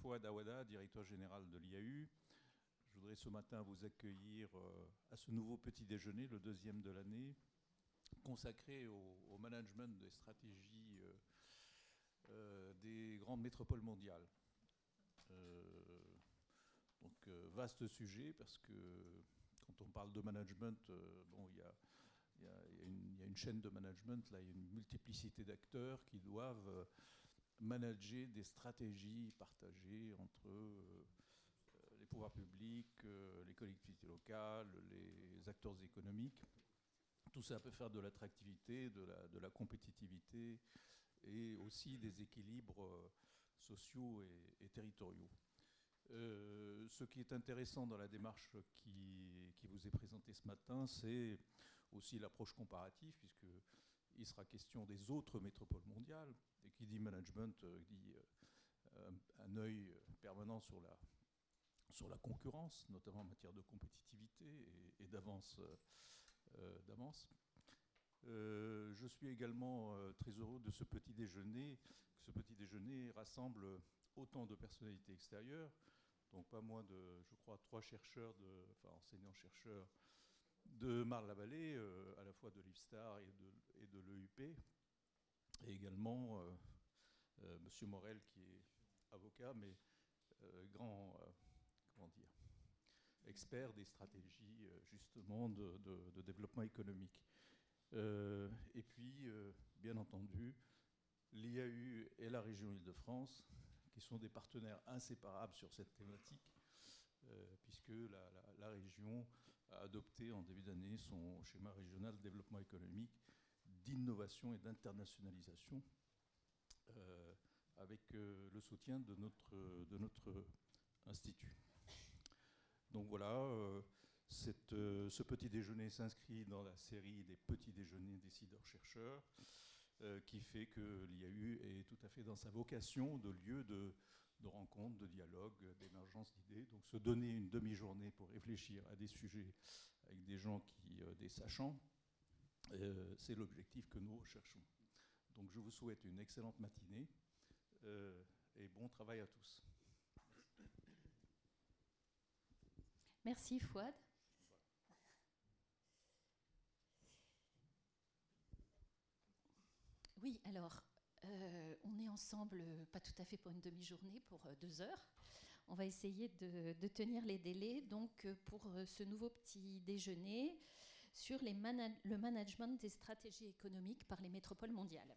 Fouad Awada, directeur général de l'IAU. Je voudrais ce matin vous accueillir à ce nouveau petit déjeuner, le deuxième de l'année, consacré au, management des stratégies des grandes métropoles mondiales. donc vaste sujet parce que quand on parle de management, bon, il y a y, a, une, chaîne de management, là, il y a une multiplicité d'acteurs qui doivent euh, manager des stratégies partagées entre euh, les pouvoirs publics, euh, les collectivités locales, les acteurs économiques. Tout ça peut faire de l'attractivité, de la, compétitivité et aussi des équilibres sociaux et territoriaux. Euh, ce qui est intéressant dans la démarche qui, vous est présentée ce matin, c'est aussi l'approche comparative, puisqu'il sera question des autres métropoles mondiales. Et qui dit management euh, dit euh, un œil permanent sur la, sur la concurrence, notamment en matière de compétitivité et, d'avance. d'avance. je suis également très heureux de ce petit déjeuner. Ce petit déjeuner rassemble autant de personnalités extérieures, donc pas moins de, je crois, trois chercheurs, de, enfin enseignants-chercheurs de Marne-la-Vallée, euh, à la fois de l'IFSTAR et de, et de l'EUP, et également euh, euh, Monsieur Morel, qui est avocat, mais grand, comment dire, expert des stratégies justement de, développement économique. et puis, bien entendu, l'IAU et la région Île-de-France, qui sont des partenaires inséparables sur cette thématique, euh, puisque la, région a adopté en début d'année son schéma régional de développement économique d'innovation et d'internationalisation, euh, avec euh, le soutien de notre, de notre institut. Donc voilà, cette, ce petit déjeuner s'inscrit dans la série des petits déjeuners décideurs-chercheurs. Euh, qui fait que l'IAU est tout à fait dans sa vocation de lieu de, rencontre, de dialogue, d'émergence d'idées. Donc se donner une demi-journée pour réfléchir à des sujets avec des gens qui, euh, des sachants, euh, c'est l'objectif que nous recherchons. Donc je vous souhaite une excellente matinée et bon travail à tous. Merci Fouad. Oui, alors, euh, on est ensemble, pas tout à fait pour une demi-journée, pour euh, deux heures. On va essayer de, tenir les délais. Donc, euh, pour ce nouveau petit déjeuner sur le management des stratégies économiques par les métropoles mondiales.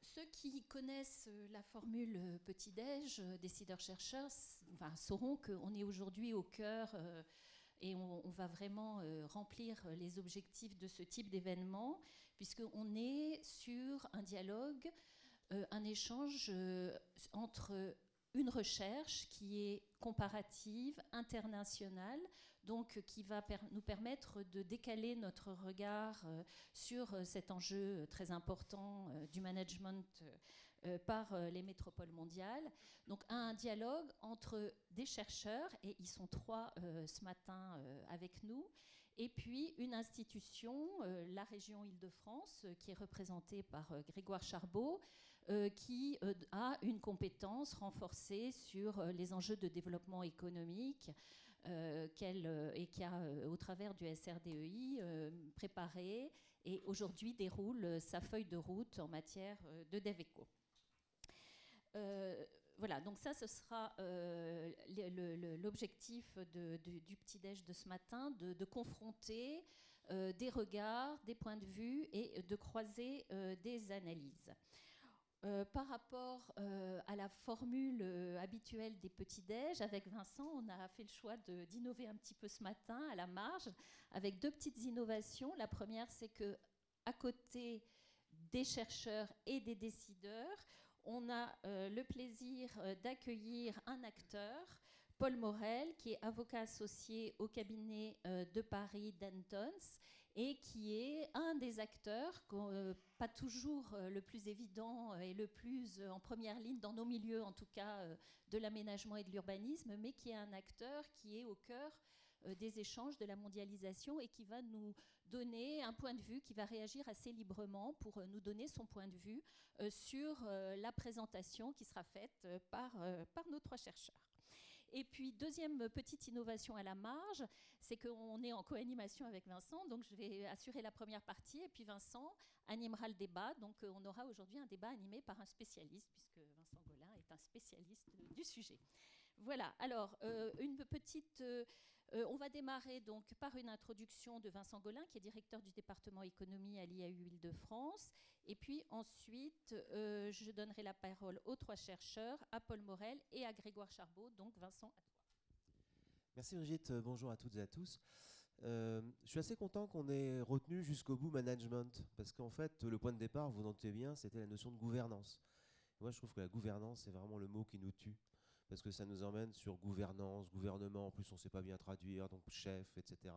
ceux qui connaissent la formule petit-déj, décideurs-chercheurs, sauront qu'on est aujourd'hui au cœur et on, va vraiment euh, remplir les objectifs de ce type d'événement, puisqu'on est sur un dialogue, euh, un échange euh, entre une recherche qui est comparative, internationale, donc qui va nous permettre de décaler notre regard euh, sur euh, cet enjeu très important euh, du management par les métropoles mondiales. Donc un dialogue entre des chercheurs, et ils sont trois ce matin avec nous, et puis une institution, la région Île-de-France, qui est représentée par Grégoire Charbot, qui a une compétence renforcée sur les enjeux de développement économique euh, euh, et qui a, euh, au travers du SRDEI, préparé et aujourd'hui déroule sa feuille de route en matière de DEVECO. voilà, donc ça, ce sera l'objectif du petit-déj de ce matin, de, confronter des regards, des points de vue et de croiser des analyses. Euh, par rapport euh, à la formule euh, habituelle des petits-déj, avec Vincent, on a fait le choix d'innover un petit peu ce matin à la marge, avec deux petites innovations. La première, c'est que à côté des chercheurs et des décideurs, on a le plaisir d'accueillir un acteur Paul Morel, qui est avocat associé au cabinet de Paris Dentons et qui est un des acteurs, euh, pas toujours euh, le plus évident et le plus en première ligne dans nos milieux, en tout cas de l'aménagement et de l'urbanisme, mais qui est un acteur qui est au cœur des échanges, de la mondialisation et qui va nous donner un point de vue, qui va réagir assez librement pour nous donner son point de vue sur la présentation qui sera faite par nos trois chercheurs. Et puis, deuxième petite innovation à la marge, c'est qu'on est en co-animation avec Vincent, donc je vais assurer la première partie, et puis Vincent animera le débat. Donc, euh, on aura aujourd'hui un débat animé par un spécialiste, puisque Vincent Golin est un spécialiste du sujet. Voilà, alors, euh, une petite... Euh, on va démarrer donc par une introduction de Vincent Golin, qui est directeur du département économie à l'IAU Île-de-France. Et puis ensuite, je donnerai la parole aux trois chercheurs, à Paul Morel et à Grégoire Charbot. Donc Vincent, à toi. Merci Brigitte, bonjour à toutes et à tous. je suis assez content qu'on ait retenu jusqu'au bout management, parce qu'en fait, le point de départ, vous notez bien, c'était la notion de gouvernance. Moi, je trouve que la gouvernance, c'est vraiment le mot qui nous tue parce que ça nous emmène sur gouvernance, gouvernement, en plus on ne sait pas bien traduire, donc chef, etc.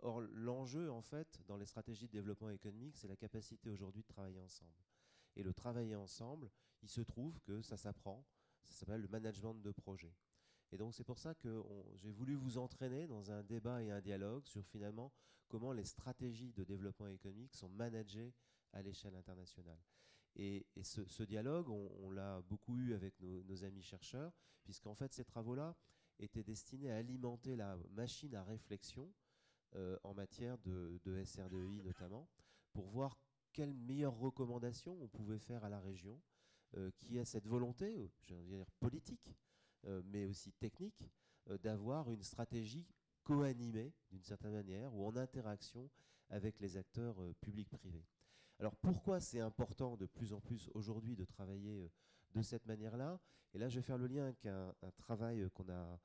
Or, l'enjeu, en fait, dans les stratégies de développement économique, c'est la capacité aujourd'hui de travailler ensemble. Et le travailler ensemble, il se trouve que ça s'apprend, ça s'appelle le management de projet. Et donc c'est pour ça que j'ai voulu vous entraîner dans un débat et un dialogue sur finalement comment les stratégies de développement économique sont managées à l'échelle internationale. Et, ce, dialogue, on, l'a beaucoup eu avec nos, amis chercheurs, puisqu'en fait, ces travaux-là étaient destinés à alimenter la machine à réflexion euh, en matière de, de, SRDI notamment, pour voir quelles meilleures recommandations on pouvait faire à la région, euh, qui a cette volonté, euh, je veux dire politique, mais aussi technique, d'avoir une stratégie co-animée d'une certaine manière ou en interaction avec les acteurs publics-privés. Alors pourquoi c'est important de plus en plus aujourd'hui de travailler euh, de cette manière-là? Et là, je vais faire le lien avec un, travail euh, a,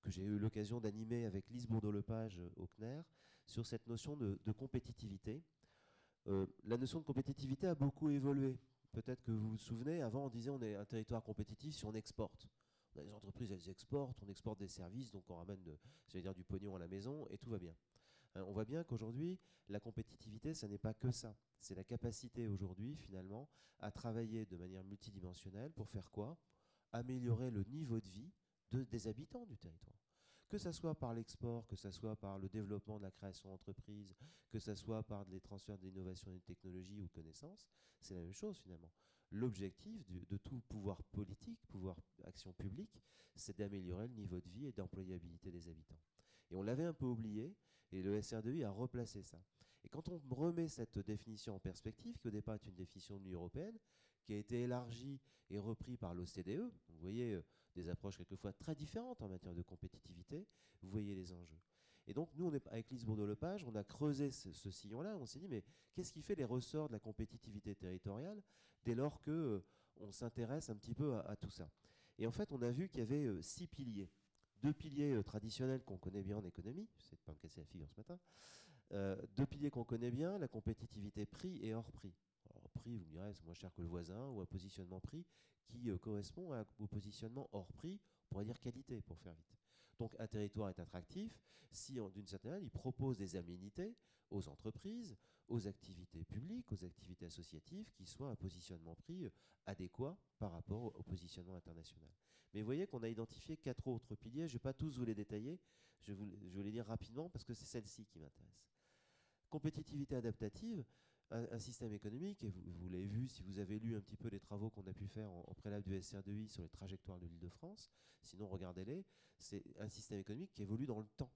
que j'ai eu l'occasion d'animer avec Lise Bourdeau-Lepage euh, au CNER sur cette notion de, compétitivité. la notion de compétitivité a beaucoup évolué. Peut-être que vous vous souvenez, avant on disait on est un territoire compétitif si on exporte. On a des entreprises, elles exportent, on exporte des services, donc on ramène dire, du pognon à la maison et tout va bien. Hein, on voit bien qu'aujourd'hui, la compétitivité, ce n'est pas que ça. C'est la capacité aujourd'hui, finalement, à travailler de manière multidimensionnelle pour faire quoi? Améliorer le niveau de vie des habitants du territoire. Que ce soit par l'export, que ce soit par le développement de la création d'entreprises, que ce soit par les transferts d'innovation et de technologie ou de connaissances, c'est la même chose finalement. L'objectif de tout pouvoir politique, pouvoir action publique, c'est d'améliorer le niveau de vie et d'employabilité des habitants. Et on l'avait un peu oublié, et le SR2I a replacé ça. Et quand on remet cette définition en perspective, qui au départ est une définition de l'Union européenne, qui a été élargie et reprise par l'OCDE, vous voyez euh, des approches quelquefois très différentes en matière de compétitivité, vous voyez les enjeux. Et donc, nous, on est, avec Lise Bourdeau-Lepage, on a creusé ce, sillon-là. On s'est dit, mais qu'est-ce qui fait les ressorts de la compétitivité territoriale dès lors qu'on euh, on s'intéresse un petit peu à, tout ça? Et en fait, on a vu qu'il y avait euh, six piliers deux piliers euh, traditionnels qu'on connaît bien en économie, je sais pas me casser la figure ce matin, euh, deux piliers qu'on connaît bien, la compétitivité prix et hors prix. Hors prix, vous me direz, c'est moins cher que le voisin, ou un positionnement prix qui euh, correspond au positionnement hors prix, on pourrait dire qualité pour faire vite. Donc un territoire est attractif si, d'une certaine manière, il propose des aménités aux entreprises, aux activités publiques, aux activités associatives qui soient un positionnement prix adéquat par rapport au positionnement international. Mais vous voyez qu'on a identifié quatre autres piliers. Je ne vais pas tous vous les détailler, je vais, vous, les dire rapidement parce que c'est celle-ci qui m'intéresse. Compétitivité adaptative, un, système économique, et vous, l'avez vu si vous avez lu un petit peu les travaux qu'on a pu faire en, préalable du SR2I sur les trajectoires de l'île de France, sinon regardez-les, c'est un système économique qui évolue dans le temps.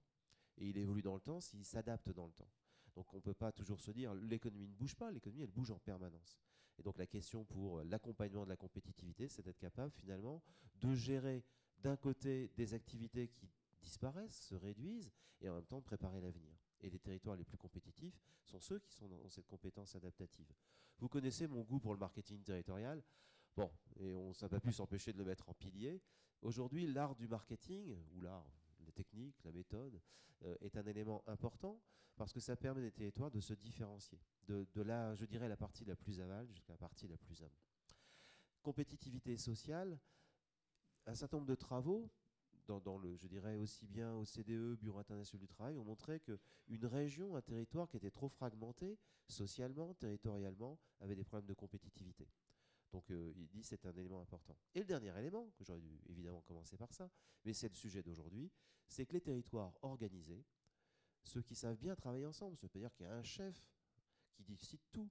Et il évolue dans le temps s'il s'adapte dans le temps. Donc on ne peut pas toujours se dire l'économie ne bouge pas, l'économie elle bouge en permanence. Et donc la question pour l'accompagnement de la compétitivité, c'est d'être capable finalement de gérer d'un côté des activités qui disparaissent, se réduisent, et en même temps de préparer l'avenir. Et les territoires les plus compétitifs sont ceux qui sont dans cette compétence adaptative. Vous connaissez mon goût pour le marketing territorial. Bon, et on n'a pas pu s'empêcher de le mettre en pilier. Aujourd'hui, l'art du marketing, ou l'art, la technique, la méthode, euh, est un élément important parce que ça permet des territoires de se différencier, de, de la, je dirais, la partie la plus aval jusqu'à la partie la plus amont. Compétitivité sociale, un certain nombre de travaux, dans, le, je dirais aussi bien au CDE, Bureau international du travail, ont montré qu'une région, un territoire qui était trop fragmenté socialement, territorialement, avait des problèmes de compétitivité. Donc il dit c'est un élément important. Et le dernier élément, que j'aurais dû évidemment commencer par ça, mais c'est le sujet d'aujourd'hui, c'est que les territoires organisés, ceux qui savent bien travailler ensemble, c'est-à-dire qu'il y a un chef qui décide tout,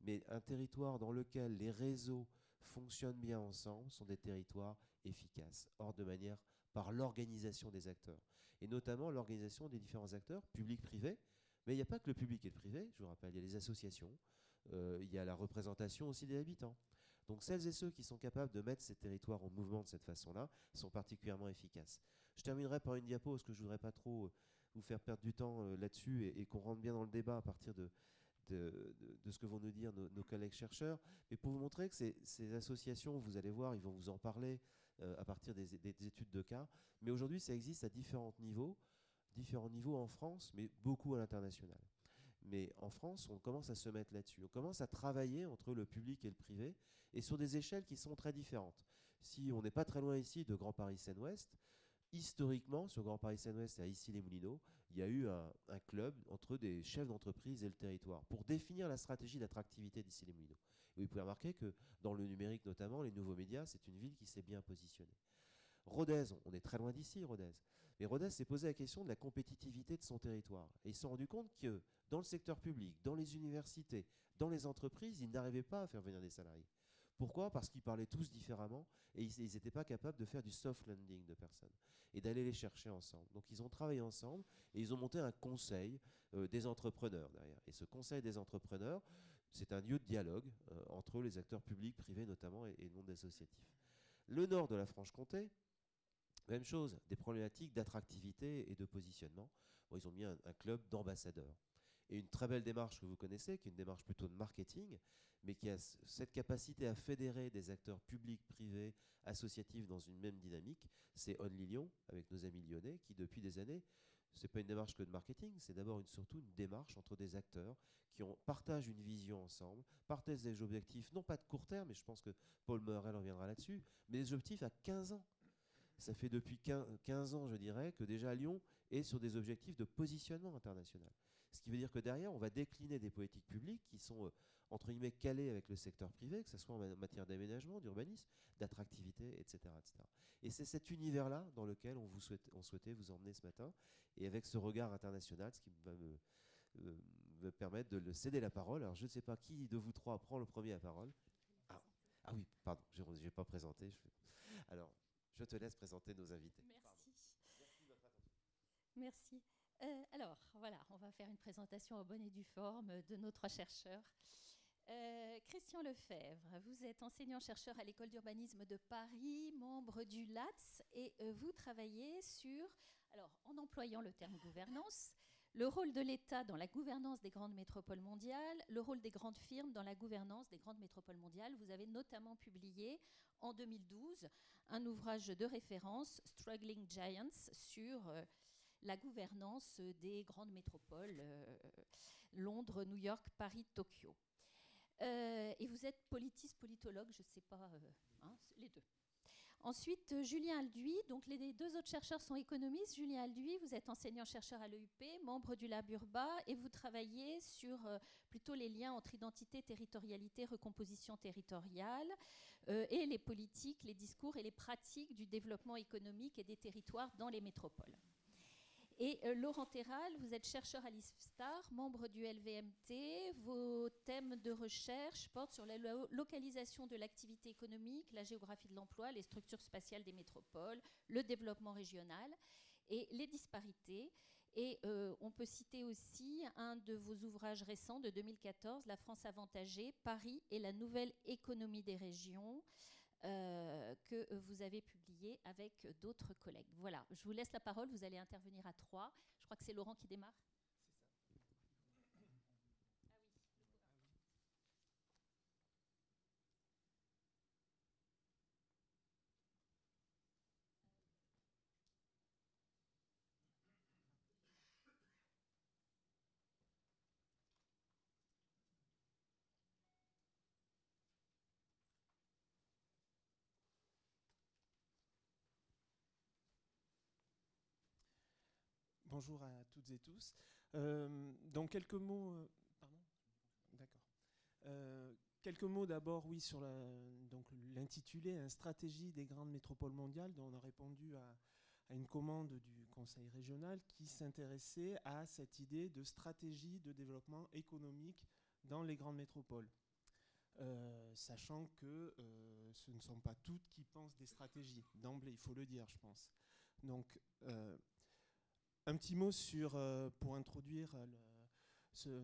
mais un territoire dans lequel les réseaux fonctionnent bien ensemble sont des territoires efficaces, hors de manière par l'organisation des acteurs, et notamment l'organisation des différents acteurs, publics, privés, mais il n'y a pas que le public et le privé, je vous rappelle, il y a les associations, euh, il y a la représentation aussi des habitants. Donc celles et ceux qui sont capables de mettre ces territoires en mouvement de cette façon-là sont particulièrement efficaces. Je terminerai par une diapo, parce que je ne voudrais pas trop euh, vous faire perdre du temps euh, là-dessus et, qu'on rentre bien dans le débat à partir de, ce que vont nous dire nos, collègues chercheurs. Mais pour vous montrer que ces, associations, vous allez voir, ils vont vous en parler euh, à partir des, études de cas. Mais aujourd'hui, ça existe à différents niveaux, différents niveaux en France, mais beaucoup à l'international. Mais en France, on commence à se mettre là-dessus. On commence à travailler entre le public et le privé, et sur des échelles qui sont très différentes. Si on n'est pas très loin ici de Grand Paris Seine-Ouest, historiquement, sur Grand Paris Seine-Ouest et à Issy-les-Moulineaux, il y a eu un, club entre des chefs d'entreprise et le territoire pour définir la stratégie d'attractivité d'Issy-les-Moulineaux. vous pouvez remarquer que dans le numérique notamment, les nouveaux médias, c'est une ville qui s'est bien positionnée. Rodez, on est très loin d'ici, Rodez. Mais Rodez s'est posé la question de la compétitivité de son territoire. Et ils se sont rendus compte que dans le secteur public, dans les universités, dans les entreprises, ils n'arrivaient pas à faire venir des salariés. Pourquoi? Parce qu'ils parlaient tous différemment et ils n'étaient pas capables de faire du soft landing de personnes et d'aller les chercher ensemble. Donc ils ont travaillé ensemble et ils ont monté un conseil euh, des entrepreneurs derrière. Et ce conseil des entrepreneurs, c'est un lieu de dialogue euh, entre les acteurs publics, privés notamment et, non associatifs. Le nord de la Franche-Comté, même chose, des problématiques d'attractivité et de positionnement. ils ont mis un club d'ambassadeurs et une très belle démarche que vous connaissez, qui est une démarche plutôt de marketing, mais qui a cette capacité à fédérer des acteurs publics, privés, associatifs dans une même dynamique, c'est Only Lyon, avec nos amis lyonnais, qui depuis des années, ce n'est pas une démarche que de marketing, c'est d'abord une, surtout une démarche entre des acteurs qui partagent une vision ensemble, partagent des objectifs, non pas de court terme, mais je pense que Paul Morel reviendra là-dessus, mais des objectifs à 15 ans. Ça fait depuis 15 ans, je dirais, que déjà Lyon est sur des objectifs de positionnement international. Ce qui veut dire que derrière, on va décliner des politiques publiques qui sont, euh, entre guillemets, calées avec le secteur privé, que ce soit en matière d'aménagement, d'urbanisme, d'attractivité, etc., etc. Et c'est cet univers-là dans lequel on, vous souhaite, on souhaitait vous emmener ce matin, et avec ce regard international, ce qui va me, euh, permettre de le céder la parole. Alors, je ne sais pas qui de vous trois prend le premier la parole. Ah, ah oui, pardon, je n'ai pas présenté. Alors, je te laisse présenter nos invités. Merci. Merci. Euh, alors, voilà, on va faire une présentation en bonne et due forme de nos trois chercheurs. Euh, Christian Lefebvre, vous êtes enseignant-chercheur à l'école d'urbanisme de Paris, membre du LATS, et euh, vous travaillez sur, alors en employant le terme gouvernance, le rôle de l'État dans la gouvernance des grandes métropoles mondiales, le rôle des grandes firmes dans la gouvernance des grandes métropoles mondiales. Vous avez notamment publié en 2012 un ouvrage de référence, Struggling Giants, sur la gouvernance des grandes métropoles, euh, Londres, New York, Paris, Tokyo. Euh, et vous êtes politiste, politologue, je ne sais pas, euh, hein, les deux. Ensuite, Julien Alduy, donc les deux autres chercheurs sont économistes. Julien Alduy, vous êtes enseignant-chercheur à l'EUP, membre du Lab Urba, et vous travaillez sur plutôt les liens entre identité, territorialité, recomposition territoriale, et les politiques, les discours et les pratiques du développement économique et des territoires dans les métropoles. Et euh, Laurent Terral, vous êtes chercheur à l'IFSTAR, membre du LVMT. Vos thèmes de recherche portent sur la localisation de l'activité économique, la géographie de l'emploi, les structures spatiales des métropoles, le développement régional et les disparités. Et euh, on peut citer aussi un de vos ouvrages récents de 2014, La France avantagée, Paris et la nouvelle économie des régions, euh, que vous avez publié avec d'autres collègues. Voilà, je vous laisse la parole, vous allez intervenir à trois. Je crois que c'est Laurent qui démarre. Bonjour à toutes et tous. Euh, quelques mots, euh, pardon, d'accord. Euh, quelques mots d'abord, oui, sur l'intitulé, hein, stratégie des grandes métropoles mondiales, dont on a répondu à, une commande du Conseil régional qui s'intéressait à cette idée de stratégie de développement économique dans les grandes métropoles. Euh, sachant que ce ne sont pas toutes qui pensent des stratégies, d'emblée, il faut le dire, je pense. Donc, un petit mot sur, pour introduire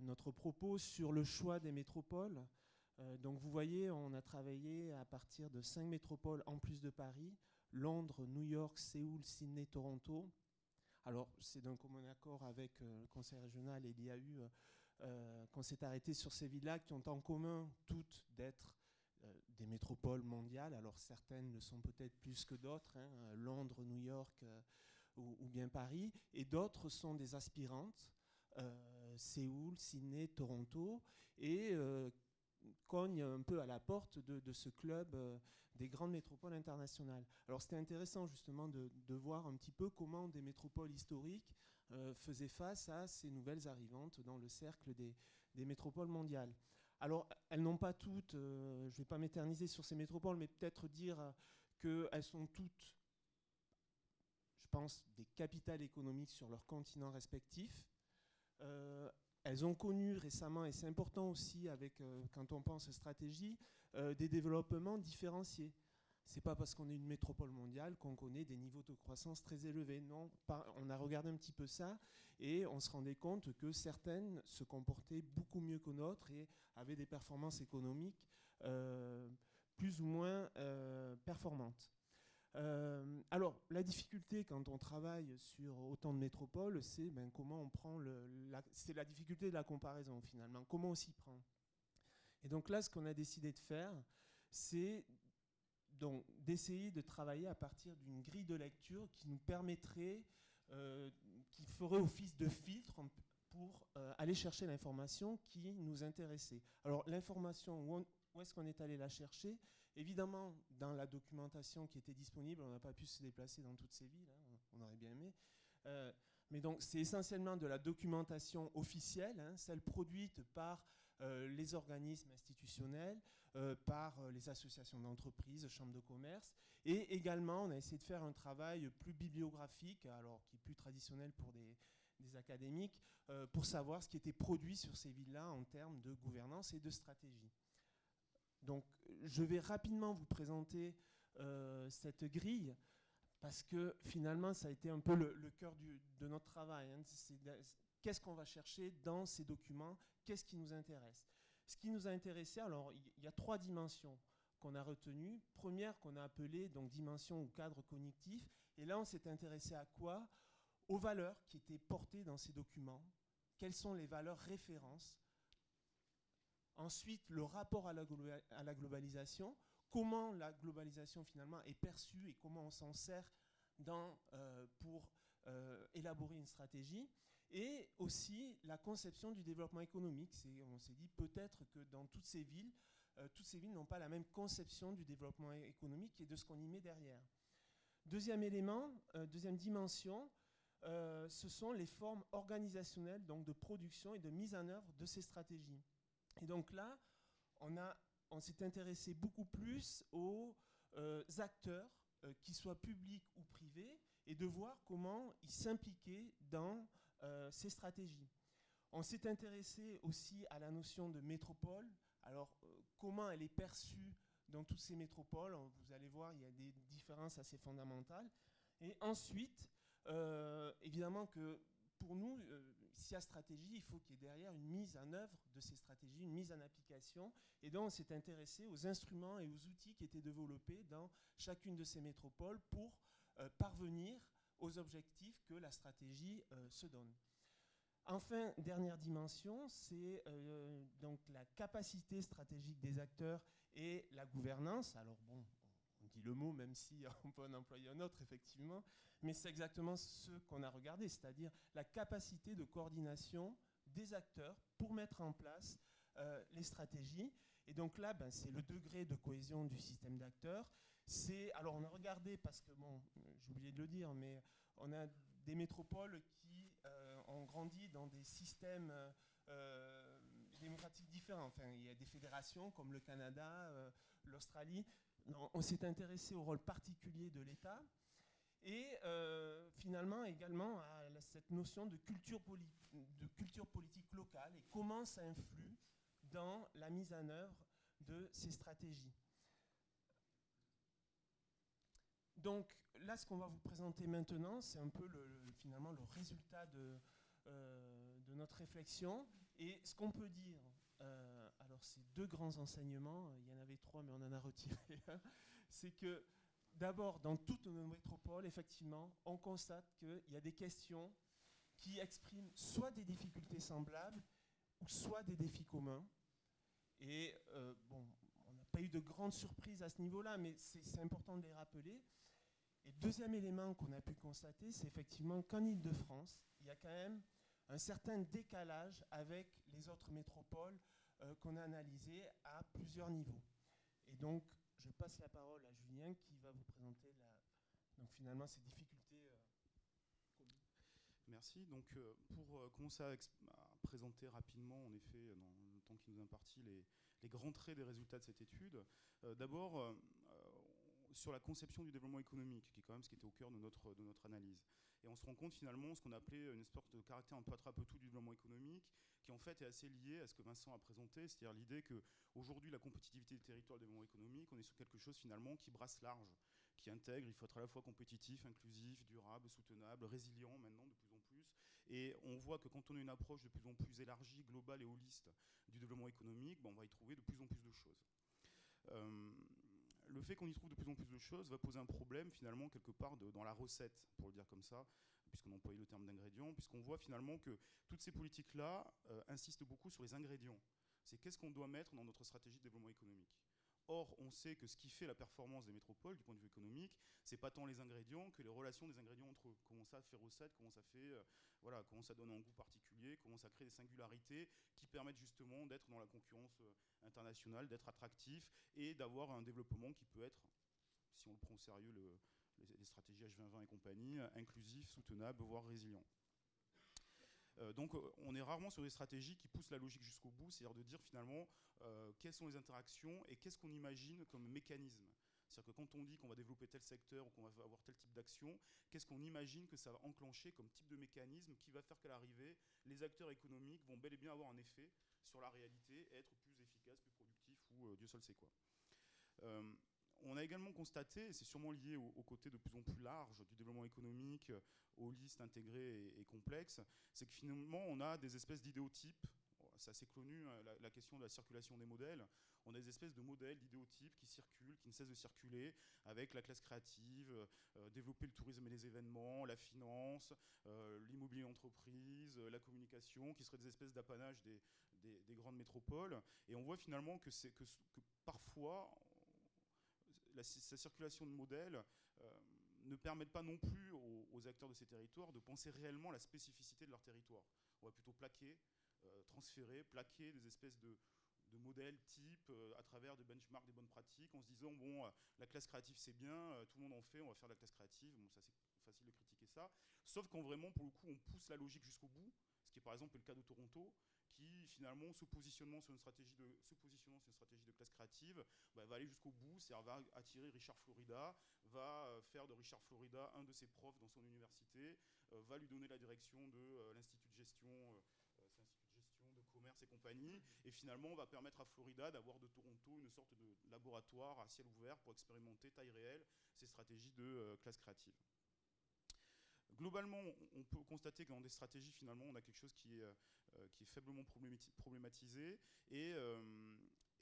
notre propos sur le choix des métropoles. donc, vous voyez, on a travaillé à partir de cinq métropoles en plus de Paris Londres, New York, Séoul, Sydney, Toronto. Alors, c'est d'un commun accord avec le Conseil régional et euh, qu'on s'est arrêté sur ces villes-là qui ont en commun toutes d'être euh, des métropoles mondiales. Alors certaines le sont peut-être plus que d'autres, hein, Londres, New York euh, ou, bien Paris, et d'autres sont des aspirantes, Séoul, Sydney, Toronto, et cognent un peu à la porte de, ce club des grandes métropoles internationales. Alors c'était intéressant justement de, voir un petit peu comment des métropoles historiques euh, faisait face à ces nouvelles arrivantes dans le cercle des, métropoles mondiales. Alors, elles n'ont pas toutes, euh, je ne vais pas m'éterniser sur ces métropoles, mais peut-être dire qu'elles sont toutes, pense, des capitales économiques sur leurs continents respectifs. Euh, elles ont connu récemment, et c'est important aussi avec, quand on pense stratégie, des développements différenciés c'est pas parce qu'on est une métropole mondiale qu'on connaît des niveaux de croissance très élevés. Non, on a regardé un petit peu ça et on se rendait compte que certaines se comportaient beaucoup mieux que d'autres et avaient des performances économiques euh, plus ou moins euh, performantes. Euh, alors, la difficulté quand on travaille sur autant de métropoles, c'est ben, comment on prend le. c'est la difficulté de la comparaison finalement. Comment on s'y prend Et donc là, ce qu'on a décidé de faire, c'est donc d'essayer de travailler à partir d'une grille de lecture qui nous permettrait, euh, qui ferait office de filtre pour euh, aller chercher l'information qui nous intéressait. Alors l'information, où, est-ce qu'on est allé la chercher? Évidemment, dans la documentation qui était disponible, on n'a pas pu se déplacer dans toutes ces villes, hein, on aurait bien aimé. Euh, mais donc c'est essentiellement de la documentation officielle, hein, celle produite par les organismes institutionnels, euh, par euh, les associations d'entreprises, chambres de commerce. Et également, on a essayé de faire un travail plus bibliographique, alors qui est plus traditionnel pour des, académiques, euh, pour savoir ce qui était produit sur ces villes-là en termes de gouvernance et de stratégie. Donc, je vais rapidement vous présenter cette grille parce que finalement, ça a été un peu le, cœur de notre travail. Hein. Qu'est-ce qu'on va chercher dans ces documents? Qu'est-ce qui nous intéresse? Ce qui nous a intéressé, alors il y a trois dimensions qu'on a retenues. Première qu'on a appelée donc dimension ou cadre cognitif. Et là, on s'est intéressé à quoi? Aux valeurs qui étaient portées dans ces documents. Quelles sont les valeurs références Ensuite, le rapport à la, globalisation. Comment la globalisation finalement est perçue et comment on s'en sert euh, pour euh, élaborer une stratégie et aussi la conception du développement économique. On s'est dit peut-être que dans toutes ces villes, euh, toutes ces villes n'ont pas la même conception du développement économique et de ce qu'on y met derrière. Deuxième élément, deuxième dimension, ce sont les formes organisationnelles donc de production et de mise en œuvre de ces stratégies. Et donc là, on, s'est intéressé beaucoup plus aux acteurs, qu'ils soient publics ou privés, et de voir comment ils s'impliquaient dans euh, ces stratégies. On s'est intéressé aussi à la notion de métropole. Alors, euh, comment elle est perçue dans toutes ces métropoles? Vous allez voir, il y a des différences assez fondamentales. Et ensuite, euh, évidemment que pour nous, s'il y a stratégie, il faut qu'il y ait derrière une mise en œuvre de ces stratégies, une mise en application. Et donc, on s'est intéressé aux instruments et aux outils qui étaient développés dans chacune de ces métropoles pour parvenir aux objectifs que la stratégie euh, se donne. Enfin, dernière dimension, c'est euh, donc la capacité stratégique des acteurs et la gouvernance. Alors bon, on le mot, même si on peut en employer un autre, effectivement, mais c'est exactement ce qu'on a regardé, c'est-à-dire la capacité de coordination des acteurs pour mettre en place euh, les stratégies. Et donc là, ben, c'est le degré de cohésion du système d'acteurs, c'est, alors on a regardé, parce que, bon, j'ai oublié de le dire, mais on a des métropoles qui euh, ont grandi dans des systèmes euh, démocratiques différents. Enfin, il y a des fédérations comme le Canada, l'Australie. On s'est intéressé au rôle particulier de l'État et finalement également à cette notion de culture, politique locale et comment ça influe dans la mise en œuvre de ces stratégies. Donc là, ce qu'on va vous présenter maintenant, c'est un peu le, finalement le résultat de, euh, de, notre réflexion. Et ce qu'on peut dire, euh, alors c'est deux grands enseignements, il y en avait trois, mais on en a retiré un, c'est que d'abord, dans toutes nos métropoles, effectivement, on constate qu'il y a des questions qui expriment soit des difficultés semblables, soit des défis communs. Et euh, bon, on n'a pas eu de grandes surprises à ce niveau-là, mais c'est important de les rappeler. Et deuxième élément qu'on a pu constater, c'est effectivement qu'en Ile-de-France, il y a quand même un certain décalage avec les autres métropoles euh, qu'on a analysées à plusieurs niveaux. Et donc, je passe la parole à Julien qui va vous présenter finalement ces difficultés. Euh, Merci. Donc, pour commencer à, présenter rapidement, en effet, dans le temps qui nous imparti, les, grands traits des résultats de cette étude. Euh, d'abord, euh, sur la conception du développement économique, qui est quand même ce qui était au cœur de notre, de notre analyse. Et on se rend compte finalement ce qu'on appelait une espèce de caractère un peu attrape-tout du développement économique, qui en fait est assez lié à ce que Vincent a présenté, c'est-à-dire l'idée qu'aujourd'hui la compétitivité des territoires du développement économique, on est sur quelque chose finalement qui brasse large, qui intègre, il faut être à la fois compétitif, inclusif, durable, soutenable, résilient maintenant de plus en plus. Et on voit que quand on a une approche de plus en plus élargie, globale et holiste du développement économique, ben, on va y trouver de plus en plus de choses. Euh, le fait qu'on y trouve de plus en plus de choses va poser un problème finalement quelque part dans la recette, pour le dire comme ça, puisqu'on employait le terme d'ingrédients, puisqu'on voit finalement que toutes ces politiques-là euh, insistent beaucoup sur les ingrédients. C'est qu'est-ce qu'on doit mettre dans notre stratégie de développement économique. Or, on sait que ce qui fait la performance des métropoles du point de vue économique, c'est pas tant les ingrédients que les relations des ingrédients entre eux. Comment ça fait recette, comment ça fait, euh, voilà, comment ça donne un goût particulier, comment ça crée des singularités qui permettent justement d'être dans la concurrence euh, internationale, d'être attractif et d'avoir un développement qui peut être, si on le prend au sérieux, les, stratégies H2020 et compagnie, inclusif, soutenable, voire résilient. Euh, donc on est rarement sur des stratégies qui poussent la logique jusqu'au bout, c'est-à-dire de dire finalement euh, quelles sont les interactions et qu'est-ce qu'on imagine comme mécanisme. C'est-à-dire que quand on dit qu'on va développer tel secteur ou qu'on va avoir tel type d'action, qu'est-ce qu'on imagine que ça va enclencher comme type de mécanisme qui va faire qu'à l'arrivée, les acteurs économiques vont bel et bien avoir un effet sur la réalité être plus efficaces, plus productifs ou euh, Dieu seul sait quoi. On a également constaté, et c'est sûrement lié au, côté de plus en plus large du développement économique, aux listes intégrées et, complexes, c'est que finalement on a des espèces d'idéotypes c'est assez connu, hein, la, question de la circulation des modèles. On a des espèces de modèles, d'idéotypes qui circulent, qui ne cessent de circuler, avec la classe créative, euh, développer le tourisme et les événements, la finance, euh, l'immobilier entreprise, euh, la communication, qui seraient des espèces d'apanage des, grandes métropoles. Et on voit finalement que, que, que parfois, la, circulation de modèles ne permettent pas non plus aux, aux, acteurs de ces territoires de penser réellement la spécificité de leur territoire. On va plutôt plaquer euh, transférer, plaquer des espèces de, modèles types euh, à travers des benchmarks, des bonnes pratiques, en se disant bon, euh, la classe créative c'est bien, tout le monde en fait, on va faire de la classe créative. Bon, ça c'est facile de critiquer ça. Sauf quand vraiment, pour le coup, on pousse la logique jusqu'au bout, ce qui est par exemple le cas de Toronto, qui finalement, se positionnant sur une stratégie de, de classe créative, bah, va aller jusqu'au bout, c'est-à-dire va attirer Richard Florida, va faire de Richard Florida un de ses profs dans son université, va lui donner la direction de l'institut de gestion commerce et compagnie. Et finalement, on va permettre à Florida d'avoir de Toronto une sorte de laboratoire à ciel ouvert pour expérimenter taille réelle ces stratégies de euh, classe créative. Globalement, on peut constater que dans des stratégies, finalement, on a quelque chose qui est, euh, qui est faiblement problématisé et, euh,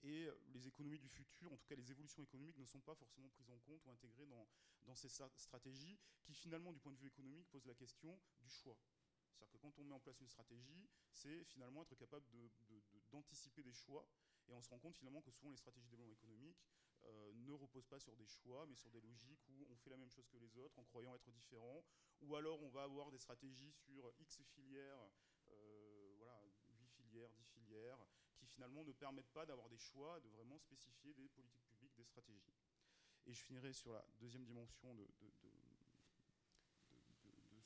et les économies du futur, en tout cas les évolutions économiques, ne sont pas forcément prises en compte ou intégrées dans, dans ces stratégies qui, finalement, du point de vue économique, posent la question du choix. C'est-à-dire que quand on met en place une stratégie, c'est finalement être capable d'anticiper des choix. Et on se rend compte finalement que souvent les stratégies de développement économique euh, ne reposent pas sur des choix, mais sur des logiques où on fait la même chose que les autres en croyant être différent. Ou alors on va avoir des stratégies sur X filières, euh, voilà, 8 filières, 10 filières, qui finalement ne permettent pas d'avoir des choix, de vraiment spécifier des politiques publiques, des stratégies. Et je finirai sur la deuxième dimension de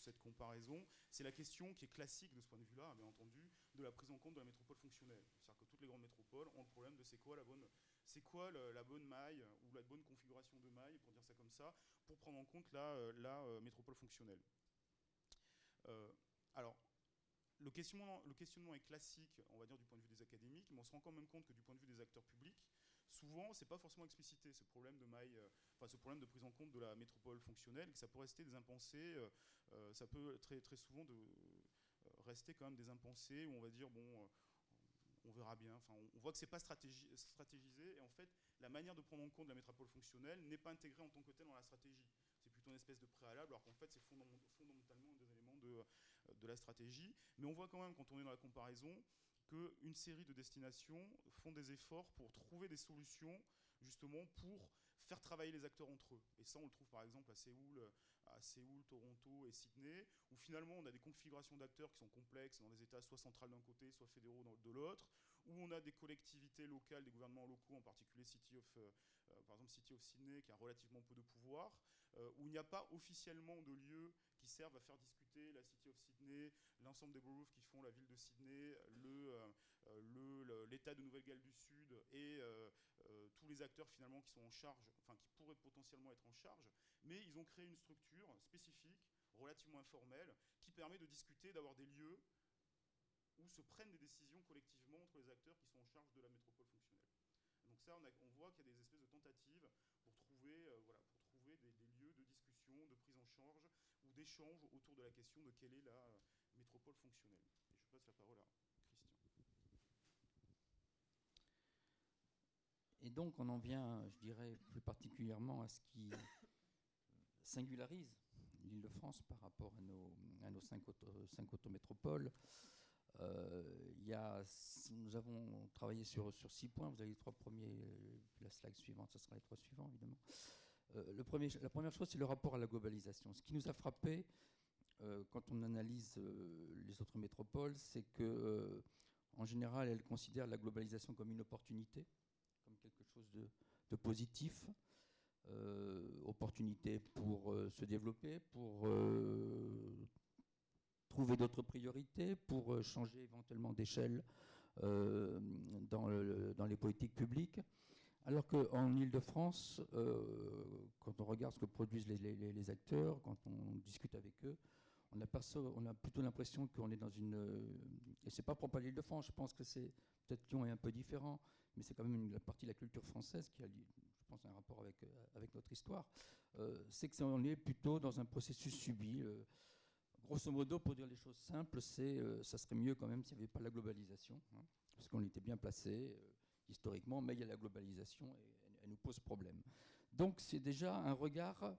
cette comparaison, c'est la question qui est classique de ce point de vue-là, bien entendu, de la prise en compte de la métropole fonctionnelle. C'est-à-dire que toutes les grandes métropoles ont le problème de c'est quoi la bonne, c'est quoi la bonne maille ou la bonne configuration de maille, pour dire ça comme ça, pour prendre en compte la, euh, euh, métropole fonctionnelle. Euh, alors, le questionnement, est classique, on va dire, du point de vue des académiques, mais on se rend quand même compte que du point de vue des acteurs publics, souvent, c'est pas forcément explicité, ce problème de maille, enfin, ce problème de prise en compte de la métropole fonctionnelle, que ça peut rester des impensés, ça peut très, très souvent de, rester quand même des impensés, où on va dire, bon, on verra bien. Enfin, on, voit que c'est pas stratégisé, et en fait, la manière de prendre en compte la métropole fonctionnelle n'est pas intégrée en tant que telle dans la stratégie. C'est plutôt une espèce de préalable, alors qu'en fait, c'est fondamentalement un des éléments de, de la stratégie. Mais on voit quand même, quand on est dans la comparaison, qu'une série de destinations font des efforts pour trouver des solutions justement pour faire travailler les acteurs entre eux. Et ça, on le trouve par exemple à Séoul, à Séoul, Toronto et Sydney, où finalement on a des configurations d'acteurs qui sont complexes dans des États soit centrales d'un côté, soit fédéraux de l'autre, où on a des collectivités locales, des gouvernements locaux, en particulier City of, euh, euh, par exemple City of Sydney, qui a relativement peu de pouvoir, euh, où il n'y a pas officiellement de lieux qui servent à faire discuter la City of Sydney, l'ensemble des boroughs qui font la ville de Sydney, l'État de Nouvelle-Galles du Sud et tous les acteurs finalement qui sont en charge, enfin qui pourraient potentiellement être en charge, mais ils ont créé une structure spécifique, relativement informelle, qui permet de discuter, d'avoir des lieux où se prennent des décisions collectivement entre les acteurs qui sont en charge de la métropole fonctionnelle. donc ça, on, voit qu'il y a des espèces de tentatives pour trouver, euh, voilà, pour trouver des, lieux de discussion, de prise en charge ou d'échange autour de la question de quelle est la euh, métropole fonctionnelle. Je passe la parole à Christian. Et donc on en vient, je dirais, plus particulièrement à ce qui singularise l'Île-de-France par rapport à nos, à nos cinq, auto, cinq autométropoles. Euh, y a, nous avons travaillé sur, sur six points. Vous avez les trois premiers, la slide suivante, ce sera les trois suivants évidemment. Euh, la première chose, c'est le rapport à la globalisation. Ce qui nous a frappé euh, quand on analyse les autres métropoles, c'est que en général, elles considèrent la globalisation comme une opportunité, comme quelque chose de, positif. opportunité pour se développer, pour trouver d'autres priorités, pour euh, changer éventuellement d'échelle euh, dans, les politiques publiques. Alors qu'en Ile-de-France, euh, quand on regarde ce que produisent les, acteurs, quand on discute avec eux, on a, plutôt l'impression qu'on est dans une... et c'est pas propre à l'Île-de-France, je pense que c'est... Peut-être Lyon est un peu différent, mais c'est quand même une partie de la culture française qui a, je pense, un rapport avec, avec notre histoire. c'est que on est plutôt dans un processus subi grosso modo, pour dire les choses simples, c'est euh, ça serait mieux quand même s'il n'y avait pas la globalisation, hein, parce qu'on était bien placé euh, historiquement, mais il y a la globalisation et elle, nous pose problème. Donc c'est déjà un regard,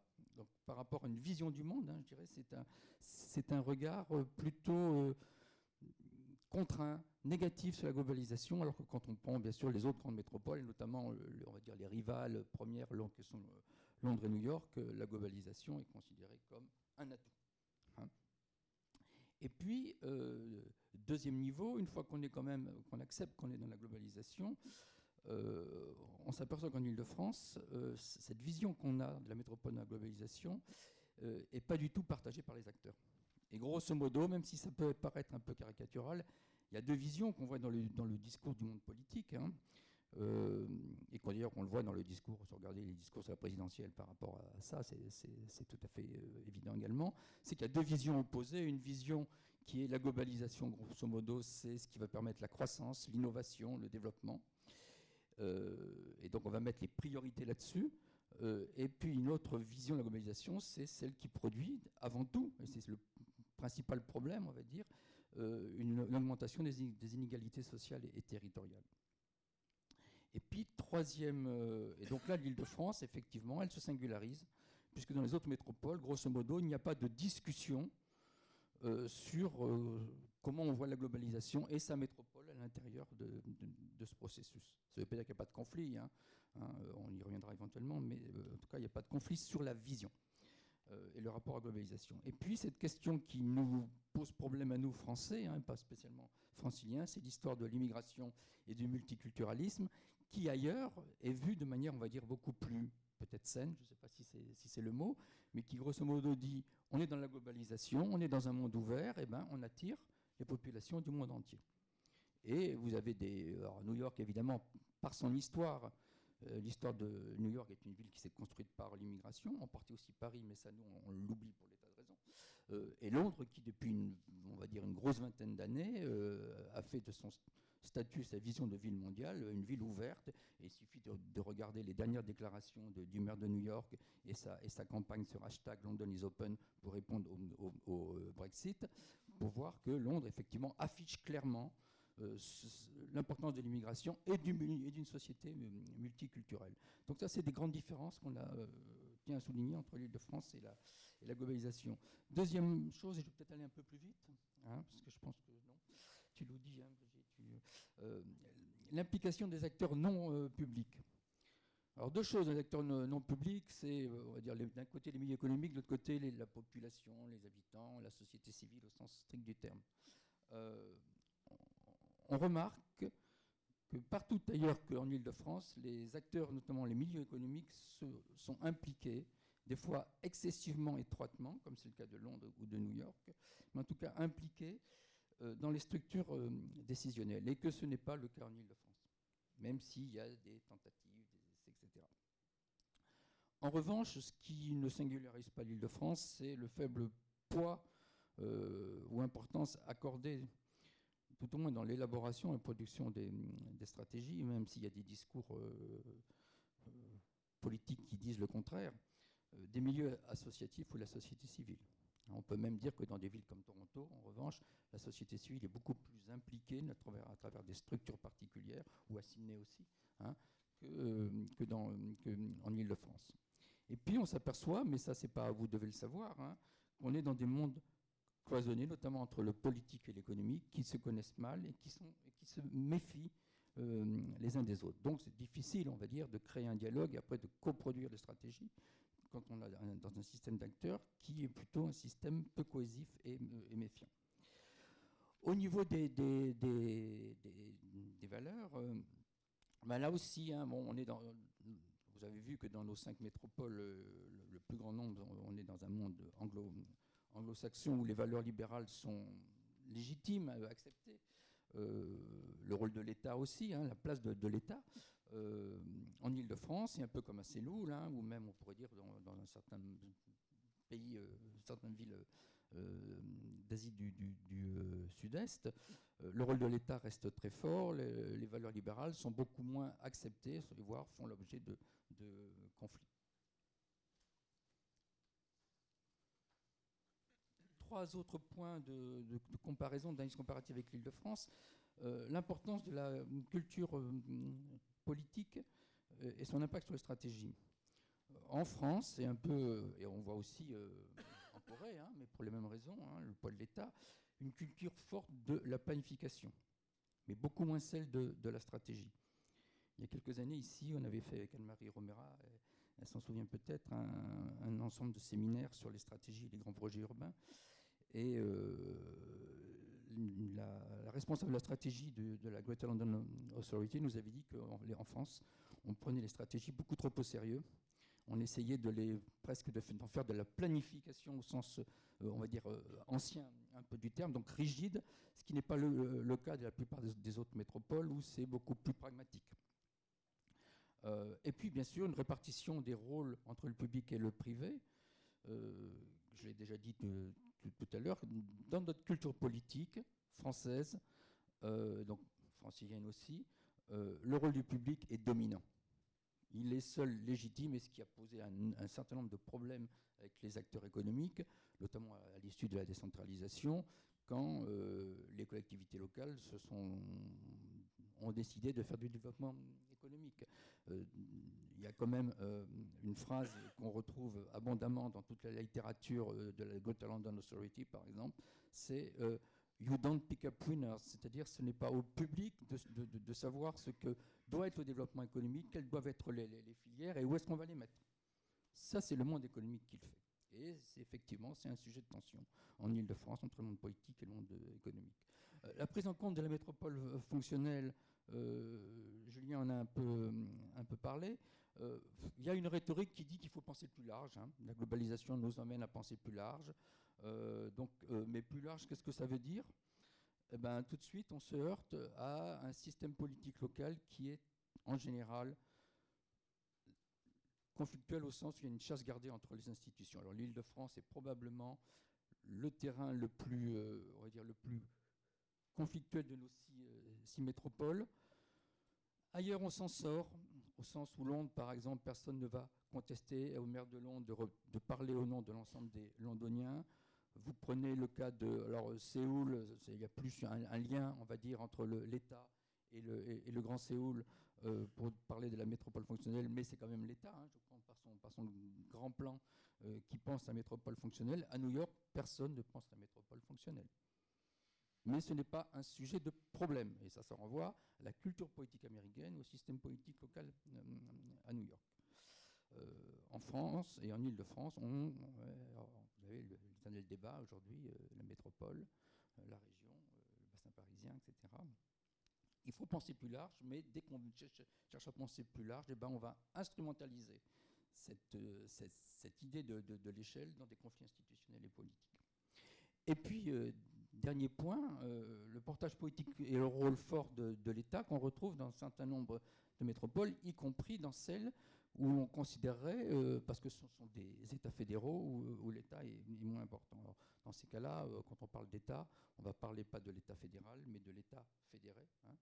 par rapport à une vision du monde, hein, je dirais, c'est un, c'est un regard euh, plutôt contraint, négatif sur la globalisation, alors que quand on prend bien sûr les autres grandes métropoles, et notamment on va dire les rivales premières qui sont Londres et New York, la globalisation est considérée comme un atout. Et puis, euh, deuxième niveau, une fois qu'on est quand même, qu'on accepte qu'on est dans la globalisation, euh, on s'aperçoit qu'en Ile-de-France, euh, cette vision qu'on a de la métropole de la globalisation n'est pas du tout partagée par les acteurs. Et grosso modo, même si ça peut paraître un peu caricatural, il y a deux visions qu'on voit dans le, dans le, discours du monde politique. Hein. Qu'on d'ailleurs on le voit dans le discours, si regardez les discours sur la présidentielle par rapport à ça, c'est tout à fait euh, évident également, c'est qu'il y a deux visions opposées. Une vision qui est la globalisation, grosso modo, c'est ce qui va permettre la croissance, l'innovation, le développement. Euh, et donc on va mettre les priorités là-dessus. et puis une autre vision de la globalisation, c'est celle qui produit avant tout, et c'est le principal problème, on va dire, une, augmentation des, inégalités sociales et territoriales. Et puis, troisième, euh, et donc là, l'Île-de-France, effectivement, elle se singularise, puisque dans les autres métropoles, grosso modo, il n'y a pas de discussion euh, sur euh, comment on voit la globalisation et sa métropole à l'intérieur de, ce processus. Ça ne veut pas dire qu'il n'y a pas de conflit, hein, hein, on y reviendra éventuellement, mais en tout cas, il n'y a pas de conflit sur la vision et le rapport à la globalisation. Et puis, cette question qui nous pose problème à nous, Français, hein, pas spécialement franciliens, c'est l'histoire de l'immigration et du multiculturalisme, qui ailleurs est vu de manière, on va dire, beaucoup plus peut-être saine, je ne sais pas si c'est si le mot, mais qui grosso modo dit on est dans la globalisation, on est dans un monde ouvert, et ben on attire les populations du monde entier. Et vous avez des. Alors New York, évidemment, par son histoire, euh, l'histoire de New York est une ville qui s'est construite par l'immigration, en partie aussi Paris, mais ça, nous, on, l'oublie pour des tas de raisons. Euh, et Londres, qui depuis, une, on va dire, une grosse vingtaine d'années, euh, a fait de son statut, sa vision de ville mondiale, une ville ouverte. Et il suffit de, regarder les dernières déclarations du maire de New York et sa, campagne sur hashtag London is open pour répondre au Brexit, pour voir que Londres, effectivement, affiche clairement euh, l'importance de l'immigration et d'une société multiculturelle. Donc ça, c'est des grandes différences qu'on a euh, tient à souligner entre l'île de France et la, globalisation. Deuxième chose, et je vais peut-être aller un peu plus vite, hein, parce que je pense que tu l'as dit, hein, euh, l'implication des acteurs non publics. Alors deux choses, les acteurs non, publics, c'est on va dire d'un côté les milieux économiques, de l'autre côté la population, les habitants, la société civile au sens strict du terme on remarque que partout ailleurs qu'en Ile-de-France, les acteurs, notamment les milieux économiques, sont impliqués, des fois excessivement étroitement, comme c'est le cas de Londres ou de New York, mais en tout cas impliqués euh, dans les structures euh, décisionnelles, et que ce n'est pas le cas en Ile-de-France, même s'il y a des tentatives, etc. En revanche, ce qui ne singularise pas l'Île-de-France, c'est le faible poids euh, ou importance accordée tout au moins dans l'élaboration et production des, stratégies, même s'il y a des discours euh, euh, politiques qui disent le contraire, euh, des milieux associatifs ou la société civile. On peut même dire que dans des villes comme Toronto, en revanche, la société civile est beaucoup plus impliquée à travers, des structures particulières, ou à Sydney aussi, hein, que, dans, en Ile-de-France. Et puis on s'aperçoit, mais ça c'est pas vous devez le savoir, hein, qu'on est dans des mondes cloisonnés, notamment entre le politique et l'économie, qui se connaissent mal et qui se méfient euh, les uns des autres. Donc c'est difficile, on va dire, de créer un dialogue et après de coproduire des stratégies quand on est dans un système d'acteurs qui est plutôt un système peu cohésif et, méfiant. Au niveau des, valeurs, euh, ben là aussi, hein, on est dans, vous avez vu que dans nos cinq métropoles, euh, le, plus grand nombre, on est dans un monde anglo, anglo-saxon où les valeurs libérales sont légitimes, à accepter. Euh, le rôle de l'État aussi, hein, la place de, l'État. Euh, en Ile-de-France, et un peu comme à Séloul, hein, ou même on pourrait dire dans, un certain pays, euh, certaines villes d'Asie du, Sud-Est, le rôle de l'État reste très fort, les, valeurs libérales sont beaucoup moins acceptées, voire font l'objet de conflits. trois autres points de, comparaison, d'analyse comparative avec l'Île-de-France. Euh, l'importance de la culture euh, politique euh, et son impact sur les stratégies. En France, et un peu, et on voit aussi en Corée, hein, mais pour les mêmes raisons, hein, le poids de l'État, une culture forte de la planification, mais beaucoup moins celle de, la stratégie. Il y a quelques années, ici, on avait fait avec Anne-Marie Romera, elle s'en souvient peut-être, un, ensemble de séminaires sur les stratégies et les grands projets urbains. Et euh, la, responsable de la stratégie de, la Greater London Authority nous avait dit qu'en en France, on prenait les stratégies beaucoup trop au sérieux. On essayait de les presque d'en faire de la planification au sens, euh, on va dire, euh, ancien un peu du terme, donc rigide, ce qui n'est pas le, cas de la plupart des, autres métropoles où c'est beaucoup plus pragmatique. et puis, bien sûr, une répartition des rôles entre le public et le privé. je l'ai déjà dit tout, à l'heure, dans notre culture politique française, euh, donc francilienne aussi, euh, le rôle du public est dominant. Il est seul légitime et ce qui a posé un, certain nombre de problèmes avec les acteurs économiques, notamment à, l'issue de la décentralisation, quand euh, les collectivités locales se sont, ont décidé de faire du développement économique. Il y a quand même une phrase qu'on retrouve abondamment dans toute la littérature de la Greater London Authority, par exemple, c'est You don't pick up winners, c'est-à-dire ce n'est pas au public de, savoir ce que doit être le développement économique, quelles doivent être les, filières et où est-ce qu'on va les mettre. Ça, c'est le monde économique qui le fait. Et effectivement, c'est un sujet de tension en Ile-de-France entre le monde politique et le monde économique. la prise en compte de la métropole fonctionnelle euh, Julien en a un peu, un peu parlé. il y a une rhétorique qui dit qu'il faut penser plus large. Hein. La globalisation nous emmène à penser plus large. Donc, mais plus large, qu'est-ce que ça veut dire? Eh ben, Tout de suite, on se heurte à un système politique local qui est en général conflictuel au sens où il y a une chasse gardée entre les institutions. Alors l'île de France est probablement le terrain le plus, euh, on va dire, le plus conflictuel de nos euh, six, métropoles. Ailleurs, on s'en sort, au sens où Londres, par exemple, personne ne va contester au maire de Londres de, parler au nom de l'ensemble des Londoniens. Vous prenez le cas de alors, Séoul, il y a plus un, lien, on va dire, entre l'État et le, et le, Grand Séoul euh, pour parler de la métropole fonctionnelle, mais c'est quand même l'État, hein, je crois, par son, par son grand plan euh, qui pense la métropole fonctionnelle. À New York, personne ne pense la métropole fonctionnelle. Mais ce n'est pas un sujet de problème, et ça se renvoie à la culture politique américaine, au système politique local euh, à New York. en France et en Ile-de-France, on, vous avez le, débat aujourd'hui, la métropole, la région, le bassin parisien, etc il faut penser plus large, mais dès qu'on cherche à penser plus large, eh ben on va instrumentaliser cette, euh, cette, idée de, l'échelle dans des conflits institutionnels et politiques. Et puis, euh, dernier point, euh, le portage politique et le rôle fort de, l'État qu'on retrouve dans un certain nombre de métropoles, y compris dans celles où on considérerait, parce que ce sont des États fédéraux, où, l'État est, moins important. dans ces cas-là, quand on parle d'État, on ne va parler pas de l'État fédéral, mais de l'État fédéré. Hein.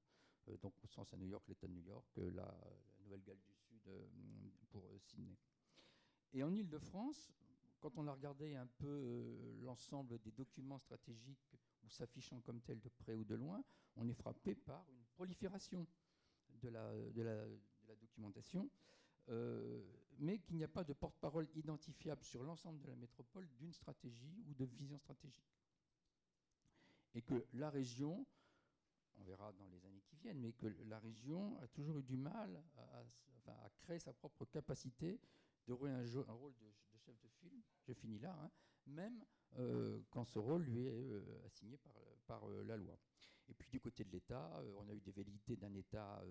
Euh, donc au sens à New York, l'État de New York, euh, la, Nouvelle-Galles du Sud euh, pour Sydney. Et en Ile-de-France, quand on a regardé un peu l'ensemble des documents stratégiques ou s'affichant comme tels de près ou de loin, on est frappé par une prolifération de la, documentation, mais qu'il n'y a pas de porte-parole identifiable sur l'ensemble de la métropole d'une stratégie ou de vision stratégique. Et que la région on verra dans les années qui viennent, mais que la région a toujours eu du mal à, créer sa propre capacité de jouer un, rôle de, chef de file, je finis là, hein, même euh, quand ce rôle lui est euh, assigné par, euh, la loi. Et puis du côté de l'État, on a eu des velléités d'un État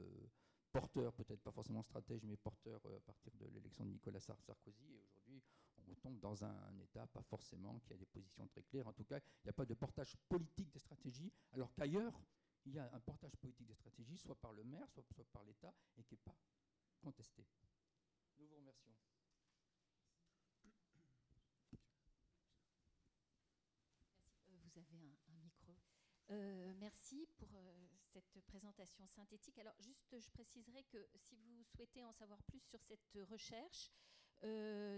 porteur, peut-être pas forcément stratège, mais porteur à partir de l'élection de Nicolas Sarkozy. Et aujourd'hui, on tombe dans un, État pas forcément qui a des positions très claires. En tout cas, il n'y a pas de portage politique des stratégies, alors qu'ailleurs, il y a un portage politique des stratégies, soit par le maire, soit, par l'État, et qui n'est pas contesté. Nous vous remercions. Euh, vous avez un. Euh, merci pour euh, cette présentation synthétique. Alors, juste, je préciserai que si vous souhaitez en savoir plus sur cette recherche,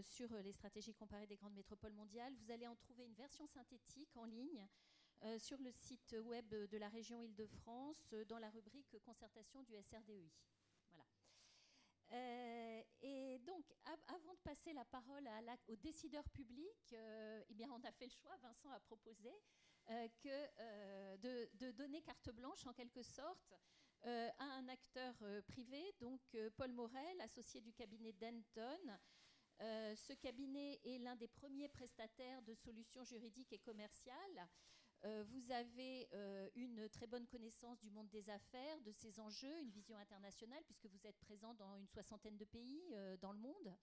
sur les stratégies comparées des grandes métropoles mondiales, vous allez en trouver une version synthétique en ligne euh, sur le site web de la région Île-de-France euh, dans la rubrique concertation du SRDEI. Voilà. Euh, et donc, avant de passer la parole aux décideurs publics, eh bien, on a fait le choix, Vincent a proposé, que, de, donner carte blanche en quelque sorte à un acteur privé, donc Paul Morel, associé du cabinet Denton. ce cabinet est l'un des premiers prestataires de solutions juridiques et commerciales euh, vous avez euh, une très bonne connaissance du monde des affaires, de ses enjeux, une vision internationale, puisque vous êtes présent dans une soixantaine de pays euh, dans le monde.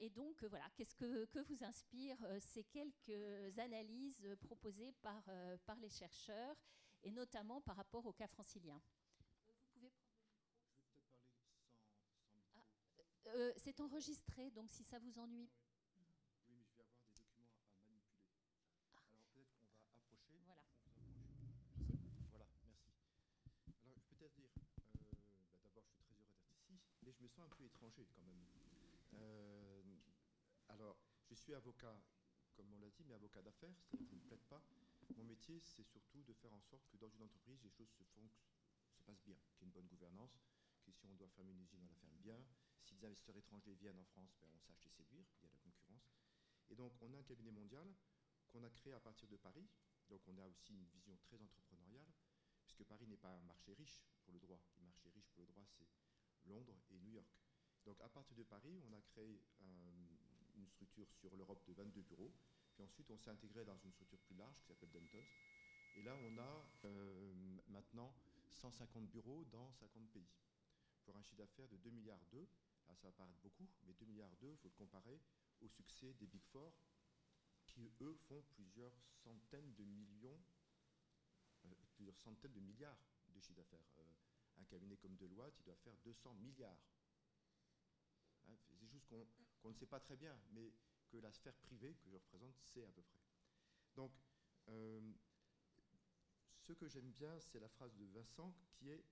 Et donc, voilà, qu'est-ce que, que, vous inspire ces quelques analyses proposées par, par les chercheurs, et notamment par rapport au cas francilien? Vous pouvez prendre le micro. Je vais peut-être parler sans, sans micro. C'est enregistré, donc si ça vous ennuie. me sens un peu étranger quand même. Euh, alors, je suis avocat, comme on l'a dit, mais avocat d'affaires, c'est-à-dire que je ne plaide pas. Mon métier, c'est surtout de faire en sorte que dans une entreprise, les choses se, font, se passent bien, qu'il y ait une bonne gouvernance, que si on doit fermer une usine, on la ferme bien. Si des investisseurs étrangers viennent en France, ben, on sache les séduire, il y a la concurrence. Et donc, on a un cabinet mondial qu'on a créé à partir de Paris. Donc, on a aussi une vision très entrepreneuriale, puisque Paris n'est pas un marché riche pour le droit. Le marché riche pour le droit, c'est Londres et New York. Donc à partir de Paris, on a créé une structure sur l'Europe de 22 bureaux. Puis ensuite, on s'est intégré dans une structure plus large qui s'appelle Dentons. Et là, on a euh, maintenant 150 bureaux dans 50 pays pour un chiffre d'affaires de 2 milliards d'euros Alors ça va paraître beaucoup, mais 2 milliards d'euros, il faut le comparer au succès des Big Four, qui eux font plusieurs centaines de millions, euh, plusieurs centaines de milliards de chiffre d'affaires. Euh, un cabinet comme Deloitte, il doit faire 200 milliards. Hein, c'est choses qu'on ne sait pas très bien, mais que la sphère privée que je représente sait à peu près. Donc, euh, ce que j'aime bien, c'est la phrase de Vincent qui est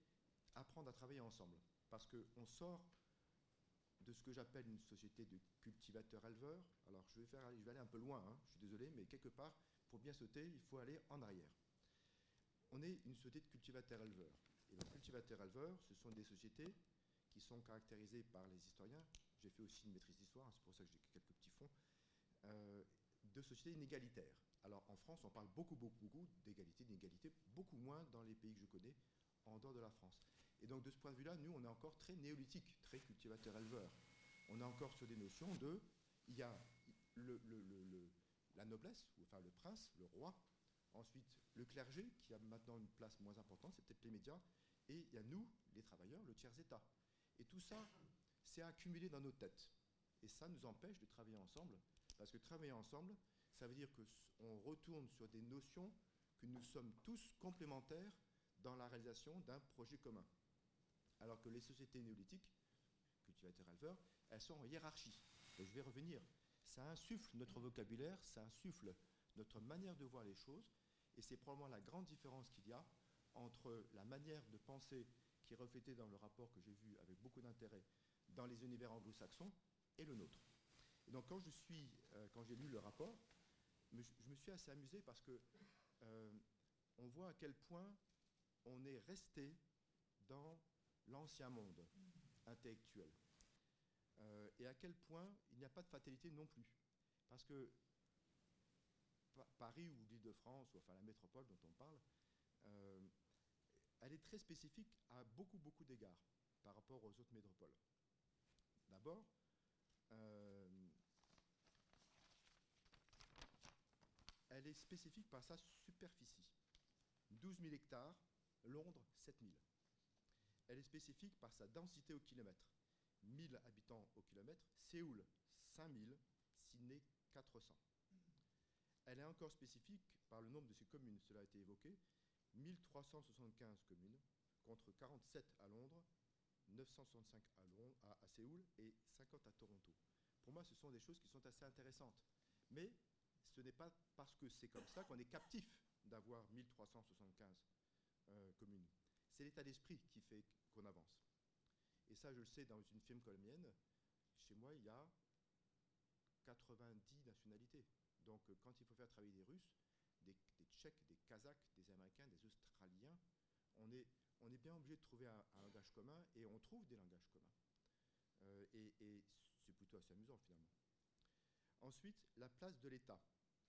apprendre à travailler ensemble. Parce qu'on sort de ce que j'appelle une société de cultivateurs-éleveurs. Alors, je vais, faire, je vais aller un peu loin, hein, je suis désolé, mais quelque part, pour bien sauter, il faut aller en arrière. On est une société de cultivateurs-éleveurs. Et les cultivateurs-éleveurs, ce sont des sociétés qui sont caractérisées par les historiens. J'ai fait aussi une maîtrise d'histoire, hein, c'est pour ça que j'ai quelques petits fonds. Euh, de sociétés inégalitaires. Alors en France, on parle beaucoup, beaucoup, beaucoup d'égalité, d'inégalité, beaucoup moins dans les pays que je connais, en dehors de la France. Et donc de ce point de vue-là, nous, on est encore très néolithique, très cultivateur-éleveur. On est encore sur des notions de, il y a la noblesse, enfin le prince, le roi, ensuite le clergé, qui a maintenant une place moins importante, c'est peut-être les médias, et il y a nous, les travailleurs, le tiers-État. Et tout ça, c'est accumulé dans nos têtes. Et ça nous empêche de travailler ensemble, parce que travailler ensemble, ça veut dire qu'on retourne sur des notions que nous sommes tous complémentaires dans la réalisation d'un projet commun. Alors que les sociétés néolithiques, cultivateurs-éleveurs, elles sont en hiérarchie. je vais revenir. Ça insuffle notre vocabulaire, ça insuffle notre manière de voir les choses, et c'est probablement la grande différence qu'il y a entre la manière de penser qui est reflétée dans le rapport que j'ai vu avec beaucoup d'intérêt dans les univers anglo-saxons et le nôtre. Et donc quand je suis, euh, quand j'ai lu le rapport, je me suis assez amusé parce que euh, on voit à quel point on est resté dans l'ancien monde intellectuel. Euh, et à quel point il n'y a pas de fatalité non plus. Parce que Paris ou l'Île-de-France, ou enfin la métropole dont on parle, elle est très spécifique à beaucoup, beaucoup d'égards par rapport aux autres métropoles. D'abord, elle est spécifique par sa superficie. 12 000 hectares, Londres 7 000. Elle est spécifique par sa densité au kilomètre. 1000 habitants au kilomètre, Séoul 5000, Sydney 400. Elle est encore spécifique par le nombre de ses communes, cela a été évoqué, 1375 communes contre 47 à Londres, 965 à, Séoul et 50 à Toronto. Pour moi, ce sont des choses qui sont assez intéressantes. Mais ce n'est pas parce que c'est comme ça qu'on est captif d'avoir 1375 euh, communes. C'est l'état d'esprit qui fait qu'on avance. Et ça, je le sais, dans une firme comme la mienne, chez moi, il y a 90 nationalités. Donc, euh, quand il faut faire travailler des Russes, des, Tchèques, des Kazakhs, des Américains, des Australiens, on est, bien obligé de trouver un, langage commun et on trouve des langages communs. Euh, et, c'est plutôt assez amusant finalement. Ensuite, la place de l'État.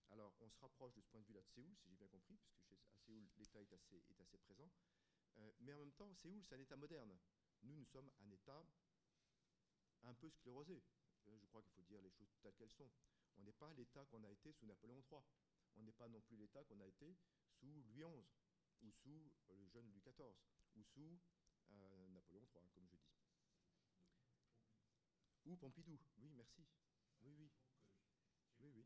Alors, on se rapproche de ce point de vue-là de Séoul, si j'ai bien compris, puisque à Séoul, l'État est assez, est assez présent. Euh, mais en même temps, Séoul, c'est un État moderne. Nous, nous sommes un État un peu sclérosé. Euh, je crois qu'il faut dire les choses telles qu'elles sont. On n'est pas l'État qu'on a été sous Napoléon III. On n'est pas non plus l'État qu'on a été sous Louis XI, ou sous euh, le jeune Louis XIV, ou sous Napoléon III, comme je dis. Ou Pompidou, oui, merci. Oui, oui. Oui, oui.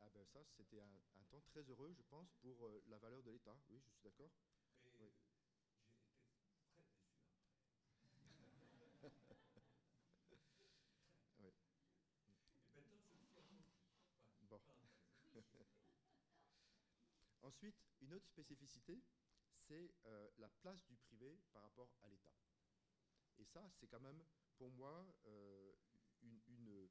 Ah ben ça, c'était un, temps très heureux, je pense, pour euh, la valeur de l'État. Oui, je suis d'accord. Oui. J'ai été très déçu après. oui. Bon. Ensuite, une autre spécificité, c'est euh, la place du privé par rapport à l'État. Et ça, c'est quand même, pour moi, euh, une,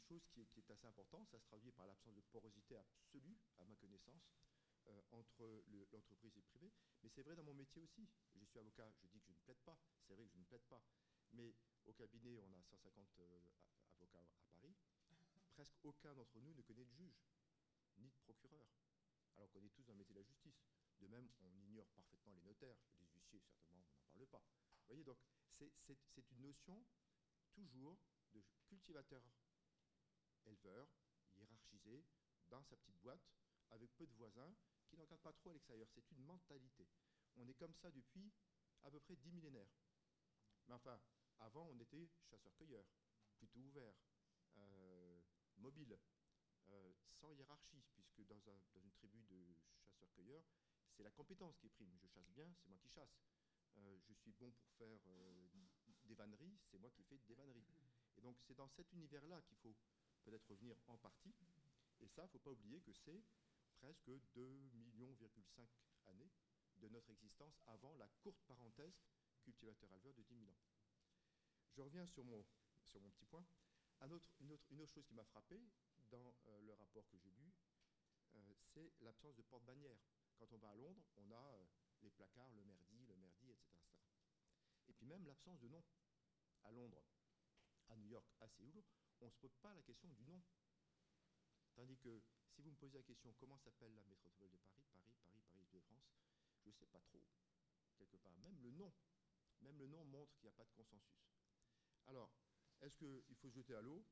chose qui est, assez importante, ça se traduit par l'absence de porosité absolue, à ma connaissance, euh, entre l'entreprise et le privé. Mais c'est vrai dans mon métier aussi. Je suis avocat, je dis que je ne plaide pas. C'est vrai que je ne plaide pas. Mais au cabinet, on a 150 euh, avocats à Paris. Presque aucun d'entre nous ne connaît de juge, ni de procureur. Alors qu'on est tous dans le métier de la justice. De même, on ignore parfaitement les notaires, les huissiers, certainement, on n'en parle pas. Vous voyez, donc, c'est une notion toujours de cultivateur éleveur, hiérarchisé, dans sa petite boîte, avec peu de voisins, qui ne regardent pas trop à l'extérieur. C'est une mentalité. On est comme ça depuis à peu près dix millénaires. Mais enfin, avant, on était chasseurs-cueilleurs, plutôt ouverts, euh, mobiles, euh, sans hiérarchie, puisque dans, une tribu de chasseurs-cueilleurs, c'est la compétence qui prime. Je chasse bien, c'est moi qui chasse. Euh, je suis bon pour faire des vanneries, c'est moi qui fais des vanneries. Et donc c'est dans cet univers-là qu'il faut peut-être revenir en partie. Et ça, il ne faut pas oublier que c'est presque 2,5 millions années de notre existence avant la courte parenthèse cultivateur-éleveur de 10 000 ans. Je reviens sur mon, petit point. une, autre, chose qui m'a frappé dans euh, le rapport que j'ai lu, euh, c'est l'absence de porte-bannière. Quand on va à Londres, on a euh, les placards, le merdi, le merdi, etc.. Et puis même l'absence de nom. À Londres, à New York, à Séoul, on ne se pose pas la question du nom. Tandis que si vous me posez la question comment s'appelle la métropole de Paris, Paris, Paris, Paris de France, je ne sais pas trop, quelque part. Même le nom, même le nom montre qu'il n'y a pas de consensus. Alors, est-ce qu'il faut se jeter à l'eau?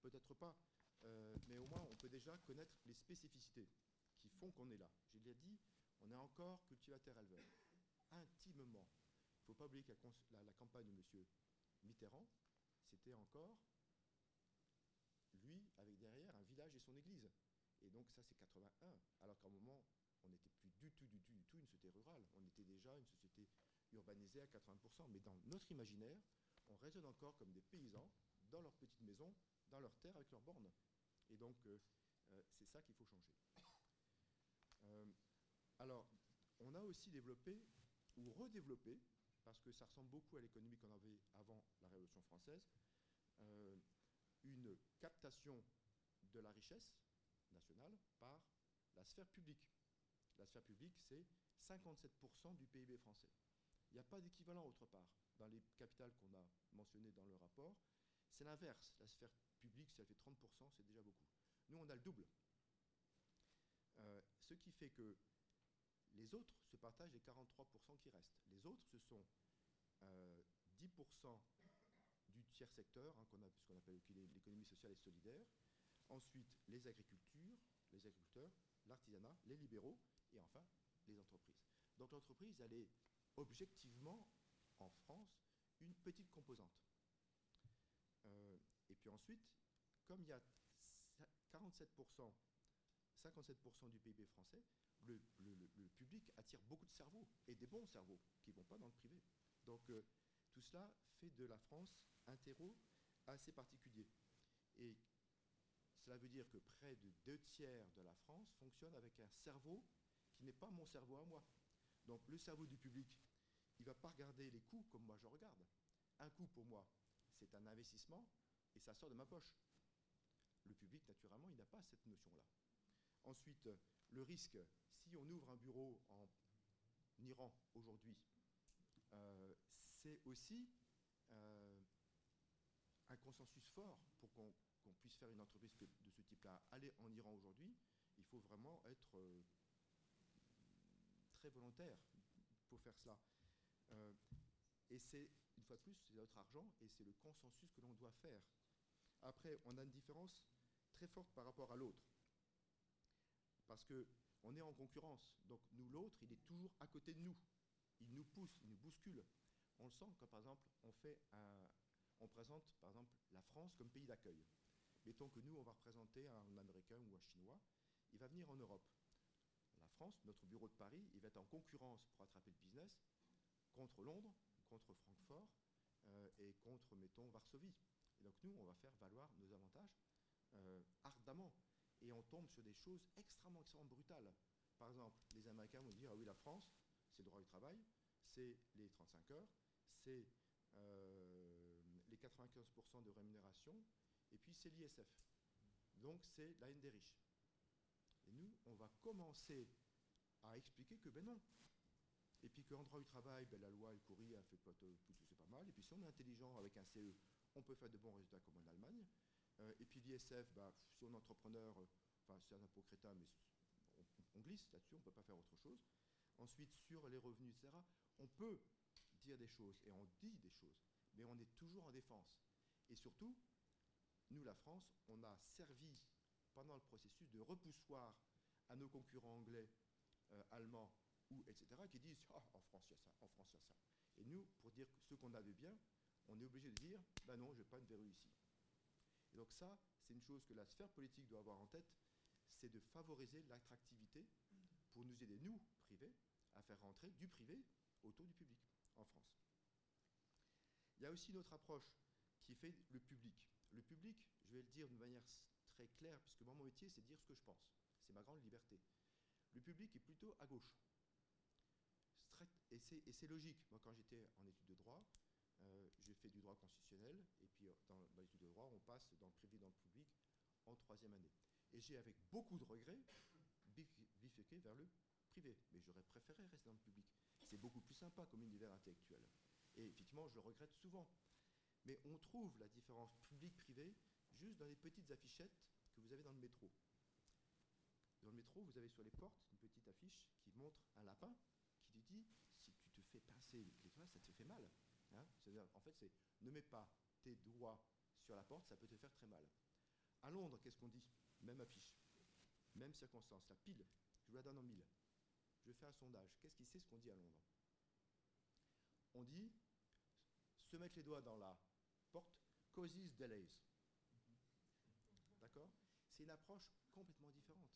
Peut-être pas. Euh, mais au moins, on peut déjà connaître les spécificités qui font qu'on est là. J'ai déjà dit, on est encore cultivateur-éleveur. Intimement. Il ne faut pas oublier que la, la campagne de M. Mitterrand, c'était encore lui, avec derrière un village et son église. Et donc ça, c'est 81, alors qu'à un moment, on n'était plus du tout, du tout, du tout une société rurale. On était déjà une société urbanisée à 80%. Mais dans notre imaginaire, on résonne encore comme des paysans dans leur petite maison, dans leur terre, avec leurs bornes. Et donc, euh, euh, c'est ça qu'il faut changer. Euh, alors, on a aussi développé, ou redéveloppé, parce que ça ressemble beaucoup à l'économie qu'on avait avant la Révolution française, une captation de la richesse nationale par la sphère publique. La sphère publique, c'est 57% du PIB français. Il n'y a pas d'équivalent autre part. Dans les capitales qu'on a mentionnées dans le rapport, c'est l'inverse. La sphère publique, si elle fait 30%, c'est déjà beaucoup. Nous, on a le double. Euh, ce qui fait que les autres se partagent les 43% qui restent. Les autres, ce sont 10% euh, du tiers secteur, hein, qu'on ce qu'on appelle l'économie sociale et solidaire. Ensuite, les agricultures, les agriculteurs, l'artisanat, les libéraux, et enfin, les entreprises. Donc l'entreprise, elle est objectivement, en France, une petite composante. Puis ensuite, comme il y a 47%, 57% du PIB français, le, public attire beaucoup de cerveaux, et des bons cerveaux, qui ne vont pas dans le privé. Donc euh, tout cela fait de la France un terreau assez particulier. Et cela veut dire que près de deux tiers de la France fonctionne avec un cerveau qui n'est pas mon cerveau à moi. Donc le cerveau du public, il ne va pas regarder les coûts comme moi je regarde. Un coût pour moi, c'est un investissement et ça sort de ma poche. Le public, naturellement, il n'a pas cette notion-là. Ensuite, le risque, si on ouvre un bureau en Iran aujourd'hui, euh, c'est aussi euh, un consensus fort pour qu'on puisse faire une entreprise de ce type-là. Aller en Iran aujourd'hui, il faut vraiment être euh, très volontaire pour faire cela. Et c'est, une fois de plus, c'est notre argent et c'est le consensus que l'on doit faire. Après, on a une différence très forte par rapport à l'autre. Parce qu'on est en concurrence. Donc nous, l'autre, il est toujours à côté de nous. Il nous pousse, il nous bouscule. On le sent quand, par exemple, on, fait on présente, par exemple, la France comme pays d'accueil. Mettons que nous, on va représenter un Américain ou un Chinois. Il va venir en Europe. La France, notre bureau de Paris, il va être en concurrence pour attraper le business contre Londres, contre Francfort euh, et contre, mettons, Varsovie. Donc nous, on va faire valoir nos avantages euh, ardemment. Et on tombe sur des choses extrêmement, extrêmement brutales. Par exemple, les Américains vont dire, ah oui, la France, c'est le droit du travail, c'est les 35 heures, c'est euh, les 95% de rémunération, et puis c'est l'ISF. Donc c'est la haine des riches. Et nous, on va commencer à expliquer que ben non. Et puis qu'en droit du travail, ben, la loi, elle courit, elle fait tout, c'est pas mal. Et puis si on est intelligent avec un CE, on peut faire de bons résultats comme en Allemagne. Euh, et puis l'ISF, ben, si on est entrepreneur, euh, enfin c'est un impôt crétin, mais on, glisse là-dessus, on ne peut pas faire autre chose. Ensuite, sur les revenus, etc., on peut dire des choses et on dit des choses, mais on est toujours en défense. Et surtout, nous, la France, on a servi pendant le processus de repoussoir à nos concurrents anglais, euh, allemands ou etc., qui disent ah, en France il y a ça, en France il y a ça. Et nous, pour dire ce qu'on a de bien, on est obligé de dire ben non, je n'ai pas une verrue ici. Et donc ça, c'est une chose que la sphère politique doit avoir en tête, c'est de favoriser l'attractivité pour nous aider, nous, privés, à faire rentrer du privé autour du public en France. Il y a aussi une autre approche qui fait le public. Le public, je vais le dire de manière très claire, puisque moi, mon métier, c'est de dire ce que je pense. C'est ma grande liberté. Le public est plutôt à gauche. Et c'est logique. Moi, quand j'étais en études de droit, euh, j'ai fait du droit constitutionnel, et puis dans, l'étude de droit, on passe dans le privé, dans le public, en troisième année. Et j'ai, avec beaucoup de regrets, bifurqué vers le privé. Mais j'aurais préféré rester dans le public. C'est beaucoup plus sympa comme univers intellectuel. Et effectivement, je le regrette souvent. Mais on trouve la différence public-privé juste dans les petites affichettes que vous avez dans le métro. Dans le métro, vous avez sur les portes une petite affiche qui montre un lapin qui te dit fais pincer doigts, ça te fait mal. Hein en fait, c'est ne mets pas tes doigts sur la porte, ça peut te faire très mal. À Londres, qu'est-ce qu'on dit? Même affiche, même circonstance. La pile, je vous la donne en mille. Je fais un sondage. Qu'est-ce qui sait ce qu'on dit à Londres? On dit se mettre les doigts dans la porte causes delays. D'accord? C'est une approche complètement différente.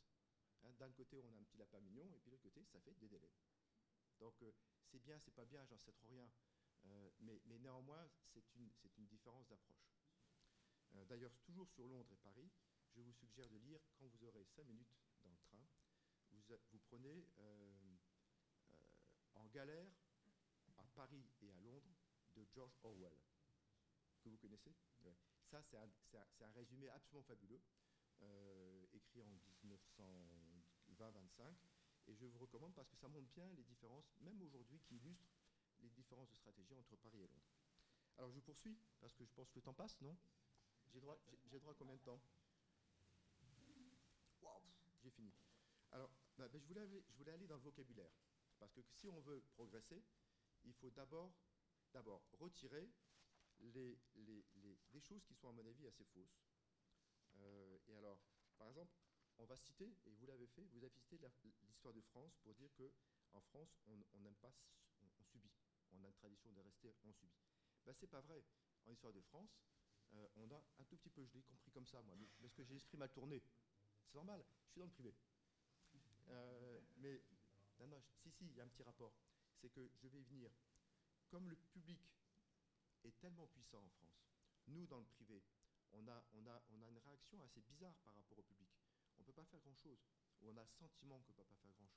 Hein, d'un côté, on a un petit lapin mignon, et puis de l'autre côté, ça fait des délais. Donc, euh, c'est bien, c'est pas bien, j'en sais trop rien. Euh, mais, néanmoins, c'est une, différence d'approche. Euh, d'ailleurs, toujours sur Londres et Paris, je vous suggère de lire, quand vous aurez 5 minutes dans le train, vous, prenez En galère à Paris et à Londres de George Orwell, que vous connaissez? Ça, c'est un, résumé absolument fabuleux, écrit en 1920-25, et je vous recommande parce que ça montre bien les différences, même aujourd'hui, qui illustrent les différences de stratégie entre Paris et Londres. Alors je poursuis, parce que je pense que le temps passe, non? J'ai droit, droit à combien de temps? J'ai fini. Alors, bah, bah, je, voulais aller dans le vocabulaire, parce que si on veut progresser, il faut d'abord d'abord retirer les, des choses qui sont à mon avis assez fausses. Euh, et alors, par exemple, on va citer, et vous l'avez fait, vous avez cité l'histoire de France pour dire que en France, on n'aime pas, on, subit. On a une tradition de rester, on subit. Ben, c'est pas vrai. En histoire de France, euh, on a un tout petit peu, je l'ai compris comme ça, moi, parce que j'ai l'esprit mal tourné. C'est normal, je suis dans le privé. Euh, mais, si, si, il y a un petit rapport. C'est que je vais venir comme le public est tellement puissant en France, nous, dans le privé, on a, on a, on a une réaction assez bizarre par rapport au public. On ne peut pas faire grand-chose. Ou on a le sentiment qu'on ne peut pas faire grand-chose.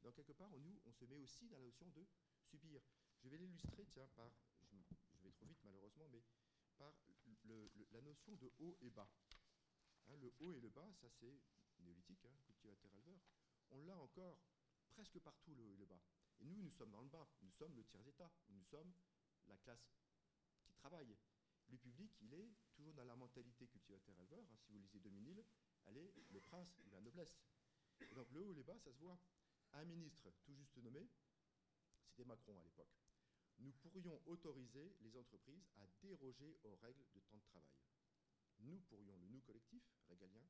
Donc, quelque part, nous, on se met aussi dans la notion de subir. Je vais l'illustrer, tiens, par, je, vais trop vite malheureusement, mais par la notion de haut et bas. Hein, le haut et le bas, ça c'est néolithique, hein, cultivateur éleveur. On l'a encore presque partout, le haut et le bas. Et nous, nous sommes dans le bas. Nous sommes le tiers-état. Nous sommes la classe qui travaille. Le public, il est toujours dans la mentalité cultivateur-éleveur. Hein. si vous lisez 2000, elle est le prince ou la noblesse. donc le haut et le bas, ça se voit. Un ministre tout juste nommé, c'était Macron à l'époque. Nous pourrions autoriser les entreprises à déroger aux règles de temps de travail. Nous pourrions, le nous collectif régalien,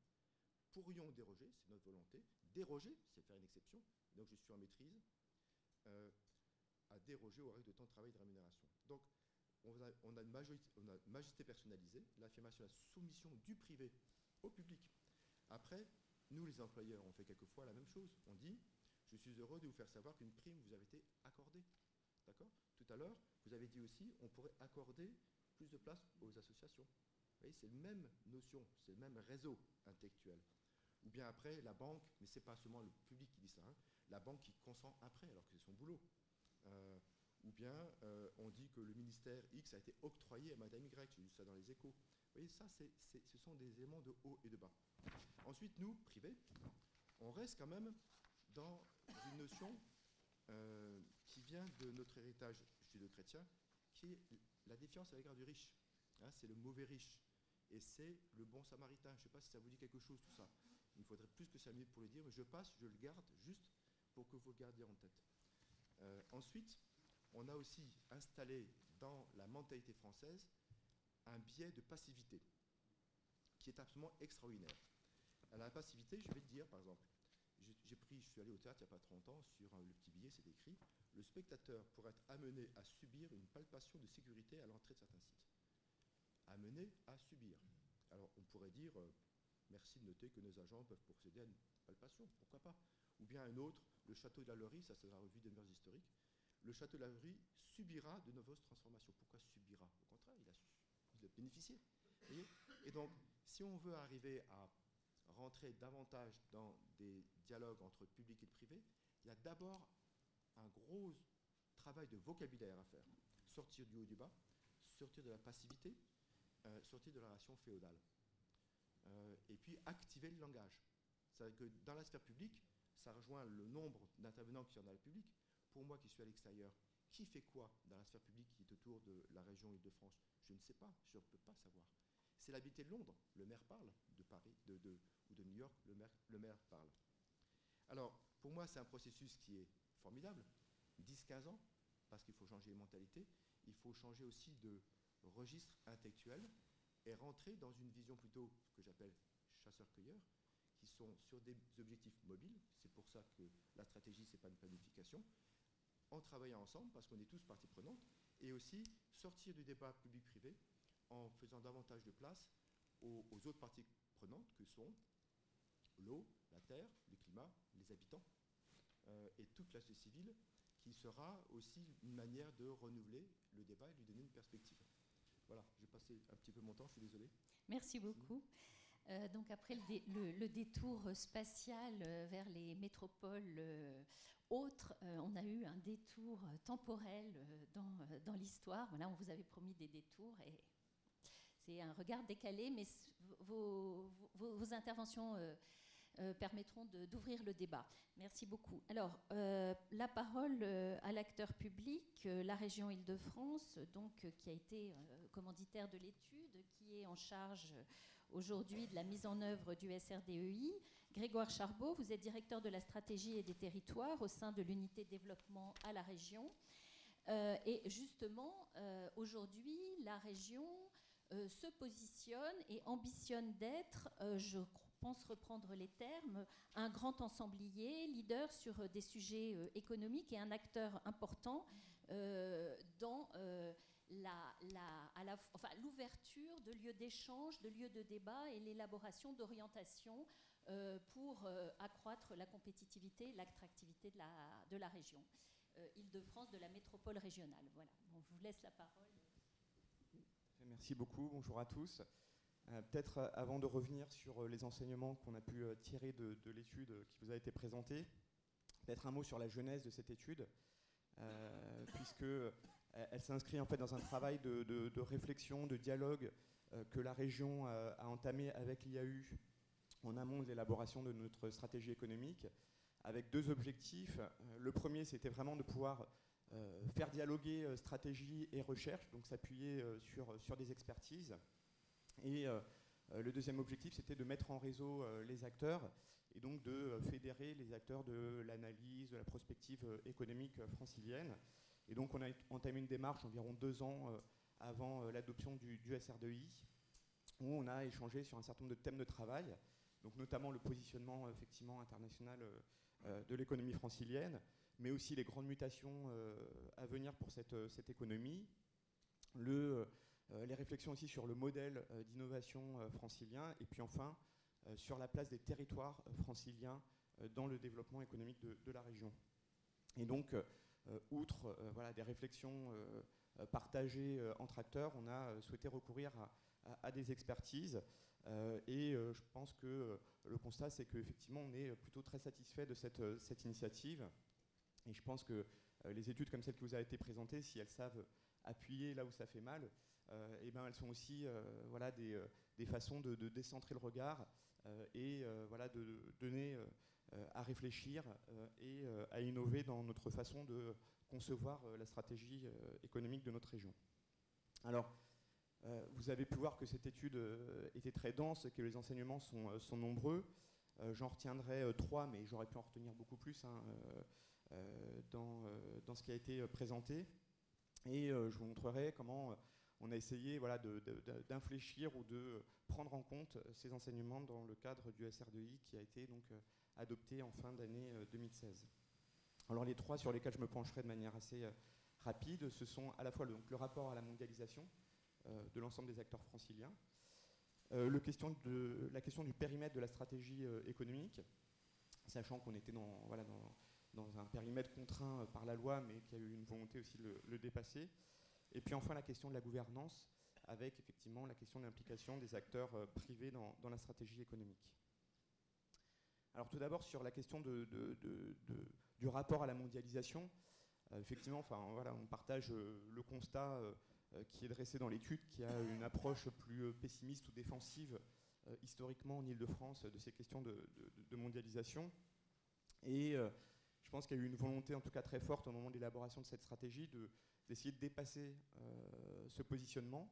pourrions déroger, c'est notre volonté. Déroger, c'est faire une exception. Donc je suis en maîtrise, euh, à déroger aux règles de temps de travail et de rémunération. Donc, on a, une, majorité, on a majesté personnalisée, l'affirmation de la soumission du privé au public. Après, nous, les employeurs, on fait quelquefois la même chose. On dit, je suis heureux de vous faire savoir qu'une prime vous a été accordée. D'accord? Tout à l'heure, vous avez dit aussi, on pourrait accorder plus de place aux associations. Vous voyez, c'est la même notion, c'est le même réseau intellectuel. Ou bien après, la banque, mais ce n'est pas seulement le public qui dit ça, hein, la banque qui consent après, alors que c'est son boulot. Euh, ou bien euh, on dit que le ministère X a été octroyé à Madame Y, j'ai lu ça dans les échos. Voyez, ça, ce sont des éléments de haut et de bas. Ensuite, nous, privés, on reste quand même dans une notion euh, qui vient de notre héritage judéo-chrétien, qui est la défiance à l'égard du riche. Hein, c'est le mauvais riche. Et c'est le bon samaritain. Je ne sais pas si ça vous dit quelque chose, tout ça. Il faudrait plus que 5 minutes pour le dire, mais je passe, je le garde juste pour que vous le gardiez en tête. Euh, ensuite, on a aussi installé dans la mentalité française un biais de passivité qui est absolument extraordinaire. À la passivité, je vais te dire, par exemple, j'ai pris, je suis allé au théâtre il n'y a pas 30 ans, sur le petit billet, c'est écrit Le spectateur pourrait être amené à subir une palpation de sécurité à l'entrée de certains sites. Amené à subir. Alors on pourrait dire Merci de noter que nos agents peuvent procéder à une palpation, pourquoi pas Ou bien un autre, le château de la Laurie, ça c'est la revue des mœurs historiques, le château de la Laurie subira de nombreuses transformations. Pourquoi subira? Au contraire, il a, bénéficié. Et donc, si on veut arriver à rentrer davantage dans des dialogues entre public et privé, il y a d'abord un gros travail de vocabulaire à faire. Sortir du haut du bas, sortir de la passivité, euh, sortir de la relation féodale. Euh, et puis activer le langage. C'est-à-dire que dans la sphère publique, ça rejoint le nombre d'intervenants qui sont dans le public. Pour moi qui suis à l'extérieur, qui fait quoi dans la sphère publique qui est autour de la région Île-de-France? Je ne sais pas, je ne peux pas savoir. C'est l'habité de Londres, le maire parle, de Paris de, ou de New York, le maire, le maire parle. Alors, pour moi, c'est un processus qui est formidable, 10-15 ans, parce qu'il faut changer les mentalités, il faut changer aussi de registre intellectuel, et rentrer dans une vision plutôt que j'appelle chasseur-cueilleur, qui sont sur des objectifs mobiles. C'est pour ça que la stratégie, ce n'est pas une planification. En travaillant ensemble, parce qu'on est tous partie prenante, et aussi sortir du débat public-privé en faisant davantage de place aux, autres parties prenantes que sont l'eau, la terre, le climat, les habitants euh, et toute la société civile, qui sera aussi une manière de renouveler le débat et lui donner une perspective. Voilà, j'ai passé un petit peu mon temps, je suis désolé. Merci beaucoup. Euh, donc après le, détour spatial euh, vers les métropoles euh, autres, on a eu un détour temporel dans, dans l'histoire. Voilà, on vous avait promis des détours et c'est un regard décalé, mais vos, vos, interventions permettront d'ouvrir le débat. Merci beaucoup. Alors, la parole à l'acteur public, la région Île-de-France, donc qui a été commanditaire de l'étude, qui est en charge aujourd'hui de la mise en œuvre du SRDEI. Grégoire Charbot, vous êtes directeur de la stratégie et des territoires au sein de l'unité développement à la région. et justement, aujourd'hui, la région se positionne et ambitionne d'être, je pense reprendre les termes, un grand ensemblier, leader sur des sujets euh, économiques et un acteur important euh, euh, l'ouverture de lieux d'échange, de lieux de débat et l'élaboration d'orientations pour accroître la compétitivité, l'attractivité de la, région. Île-de-France, de la métropole régionale. Voilà, on vous laisse la parole. Merci beaucoup, bonjour à tous. Euh, peut-être euh, avant de revenir sur euh, les enseignements qu'on a pu tirer de, l'étude qui vous a été présentée, peut-être un mot sur la genèse de cette étude, puisque elle s'inscrit en fait dans un travail de, réflexion, de dialogue que la région a entamé avec l'IAU en amont de l'élaboration de notre stratégie économique, avec deux objectifs. Le premier, c'était vraiment de pouvoir faire dialoguer stratégie et recherche, donc s'appuyer sur, sur des expertises. Et euh, euh, le deuxième objectif, c'était de mettre en réseau euh, les acteurs et donc de fédérer les acteurs de l'analyse, de la prospective économique francilienne. Et donc on a entamé une démarche environ deux ans avant l'adoption du, du, SRDI, où on a échangé sur un certain nombre de thèmes de travail, donc notamment le positionnement effectivement international de l'économie francilienne, mais aussi les grandes mutations à venir pour cette, économie, le euh, les réflexions aussi sur le modèle euh, d'innovation euh, francilien, et puis enfin sur la place des territoires franciliens dans le développement économique de, la région. Et donc, outre voilà, des réflexions partagées entre acteurs, on a souhaité recourir à, des expertises. et je pense que le constat, c'est qu'effectivement, on est plutôt très satisfait de cette, cette, initiative. Et je pense que les études comme celle qui vous a été présentée, si elles savent appuyer là où ça fait mal, et euh, eh ben elles sont aussi euh, voilà, des, euh, des, façons de, décentrer le regard et voilà, de donner à réfléchir et à innover dans notre façon de concevoir la stratégie économique de notre région. Alors, vous avez pu voir que cette étude était très dense, que les enseignements sont, nombreux. J'en retiendrai trois, mais j'aurais pu en retenir beaucoup plus hein, dans, dans, ce qui a été présenté. Et je vous montrerai comment on a essayé voilà, d'infléchir ou de prendre en compte ces enseignements dans le cadre du SR2I qui a été donc adopté en fin d'année 2016. Alors les trois sur lesquels je me pencherai de manière assez rapide, ce sont à la fois le, rapport à la mondialisation de l'ensemble des acteurs franciliens, la question du périmètre de la stratégie économique, sachant qu'on était dans, un périmètre contraint euh, par la loi, mais qui a eu une volonté aussi de le, dépasser. Et puis enfin la question de la gouvernance, avec effectivement la question de l'implication des acteurs euh, privés dans, la stratégie économique. Alors tout d'abord sur la question du rapport à la mondialisation, euh, effectivement, enfin, voilà, on partage le constat qui est dressé dans l'étude, qui a une approche plus pessimiste ou défensive historiquement en Ile-de-France de ces questions de, mondialisation. Et je pense qu'il y a eu une volonté, en tout cas très forte, au moment de l'élaboration de cette stratégie, d'essayer de, dépasser euh, ce positionnement,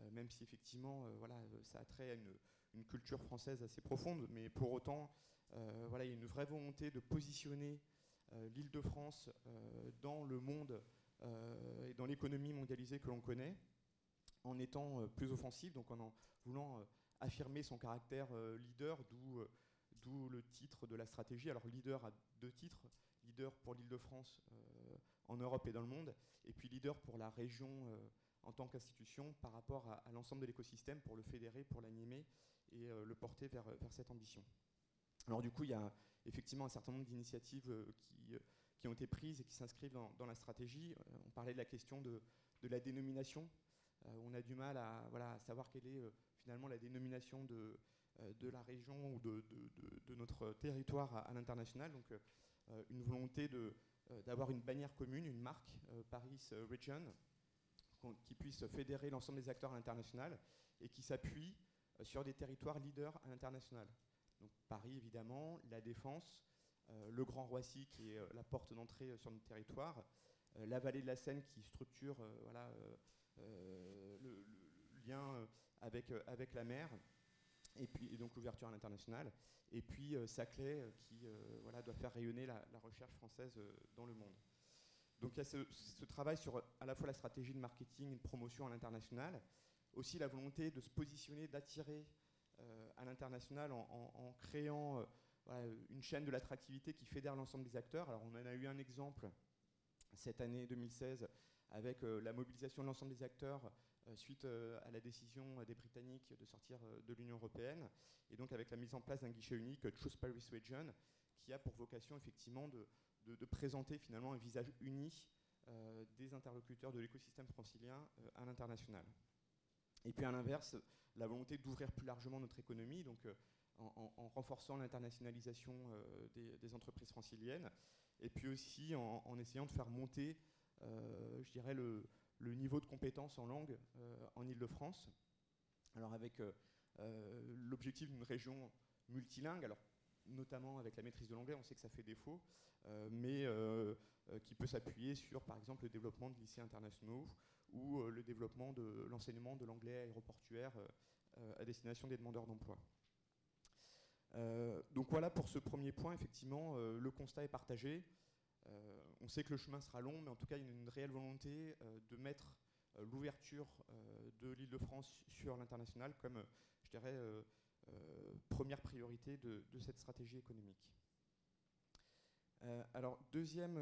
euh, même si effectivement, euh, voilà, ça a trait à une, culture française assez profonde, mais pour autant, voilà, il y a une vraie volonté de positionner l'île de France dans le monde et dans l'économie mondialisée que l'on connaît, en étant plus offensive, donc en, voulant affirmer son caractère leader, d'où le titre de la stratégie. Alors leader à deux titres, leader pour l'Île-de-France euh, en Europe et dans le monde, et puis leader pour la région euh, en tant qu'institution par rapport à, l'ensemble de l'écosystème pour le fédérer, pour l'animer et euh, le porter vers, cette ambition. Alors du coup, il y a effectivement un certain nombre d'initiatives qui, qui, ont été prises et qui s'inscrivent dans, la stratégie. on parlait de la question de, la dénomination. on a du mal à, savoir quelle est finalement la dénomination de, la région ou de, notre territoire à, l'international. Donc euh, une volonté euh, d'avoir une bannière commune, une marque euh, Paris Region, qui puisse fédérer l'ensemble des acteurs à l'international et qui s'appuie sur des territoires leaders à l'international. Paris évidemment, la Défense, le Grand Roissy qui est la porte d'entrée sur notre territoire, la vallée de la Seine qui structure voilà, le, lien avec, avec la mer, et puis donc l'ouverture à l'international, et puis euh, Saclay euh, qui euh, voilà, doit faire rayonner la, recherche française dans le monde. Donc il y a ce, travail sur à la fois la stratégie de marketing et de promotion à l'international, aussi la volonté de se positionner, d'attirer à l'international en, créant une chaîne de l'attractivité qui fédère l'ensemble des acteurs. Alors on en a eu un exemple cette année 2016 avec la mobilisation de l'ensemble des acteurs euh, suite euh, à la décision des Britanniques de sortir euh, de l'Union européenne, et donc avec la mise en place d'un guichet unique, Choose Paris Region, qui a pour vocation effectivement de, présenter finalement un visage uni des interlocuteurs de l'écosystème francilien à l'international. Et puis à l'inverse, la volonté d'ouvrir plus largement notre économie, donc en, renforçant l'internationalisation des, entreprises franciliennes, et puis aussi en, essayant de faire monter, je dirais, le, niveau de compétence en langue euh, en Ile-de-France. Alors avec euh, euh, l'objectif d'une région multilingue, alors notamment avec la maîtrise de l'anglais, on sait que ça fait défaut, mais qui peut s'appuyer sur, par exemple, le développement de lycées internationaux ou le développement de l'enseignement de l'anglais aéroportuaire à destination des demandeurs d'emploi. donc voilà pour ce premier point, effectivement, le constat est partagé. Euh, on sait que le chemin sera long, mais en tout cas, il y a une réelle volonté euh, de mettre euh, l'ouverture de l'île de France sur l'international comme, je dirais, première priorité de, cette stratégie économique. alors, deuxième,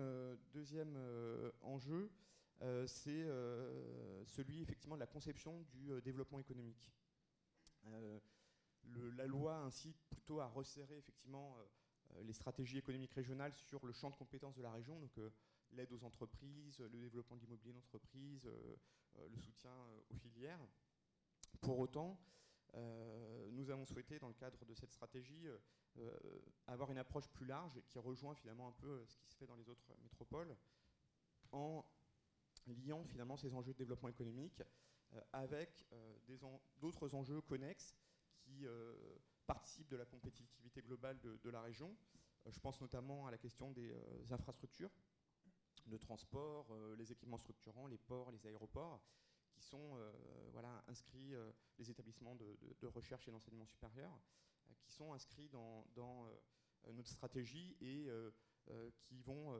deuxième enjeu, c'est celui effectivement de la conception du développement économique. la loi incite plutôt à resserrer effectivement euh, les stratégies économiques régionales sur le champ de compétences de la région, donc euh, l'aide aux entreprises, le développement de l'immobilier d'entreprise, euh, le soutien aux filières. Pour autant, nous avons souhaité, dans le cadre de cette stratégie, avoir une approche plus large qui rejoint finalement un peu ce qui se fait dans les autres métropoles, en liant finalement ces enjeux de développement économique avec d'autres enjeux connexes qui participe de la compétitivité globale de, la région. Euh, je pense notamment à la question des euh, infrastructures de transport, euh, les équipements structurants, les ports, les aéroports, qui sont voilà, inscrits, les établissements de, recherche et d'enseignement supérieur, qui sont inscrits dans, notre stratégie et qui vont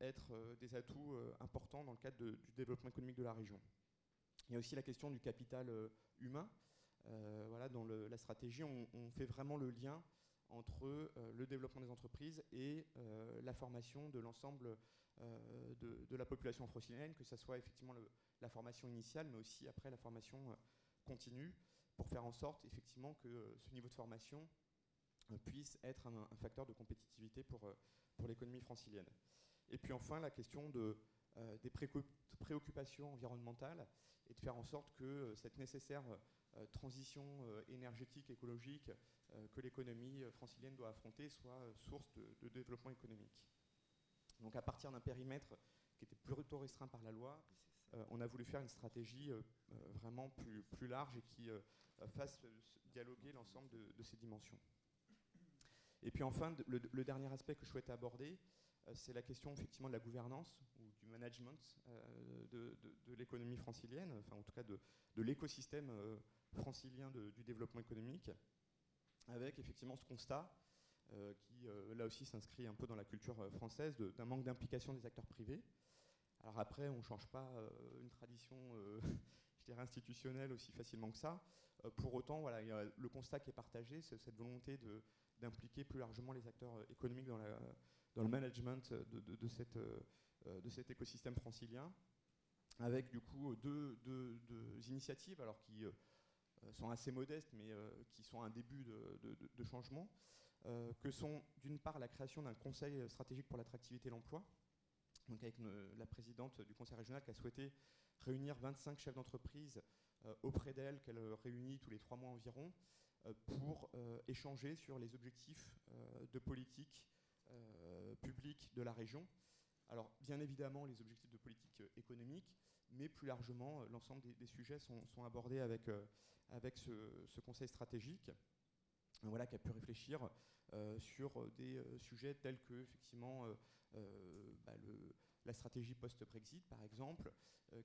être des atouts importants dans le cadre du développement économique de la région. Il y a aussi la question du capital humain. voilà, dans la stratégie, on, fait vraiment le lien entre le développement des entreprises et la formation de l'ensemble de, la population francilienne, que ce soit effectivement la formation initiale, mais aussi après la formation continue, pour faire en sorte effectivement que ce niveau de formation puisse être un, facteur de compétitivité pour, euh, pour l'économie francilienne. Et puis enfin, la question de, euh, des préoccupations environnementales et de faire en sorte que euh, cette nécessaire transition énergétique, écologique que l'économie francilienne doit affronter soit source de, développement économique. Donc à partir d'un périmètre qui était plutôt restreint par la loi, on a voulu faire une stratégie vraiment plus, plus large et qui fasse dialoguer l'ensemble de ces dimensions. Et puis enfin, le, dernier aspect que je souhaitais aborder, euh, c'est la question effectivement de la gouvernance ou du management euh, de, l'économie francilienne, enfin en tout cas de, l'écosystème euh, francilien du développement économique, avec effectivement ce constat qui là aussi s'inscrit un peu dans la culture française d'un manque d'implication des acteurs privés. Alors après, on ne change pas une tradition, je dirais, institutionnelle aussi facilement que ça. pour autant, voilà, le constat qui est partagé, c'est cette volonté de d'impliquer plus largement les acteurs euh, économiques dans, le management de, cette, euh, de cet écosystème francilien, avec du coup deux, initiatives alors qui euh, sont assez modestes, mais qui sont un début de, changement, que sont d'une part la création d'un conseil stratégique pour l'attractivité et l'emploi, donc avec la présidente du conseil régional qui a souhaité réunir 25 chefs d'entreprise auprès d'elle, qu'elle réunit tous les trois mois environ, euh, pour euh, échanger sur les objectifs euh, de politique publique de la région. Alors, bien évidemment, les objectifs de politique économique, mais plus largement, l'ensemble des, sujets sont, abordés avec, avec ce, conseil stratégique voilà, qui a pu réfléchir sur des sujets tels que, effectivement, bah, la stratégie post-Brexit, par exemple,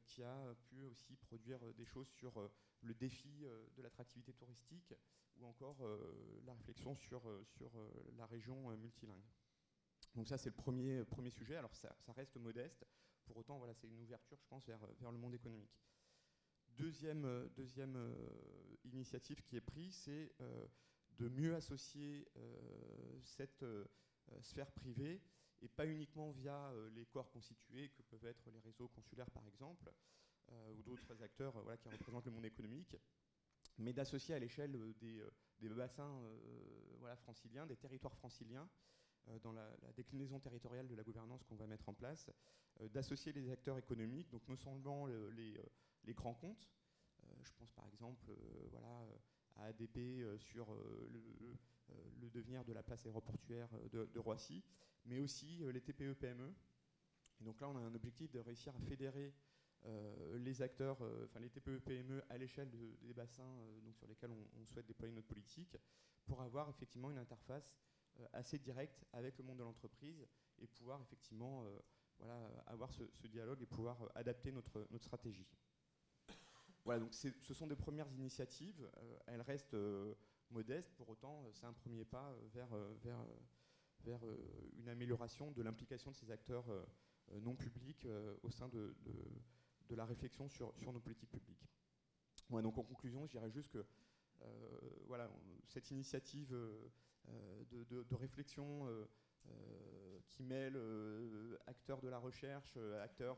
qui a pu aussi produire des choses sur le défi de l'attractivité touristique, ou encore euh, la réflexion sur, euh, sur euh, la région multilingue. Donc ça, c'est le premier, premier sujet. Alors ça, reste modeste. Pour autant, voilà, c'est une ouverture, je pense, vers, vers le monde économique. Deuxième, deuxième initiative qui est prise, c'est de mieux associer cette sphère privée et pas uniquement via les corps constitués que peuvent être les réseaux consulaires par exemple, ou d'autres acteurs voilà, qui représentent le monde économique, mais d'associer à l'échelle euh, des, euh, bassins euh, voilà, franciliens, des territoires franciliens, dans la, déclinaison territoriale de la gouvernance qu'on va mettre en place, d'associer les acteurs économiques, donc non seulement les, les, grands comptes, je pense par exemple voilà, à ADP sur le, le, devenir de la place aéroportuaire de, de Roissy, mais aussi les TPE-PME. Et donc là, on a un objectif de réussir à fédérer euh, les acteurs, euh, enfin les TPE-PME à l'échelle des bassins euh, donc sur lesquels on, souhaite déployer notre politique, pour avoir effectivement une interface assez directe avec le monde de l'entreprise et pouvoir effectivement voilà, avoir ce, dialogue et pouvoir adapter notre, notre stratégie. Voilà, donc ce sont des premières initiatives. elles restent modestes, pour autant, c'est un premier pas vers, vers, vers une amélioration de l'implication de ces acteurs non publics au sein de, de la réflexion sur, sur nos politiques publiques. donc en conclusion, je dirais juste que euh, voilà, cette initiative euh, de, de, réflexion euh, qui mêle acteurs de la recherche, acteurs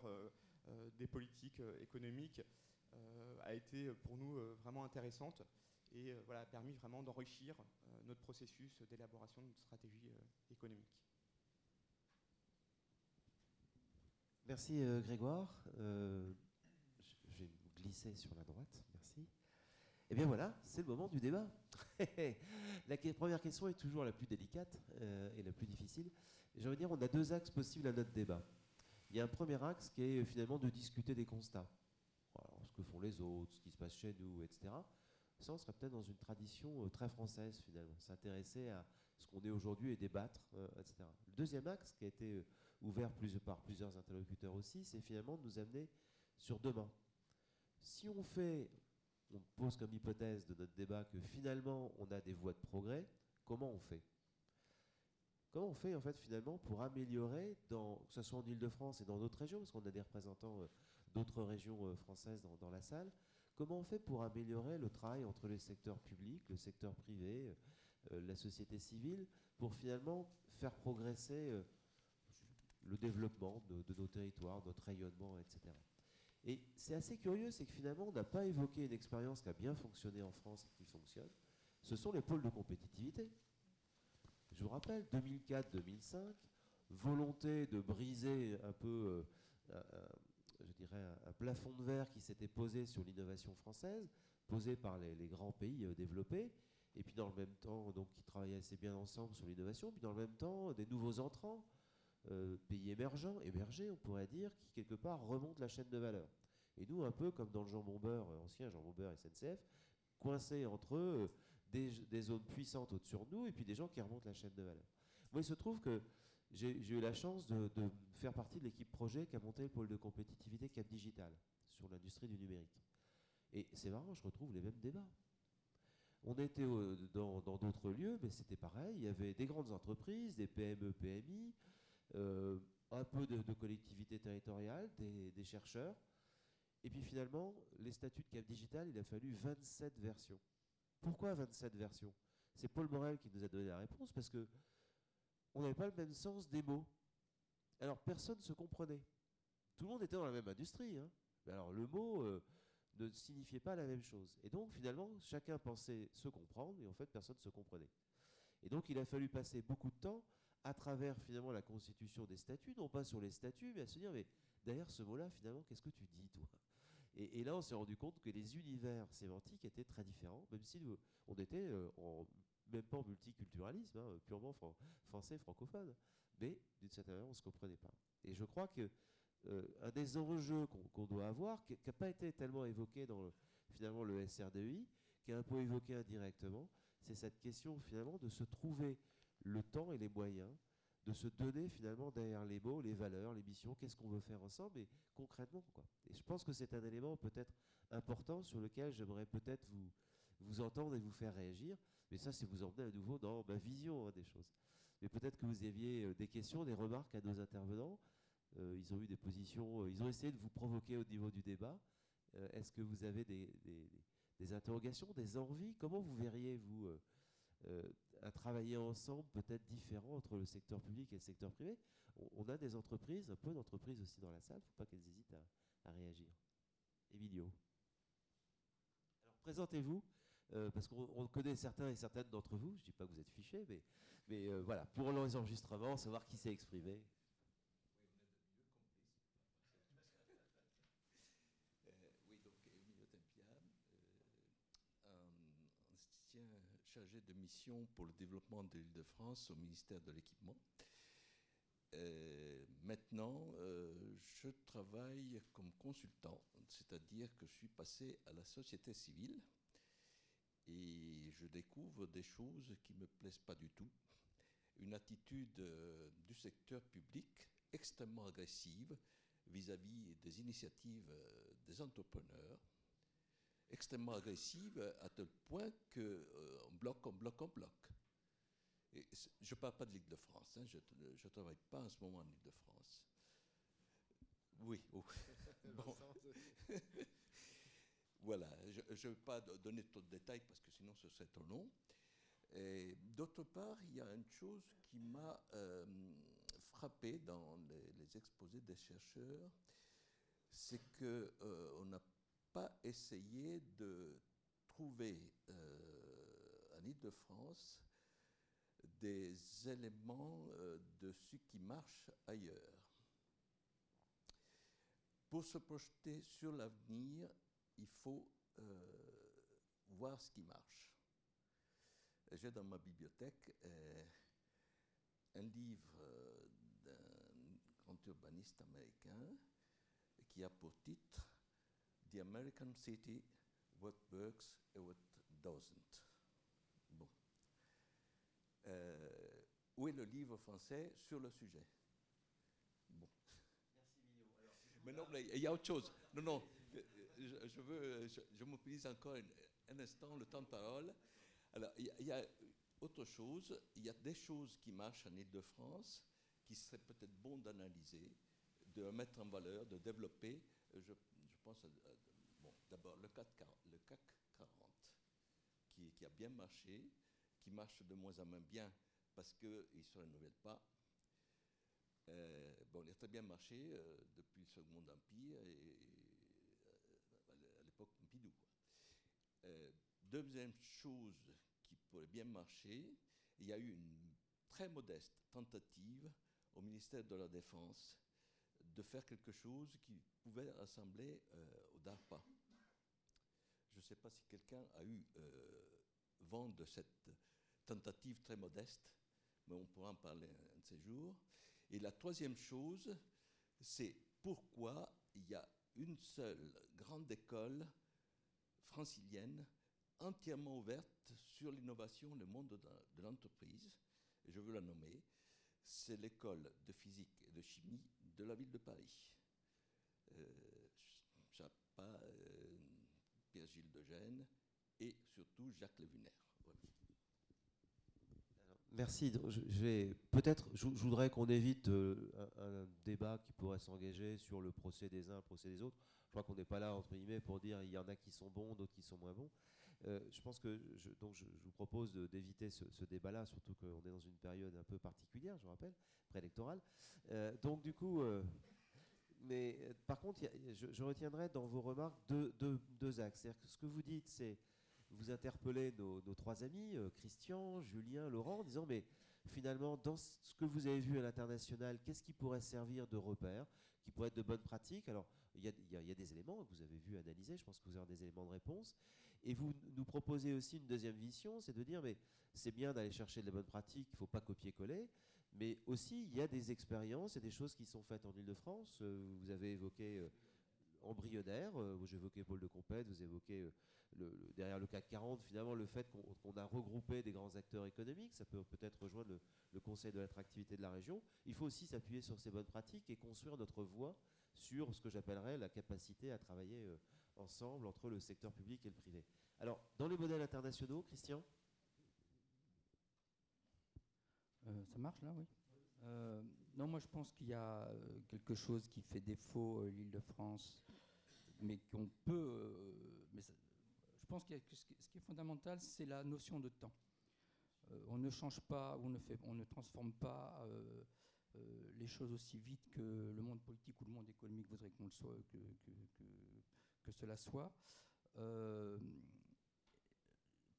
des politiques économiques, a été pour nous vraiment intéressante et voilà, a permis vraiment d'enrichir notre processus d'élaboration de notre stratégie économique. Merci euh, Grégoire. Euh, je vais glisser sur la droite. Merci. Eh bien voilà, c'est le moment du débat. la première question est toujours la plus délicate euh, et la plus difficile. J'ai envie de dire, on a deux axes possibles à notre débat. Il y a un premier axe qui est finalement de discuter des constats. ce que font les autres, ce qui se passe chez nous, etc. Ça, serait peut-être dans une tradition très française finalement, s'intéresser à ce qu'on est aujourd'hui et débattre, etc. Le deuxième axe qui a été ouvert par plusieurs interlocuteurs aussi, c'est finalement de nous amener sur demain. Si on fait, on pose comme hypothèse de notre débat que finalement on a des voies de progrès, comment on fait? Comment on fait en fait finalement pour améliorer, dans, que ce soit en Ile-de-France et dans d'autres régions, parce qu'on a des représentants euh, d'autres régions françaises dans, la salle. Comment on fait pour améliorer le travail entre le secteur public, le secteur privé, la société civile, pour finalement faire progresser le développement de, nos territoires, notre rayonnement, etc. Et c'est assez curieux, c'est que finalement, on n'a pas évoqué une expérience qui a bien fonctionné en France et qui fonctionne. Ce sont les pôles de compétitivité. Je vous rappelle, 2004-2005, volonté de briser un peu, euh, je dirais, un, plafond de verre qui s'était posé sur l'innovation française, posé par les, grands pays euh, développés, et puis dans le même temps, donc, qui travaillaient assez bien ensemble sur l'innovation, puis dans le même temps, des nouveaux entrants, euh, pays émergents, émergés, on pourrait dire, qui quelque part remontent la chaîne de valeur. Et nous, un peu comme dans le jambon beurre, euh, ancien jambon beurre SNCF, coincés entre eux, des, zones puissantes au-dessus de nous et puis des gens qui remontent la chaîne de valeur. Moi, il se trouve que j'ai eu la chance de, faire partie de l'équipe projet qui a monté le pôle de compétitivité Cap Digital sur l'industrie du numérique. Et c'est marrant, je retrouve les mêmes débats. On était dans d'autres lieux, mais c'était pareil. Il y avait des grandes entreprises, des PME, PMI, euh, un peu de, collectivité territoriale, des, chercheurs. Et puis finalement, les statuts de Cap Digital, il a fallu 27 versions. Pourquoi 27 versions? C'est Paul Morel qui nous a donné la réponse, parce que on n'avait pas le même sens des mots. Alors personne ne se comprenait. Tout le monde était dans la même industrie. Hein. Mais alors le mot euh, ne signifiait pas la même chose. Et donc finalement, chacun pensait se comprendre, et en fait, personne ne se comprenait. Et donc il a fallu passer beaucoup de temps à travers finalement la constitution des statuts, non pas sur les statuts, mais à se dire, mais derrière ce mot-là, finalement, qu'est-ce que tu dis, toi? Et, là, on s'est rendu compte que les univers sémantiques étaient très différents, même si on était euh, même pas en multiculturalisme, hein, purement français, francophone, mais d'une certaine manière, on ne se comprenait pas. Et je crois que euh, un des enjeux qu'on doit avoir, qui n'a pas été tellement évoqué dans finalement le SRDI, qui est un peu évoqué indirectement, c'est cette question finalement de se trouver le temps et les moyens de se donner finalement derrière les mots, les valeurs, les missions, qu'est-ce qu'on veut faire ensemble et concrètement. Quoi. Et je pense que c'est un élément peut-être important sur lequel j'aimerais peut-être vous, vous entendre et vous faire réagir. Mais ça, c'est vous emmener à nouveau dans ma vision hein, des choses. Mais peut-être que vous aviez euh, des questions, des remarques à nos intervenants. Euh, ils ont eu des positions, euh, ils ont essayé de vous provoquer au niveau du débat. Est-ce que vous avez des, interrogations, des envies? Comment vous verriez, vous, à travailler ensemble, peut-être différents entre le secteur public et le secteur privé? On, a des entreprises, un peu d'entreprises aussi dans la salle, il ne faut pas qu'elles hésitent à, réagir. Emilio. Alors présentez-vous, euh, parce qu'on connaît certains et certaines d'entre vous, je ne dis pas que vous êtes fichés, mais, euh, voilà, pour les enregistrements, savoir qui s'est exprimé. chargé de mission pour le développement de l'Île-de-France au ministère de l'Équipement. Euh, maintenant, euh, je travaille comme consultant, c'est-à-dire que je suis passé à la société civile et je découvre des choses qui ne me plaisent pas du tout. Une attitude euh, du secteur public extrêmement agressive vis-à-vis -vis des initiatives des entrepreneurs extrêmement agressive à tel point qu'on euh, bloque, on bloque, on bloque. Et je ne parle pas de l'île de France, hein, je ne travaille pas en ce moment en île de France. Oui, oh. bon. voilà, je ne vais pas donner trop de détails parce que sinon ce serait trop long. D'autre part, il y a une chose qui m'a euh, frappé dans les, exposés des chercheurs, c'est qu'on euh, n'a pas essayer de trouver euh, en Ile-de-France des éléments euh, de ce qui marche ailleurs. Pour se projeter sur l'avenir, il faut euh, voir ce qui marche. J'ai dans ma bibliothèque un livre d'un grand urbaniste américain qui a pour titre The American City, What Works and What Doesn't. Bon. Euh, où est le livre français sur le sujet? Bon. Merci Mais non, mais il y a autre chose. Non, non, je, veux, je, je encore un, instant le temps de parole. Alors, il y, a autre chose. Il y a des choses qui marchent en Ile-de-France qui seraient peut-être bon d'analyser, de mettre en valeur, de développer je, je pense bon, d'abord le le CAC 40, qui, a bien marché, qui marche de moins en moins bien parce qu'il ne se renouvelle pas. Euh, bon, il a très bien marché euh, depuis le Second Empire et, euh, à l'époque Pompidou. Deuxième chose qui pourrait bien marcher, il y a eu une très modeste tentative au ministère de la Défense de faire quelque chose qui pouvait ressembler au DARPA. Je ne sais pas si quelqu'un a eu vent de cette tentative très modeste, mais on pourra en parler un de ces jours. Et la troisième chose, c'est pourquoi il y a une seule grande école francilienne entièrement ouverte sur l'innovation, le monde de l'entreprise, je veux la nommer, c'est l'école de physique et de chimie de la ville de Paris. Euh, euh Pierre-Gilles de Gênes et surtout Jacques Levuner. Merci. Je, peut-être, je, voudrais qu'on évite euh, un, débat qui pourrait s'engager sur le procès des uns, le procès des autres. Je crois qu'on n'est pas là entre guillemets pour dire il y en a qui sont bons, d'autres qui sont moins bons. Euh, je pense que donc je, vous propose d'éviter ce, débat-là, surtout qu'on est dans une période un peu particulière, je rappelle, préélectorale. Euh, donc du coup, mais par contre, je, retiendrai dans vos remarques deux, axes. C'est-à-dire que ce que vous dites, c'est vous interpellez nos, trois amis, euh, Christian, Julien, Laurent, en disant mais finalement, dans ce que vous avez vu à l'international, qu'est-ce qui pourrait servir de repère, qui pourrait être de bonnes pratiques? Alors, il y, a, des éléments que vous avez vu analyser, je pense que vous avez des éléments de réponse. Et vous nous proposez aussi une deuxième vision, c'est de dire mais c'est bien d'aller chercher des bonnes pratiques, il ne faut pas copier-coller, mais aussi il y a des expériences et des choses qui sont faites en Ile-de-France. Euh, vous avez évoqué euh, embryonnaire, j'ai évoqué Paul de Compète, vous évoquez derrière le CAC 40, finalement, le fait qu'on a regroupé des grands acteurs économiques, ça peut peut-être rejoindre le, Conseil de l'attractivité de la région. Il faut aussi s'appuyer sur ces bonnes pratiques et construire notre voie sur ce que j'appellerais la capacité à travailler euh, ensemble entre le secteur public et le privé. Alors, dans les modèles internationaux, Christian? Euh, Ça marche là, oui. Euh, non, moi je pense qu'il y a quelque chose qui fait défaut l'île de France, mais qu'on peut, mais je pense que ce qui est fondamental, c'est la notion de temps. On ne change pas, on ne, fait, on ne transforme pas euh, euh, les choses aussi vite que le monde politique ou le monde économique voudrait qu'on le soit, que, cela soit.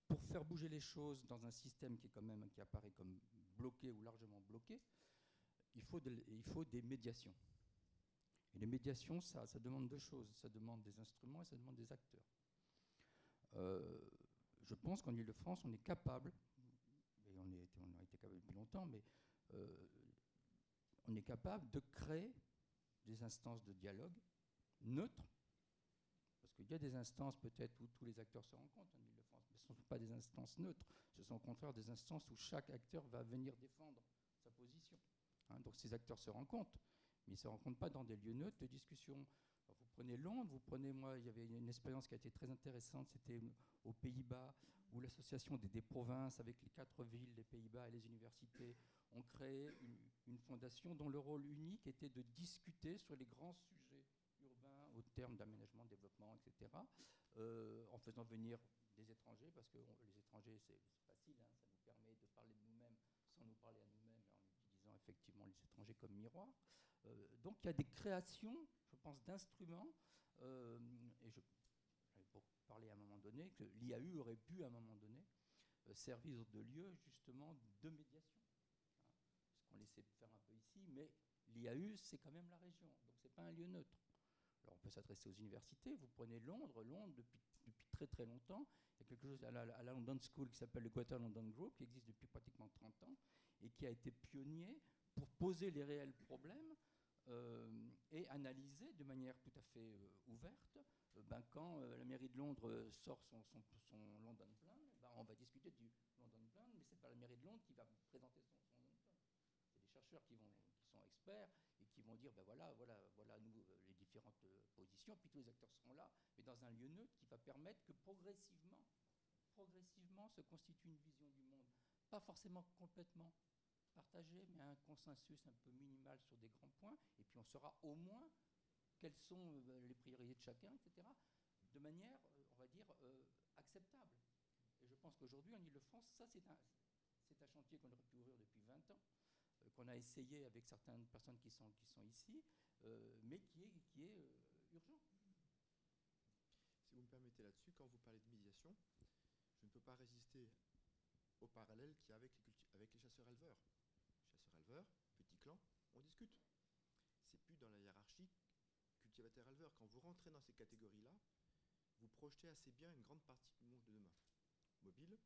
pour faire bouger les choses dans un système qui, est quand même, qui apparaît comme bloqué ou largement bloqué, il faut, il faut des médiations. Et les médiations, ça, ça demande deux choses. Ça demande des instruments et ça demande des acteurs. Euh, je pense qu'en Ile-de-France, on est capable, et on, a été capable depuis longtemps, mais euh, on est capable de créer des instances de dialogue neutres, parce qu'il y a des instances peut-être où tous les acteurs se rencontrent mais ce ne sont pas des instances neutres, ce sont au contraire des instances où chaque acteur va venir défendre sa position. Hein. donc ces acteurs se rencontrent, mais ils ne se rencontrent pas dans des lieux neutres de discussion vous prenez Londres, vous prenez, moi, il y avait une expérience qui a été très intéressante, c'était aux Pays-Bas, où l'association des, provinces, avec les quatre villes des Pays-Bas et les universités, ont créé une, fondation dont le rôle unique était de discuter sur les grands sujets urbains au terme d'aménagement, développement, etc., euh, en faisant venir des étrangers, parce que les étrangers, c'est facile, hein, ça nous permet de parler de nous-mêmes sans nous parler à nous-mêmes, en utilisant effectivement les étrangers comme miroir. Euh, donc il y a des créations pense, d'instruments. Euh, et je, pour parler à un moment donné, que l'IAU aurait pu à un moment donné servir de lieu justement de médiation. Ce qu'on laissait faire un peu ici, mais l'IAU, c'est quand même la région, donc c'est pas un lieu neutre. Alors on peut s'adresser aux universités, vous prenez Londres, Londres depuis, très très longtemps, il y a quelque chose à la, London School qui s'appelle le Greater London Group, qui existe depuis pratiquement 30 ans, et qui a été pionnier pour poser les réels problèmes euh, et analyser de manière tout à fait euh, ouverte. Euh, ben, quand la mairie de Londres sort son, London Plan, ben, on va discuter du London Plan, mais ce n'est pas la mairie de Londres qui va présenter son, London Plan. C'est des qui, vont, sont experts et qui vont dire ben voilà, voilà, voilà nous les différentes positions, puis tous les acteurs seront là, mais dans un lieu neutre qui va permettre que progressivement, progressivement se constitue une vision du monde. Pas forcément complètement partagé, mais un consensus un peu minimal sur des grands points, et puis on saura au moins quelles sont les priorités de chacun, etc., de manière, on va dire, acceptable. Et je pense qu'aujourd'hui, en Ile-de-France, ça, c'est un, c'est un chantier qu'on aurait pu ouvrir depuis 20 ans, qu'on a essayé avec certaines personnes qui sont, qui sont ici, mais qui est, qui est urgent. Si vous me permettez là-dessus, quand vous parlez de médiation, je ne peux pas résister au parallèle qu'il y a avec les, avec les chasseurs-éleveurs. Chasseurs-éleveurs, petit clan, on discute. C'est plus dans la hiérarchie cultivateur-éleveur. Quand vous rentrez dans ces catégories-là, vous projetez assez bien une grande partie du monde de demain. Mobile,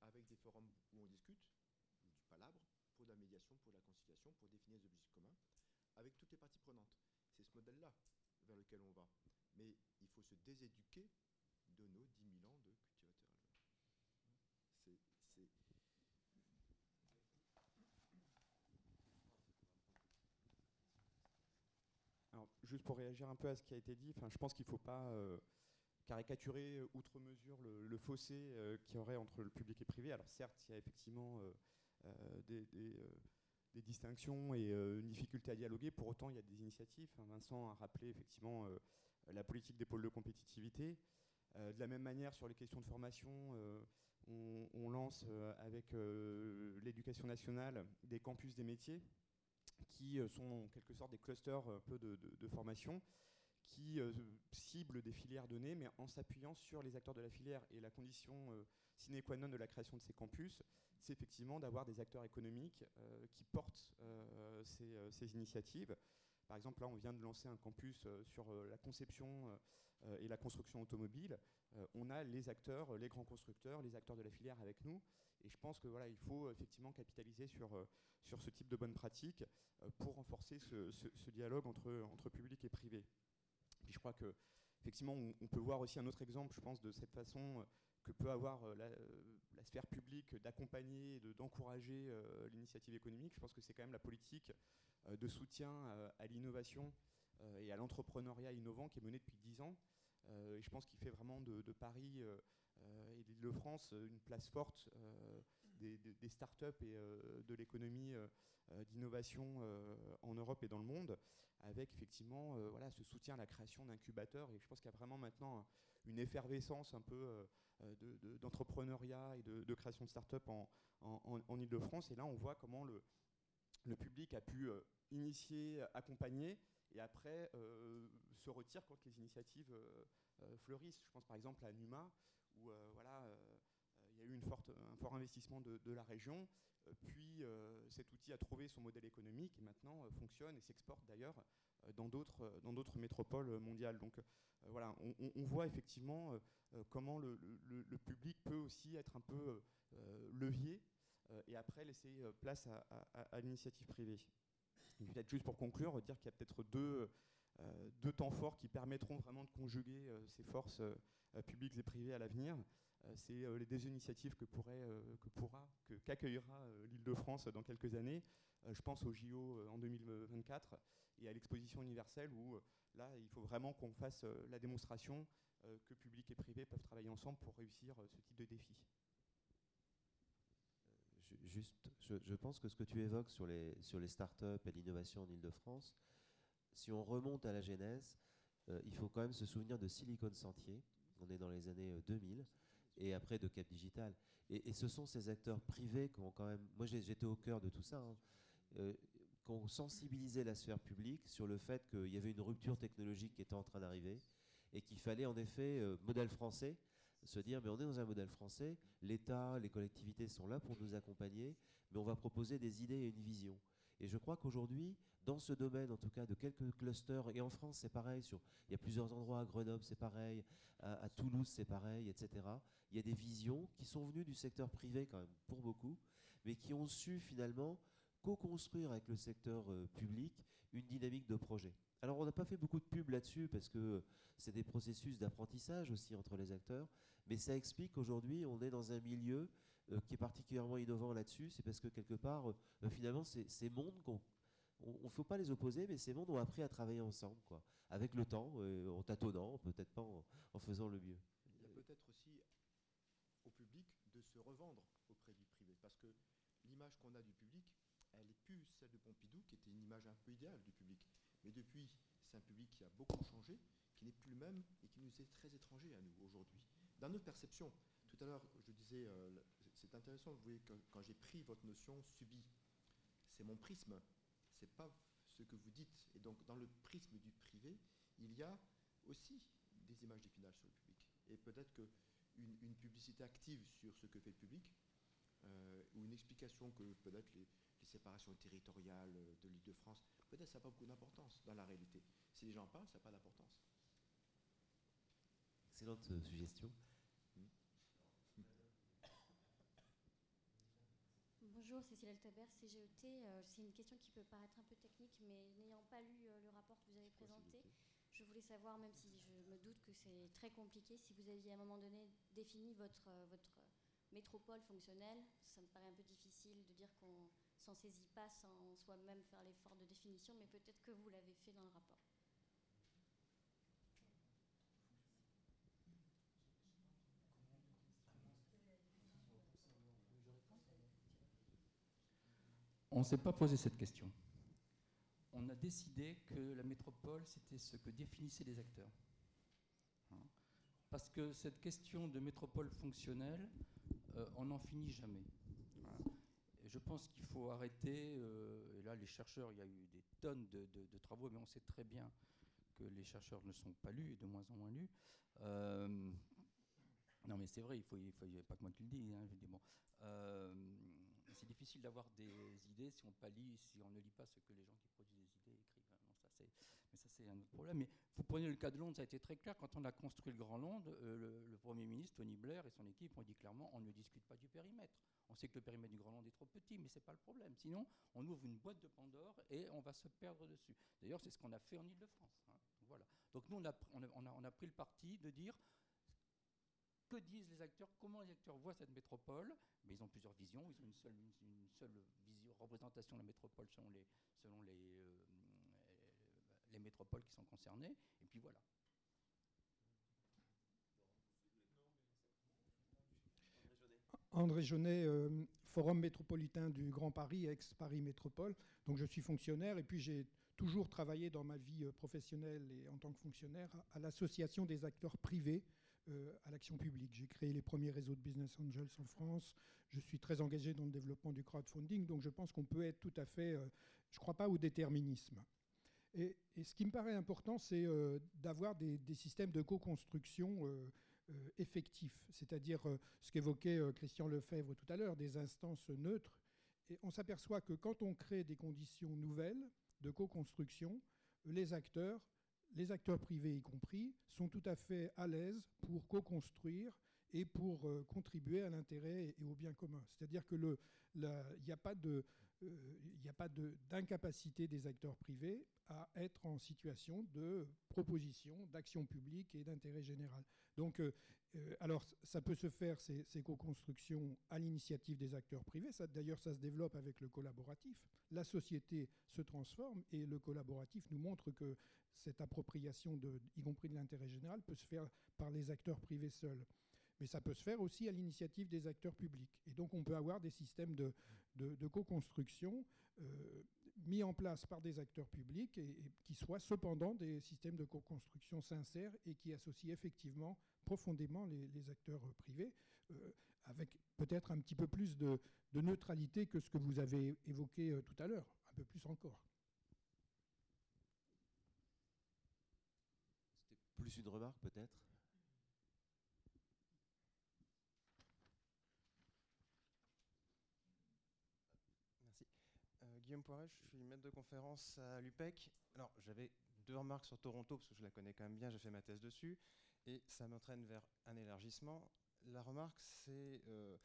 avec des forums où on discute, du palabre, pour la médiation, pour la conciliation, pour définir des objectifs communs, avec toutes les parties prenantes. C'est ce modèle-là vers lequel on va. Mais il faut se déséduquer de nos 10 000 ans de juste pour réagir un peu à ce qui a été dit, je pense qu'il ne faut pas euh, caricaturer euh, outre mesure le, fossé euh, qu'il y aurait entre le public et le privé. Alors certes, il y a effectivement des, distinctions et une difficulté à dialoguer. Pour autant, il y a des initiatives. Vincent a rappelé effectivement la politique des pôles de compétitivité. de la même manière, sur les questions de formation, on, lance avec l'éducation nationale des campus des métiers qui euh, sont en quelque sorte des clusters un peu de, formation qui euh, ciblent des filières données, mais en s'appuyant sur les acteurs de la filière. Et la condition euh, sine qua non de la création de ces campus, c'est effectivement d'avoir des acteurs économiques qui portent ces, initiatives. Par exemple, là, on vient de lancer un campus sur la conception et la construction automobile. on a les acteurs, les grands constructeurs, les acteurs de la filière avec nous. Et je pense que voilà, il faut effectivement capitaliser sur, euh, sur ce type de bonnes pratiques euh, pour renforcer ce, ce, dialogue entre, entre public et privé. Puis je crois que effectivement, on, peut voir aussi un autre exemple, je pense, de cette façon euh, que peut avoir la, la sphère publique d'accompagner et d'encourager l'initiative économique. Je pense que c'est quand même la politique de soutien à l'innovation et à l'entrepreneuriat innovant qui est menée depuis 10 ans. et je pense qu'il fait vraiment de, de Paris euh, et l'Île-de-France une place forte euh, des, des, start-up et euh, de l'économie d'innovation en Europe et dans le monde, avec effectivement voilà, ce soutien à la création d'incubateurs. Et je pense qu'il y a vraiment maintenant une effervescence un peu d'entrepreneuriat et de, création de start-up en, en, Ile-de-France. Et là, on voit comment le, public a pu initier, accompagner, et après se retire quand les initiatives fleurissent. Je pense par exemple à Numa, où euh, voilà, euh, il y a eu un fort investissement de, la région. Euh, puis cet outil a trouvé son modèle économique et maintenant fonctionne et s'exporte d'ailleurs dans d'autres métropoles mondiales. Donc voilà, on, voit effectivement comment le, public peut aussi être un peu levier et après laisser place à, l'initiative privée. Peut-être juste pour conclure, dire qu'il y a peut-être deux, temps forts qui permettront vraiment de conjuguer ces forces euh, publics et privés à l'avenir. Euh, c'est euh, les deux initiatives que, que pourra, qu'accueillera l'Île-de-France dans quelques années. je pense au JO en 2024 et à l'exposition universelle où là, il faut vraiment qu'on fasse la démonstration que public et privé peuvent travailler ensemble pour réussir ce type de défi. Juste, je, pense que ce que tu évoques sur les, sur les startups et l'innovation en Ile-de-France, si on remonte à la genèse, il faut quand même se souvenir de Silicon Sentier, on est dans les années 2000, euh, et après de Cap Digital. Et, ce sont ces acteurs privés qui ont quand même, moi j'étais au cœur de tout ça, hein, euh, qui ont sensibilisé la sphère publique sur le fait qu'il y avait une rupture technologique qui était en train d'arriver, et qu'il fallait en effet, euh, modèle français, se dire, mais on est dans un modèle français, l'État, les collectivités sont là pour nous accompagner, mais on va proposer des idées et une vision. Et je crois qu'aujourd'hui, dans ce domaine, en tout cas, de quelques clusters, et en France, c'est pareil, il y a plusieurs endroits, à Grenoble, c'est pareil, à, Toulouse, c'est pareil, etc. Il y a des visions qui sont venues du secteur privé, quand même, pour beaucoup, mais qui ont su finalement co-construire avec le secteur euh, public une dynamique de projet. Alors, on n'a pas fait beaucoup de pub là-dessus parce que c'est des processus d'apprentissage aussi entre les acteurs, mais ça explique qu'aujourd'hui, on est dans un milieu euh, qui est particulièrement innovant là-dessus. C'est parce que quelque part, euh, finalement, ces mondes qu'on on ne faut pas les opposer, mais ces mondes ont appris à travailler ensemble, quoi, avec le temps, euh, en tâtonnant, peut-être pas en, faisant le mieux. Il y a peut-être aussi au public de se revendre auprès du privé, parce que l'image qu'on a du public, elle n'est plus celle de Pompidou, qui était une image un peu idéale du public. Mais depuis, c'est un public qui a beaucoup changé, qui n'est plus le même et qui nous est très étranger à nous aujourd'hui. Dans notre perception, tout à l'heure, je disais, euh, c'est intéressant, vous voyez, que quand j'ai pris votre notion subie, c'est mon prisme, c'est pas ce que vous dites. Et donc, dans le prisme du privé, il y a aussi des images d'épinal sur le public. Et peut-être qu'une une publicité active sur ce que fait le public, euh, ou une explication que peut-être les, séparations territoriales de l'île de France, peut-être ça n'a pas beaucoup d'importance dans la réalité. Si les gens parlent, ça n'a pas d'importance. Excellente euh, suggestion. Bonjour, Cécile Altabert, CGET. Euh, c'est une question qui peut paraître un peu technique, mais n'ayant pas lu le rapport que vous avez présenté, je voulais savoir, même si je me doute que c'est très compliqué, si vous aviez à un moment donné défini votre, votre métropole fonctionnelle, ça me paraît un peu difficile de dire qu'on s'en saisit pas sans soi-même faire l'effort de définition, mais peut-être que vous l'avez fait dans le rapport. On ne s'est pas posé cette question. On a décidé que la métropole, c'était ce que définissaient les acteurs. Hein? Parce que cette question de métropole fonctionnelle, euh, on n'en finit jamais. je pense qu'il faut arrêter, euh, et là les chercheurs, il y a eu des tonnes de, travaux, mais on sait très bien que les chercheurs ne sont pas lus et de moins en moins lus. Euh, non mais c'est vrai, il faut, faut, pas que moi qui le dis. Hein, c'est difficile d'avoir des idées si on, ne lit pas ce que les gens qui produisent des idées écrivent. mais ça, c'est un autre problème. Mais vous prenez le cas de Londres, ça a été très clair. Quand on a construit le Grand Londres, euh, le, Premier ministre, Tony Blair, et son équipe ont dit clairement on ne discute pas du périmètre. On sait que le périmètre du Grand Londres est trop petit, mais ce n'est pas le problème. Sinon, on ouvre une boîte de Pandore et on va se perdre dessus. D'ailleurs, c'est ce qu'on a fait en Ile-de-France. Hein. Voilà. Donc nous, on a pris le parti de dire que disent les acteurs, comment les acteurs voient cette métropole. Mais ils ont plusieurs visions, ils ont une seule, vision, représentation de la métropole selon euh, les métropoles qui sont concernées. Et puis voilà. André Jeunet, euh, Forum métropolitain du Grand Paris, ex-Paris Métropole. Donc je suis fonctionnaire et puis j'ai toujours travaillé dans ma vie euh, professionnelle et en tant que fonctionnaire à, l'association des acteurs privés euh, à l'action publique. J'ai créé les premiers réseaux de business angels en France. Je suis très engagé dans le développement du crowdfunding. Donc je pense qu'on peut être tout à fait, je ne crois pas au déterminisme. Et, ce qui me paraît important, c'est euh, d'avoir des, systèmes de co-construction euh, euh, effectifs, c'est-à-dire ce qu'évoquait Christian Lefebvre tout à l'heure, des instances neutres. Et on s'aperçoit que quand on crée des conditions nouvelles de co-construction, les acteurs, les acteurs privés y compris, sont tout à fait à l'aise pour co-construire et pour contribuer à l'intérêt et au bien commun. C'est-à-dire qu'il n'y a pas pas d'incapacité des acteurs privés à être en situation de proposition, d'action publique et d'intérêt général. Donc, euh, euh, alors, ça peut se faire, ces, co-constructions, à l'initiative des acteurs privés. D'ailleurs, ça se développe avec le collaboratif. La société se transforme et le collaboratif nous montre que cette appropriation, y compris de l'intérêt général, peut se faire par les acteurs privés seuls. Mais ça peut se faire aussi à l'initiative des acteurs publics. Et donc, on peut avoir des systèmes de, de, co-construction euh, mis en place par des acteurs publics et, qui soient cependant des systèmes de co-construction sincères et qui associent effectivement profondément les, acteurs euh, privés, euh, avec peut-être un petit peu plus de, neutralité que ce que vous avez évoqué tout à l'heure, un peu plus encore. C'était plus une remarque peut-être? Guillaume Poiret, je suis maître de conférence à l'UPEC. Alors, j'avais deux remarques sur Toronto, parce que je la connais quand même bien, j'ai fait ma thèse dessus, et ça m'entraîne vers un élargissement. La remarque, c'est, euh,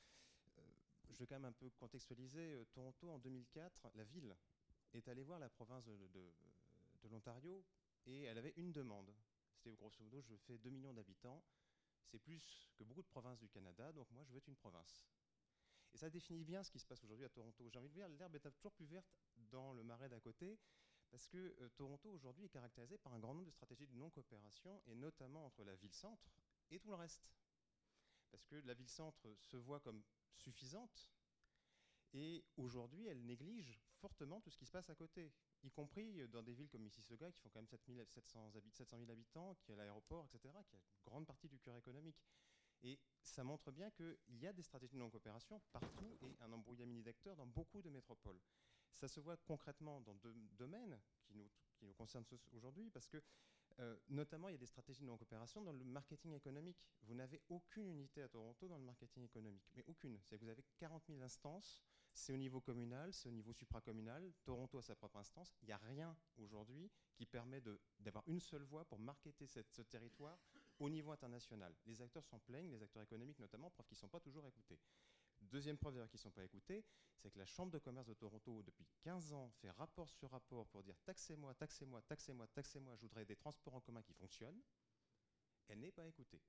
euh, je vais quand même un peu contextualiser, euh, Toronto en 2004, la ville est allée voir la province de, de l'Ontario, et elle avait une demande. C'était grosso modo, je fais 2 millions d'habitants, c'est plus que beaucoup de provinces du Canada, donc moi je veux être une province. Et ça définit bien ce qui se passe aujourd'hui à Toronto. J'ai envie de dire, l'herbe est toujours plus verte dans le marais d'à côté, parce que euh, Toronto aujourd'hui est caractérisé par un grand nombre de stratégies de non-coopération, et notamment entre la ville-centre et tout le reste. Parce que la ville-centre se voit comme suffisante, Et aujourd'hui, elle néglige fortement tout ce qui se passe à côté, y compris dans des villes comme Mississauga, qui font quand même 700 000 habitants, qui a l'aéroport, etc., qui a une grande partie du cœur économique. Et ça montre bien qu'il y a des stratégies de non-coopération partout et un embrouillamini d'acteurs dans beaucoup de métropoles. Ça se voit concrètement dans deux domaines qui nous, qui nous concernent aujourd'hui, parce que euh, notamment, il y a des stratégies de non-coopération dans le marketing économique. Vous n'avez aucune unité à Toronto dans le marketing économique, mais aucune. C'est vous avez 40 000 instances, c'est au niveau communal, c'est au niveau supracommunal. Toronto a sa propre instance. Il n'y a rien aujourd'hui qui permet d'avoir une seule voix pour marketer ce territoire au niveau international. Les acteurs s'en plaignent, les acteurs économiques notamment, preuve qu'ils ne sont pas toujours écoutés. Deuxième preuve d'ailleurs qu'ils ne sont pas écoutés, c'est que la Chambre de commerce de Toronto, depuis 15 ans, fait rapport sur rapport pour dire taxez-moi, taxez-moi, taxez-moi, taxez-moi, je voudrais des transports en commun qui fonctionnent. Elle n'est pas écoutée.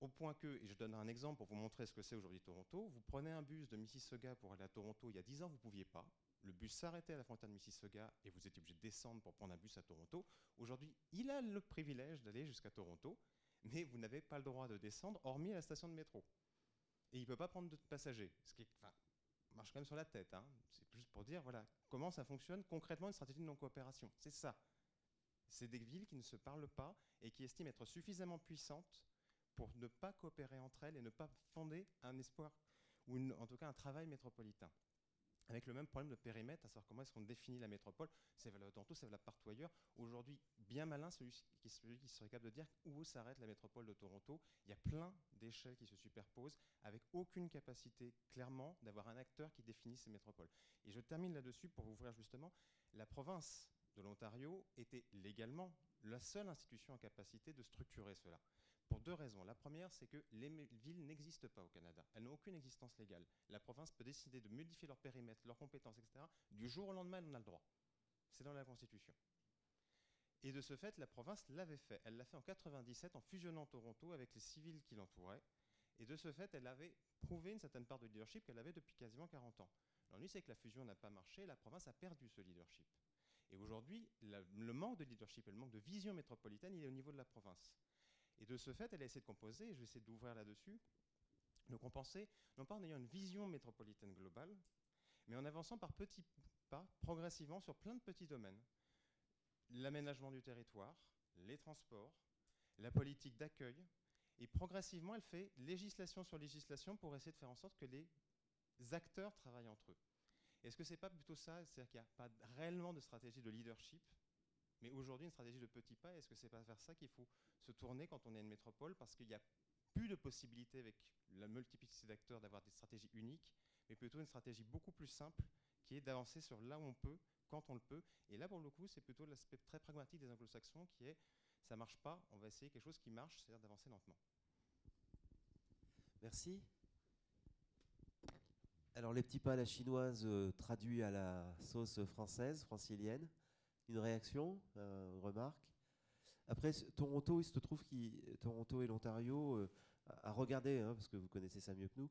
Au point que, et je donne un exemple pour vous montrer ce que c'est aujourd'hui Toronto, vous prenez un bus de Mississauga pour aller à Toronto, il y a 10 ans, vous ne pouviez pas. Le bus s'arrêtait à la frontière de Mississauga et vous étiez obligé de descendre pour prendre un bus à Toronto. Aujourd'hui, il a le privilège d'aller jusqu'à Toronto, mais vous n'avez pas le droit de descendre, hormis à la station de métro et il ne peut pas prendre de passagers. Ce qui marche quand même sur la tête. Hein. C'est juste pour dire voilà, comment ça fonctionne concrètement une stratégie de non-coopération. C'est ça. C'est des villes qui ne se parlent pas et qui estiment être suffisamment puissantes pour ne pas coopérer entre elles et ne pas fonder un espoir ou en tout cas un travail métropolitain avec le même problème de périmètre, à savoir comment est-ce qu'on définit la métropole. C'est valable tantôt, c'est valable partout ailleurs. Aujourd'hui, bien malin, celui qui, celui qui serait capable de dire où s'arrête la métropole de Toronto. Il y a plein d'échelles qui se superposent, avec aucune capacité, clairement, d'avoir un acteur qui définit ces métropoles. Et je termine là-dessus pour vous ouvrir justement, la province de l'Ontario était légalement la seule institution en capacité de structurer cela. Pour deux raisons. La première, c'est que les villes n'existent pas au Canada. Elles n'ont aucune existence légale. La province peut décider de modifier leur périmètre, leurs compétences, etc. Du jour au lendemain, elle a le droit. C'est dans la Constitution. Et de ce fait, la province l'avait fait. Elle l'a fait en 97 en fusionnant Toronto avec les civils qui l'entouraient. Et de ce fait, elle avait prouvé une certaine part de leadership qu'elle avait depuis quasiment 40 ans. L'ennui, c'est que la fusion n'a pas marché, la province a perdu ce leadership. Et aujourd'hui, le manque de leadership et le manque de vision métropolitaine, il est au niveau de la province. Et de ce fait, elle a essayé de composer, et je vais essayer d'ouvrir là-dessus, de compenser, non pas en ayant une vision métropolitaine globale, mais en avançant par petits pas, progressivement, sur plein de petits domaines. L'aménagement du territoire, les transports, la politique d'accueil, et progressivement, elle fait législation sur législation pour essayer de faire en sorte que les acteurs travaillent entre eux. Est-ce que ce n'est pas plutôt ça? C'est-à-dire qu'il n'y a pas réellement de stratégie de leadership mais aujourd'hui, une stratégie de petits pas, est-ce que c'est pas vers ça qu'il faut se tourner quand on est une métropole? Parce qu'il n'y a plus de possibilité avec la multiplicité d'acteurs d'avoir des stratégies uniques, mais plutôt une stratégie beaucoup plus simple qui est d'avancer sur là où on peut, quand on le peut. Et là, pour le coup, c'est plutôt l'aspect très pragmatique des anglo-saxons qui est ça marche pas, on va essayer quelque chose qui marche, c'est-à-dire d'avancer lentement. Merci. Alors les petits pas à la chinoise euh, traduits à la sauce française, francilienne. Une réaction, une remarque Après, Toronto, il se trouve que Toronto et l'Ontario, euh, à regarder, hein, parce que vous connaissez ça mieux que nous,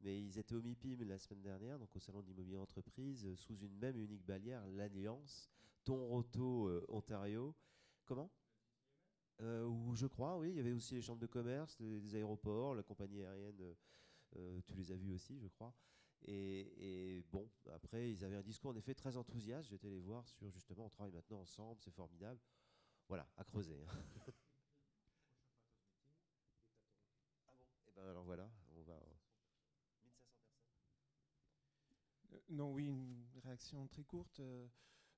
mais ils étaient au MIPIM la semaine dernière, donc au Salon d'immobilier entreprise, euh, sous une même unique bannière, l'Alliance Toronto-Ontario. Comment? Je crois, oui, il y avait aussi les chambres de commerce, les, aéroports, la compagnie aérienne, tu les as vus aussi, je crois. Et, bon, après, ils avaient un discours en effet très enthousiaste. J'étais les voir sur justement, on travaille maintenant ensemble, c'est formidable. Voilà, à creuser. Hein. ah bon? Et eh ben alors voilà, on va. 1500 personnes. Euh, non, oui, une réaction très courte. Euh,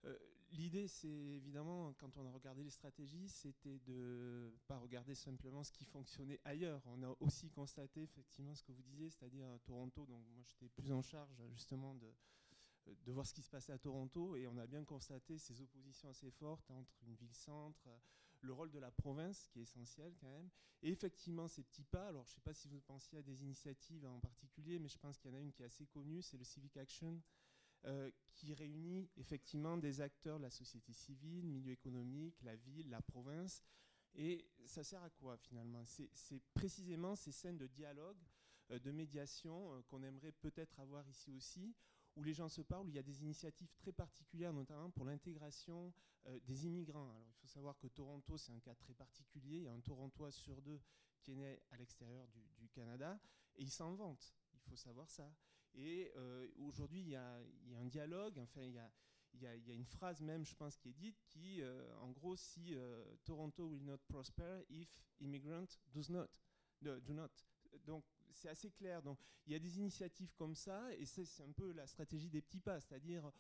euh, l'idée, c'est évidemment, quand on a regardé les stratégies, c'était de pas regarder simplement ce qui fonctionnait ailleurs. On a aussi constaté effectivement ce que vous disiez, c'est-à-dire à Toronto. Donc moi, j'étais plus en charge justement de, de voir ce qui se passait à Toronto et on a bien constaté ces oppositions assez fortes entre une ville-centre, le rôle de la province qui est essentiel quand même, et effectivement ces petits pas. Alors je ne sais pas si vous pensiez à des initiatives en particulier, mais je pense qu'il y en a une qui est assez connue, c'est le Civic Action euh, qui réunit effectivement des acteurs de la société civile, milieu économique, la ville, la province. Et ça sert à quoi finalement? C'est précisément ces scènes de dialogue, euh, de médiation euh, qu'on aimerait peut-être avoir ici aussi, où les gens se parlent, où il y a des initiatives très particulières, notamment pour l'intégration des immigrants. Alors il faut savoir que Toronto, c'est un cas très particulier. Il y a un Torontois sur deux qui est né à l'extérieur du, du Canada, et il s'en vante. Il faut savoir ça. Et aujourd'hui, il y, a un dialogue, enfin, il y a, une phrase même, je pense, qui est dite, qui, en gros, si Toronto will not prosper if immigrants does not, do not. Donc, c'est assez clair. Donc, il y a des initiatives comme ça, et c'est un peu la stratégie des petits pas, c'est-à-dire,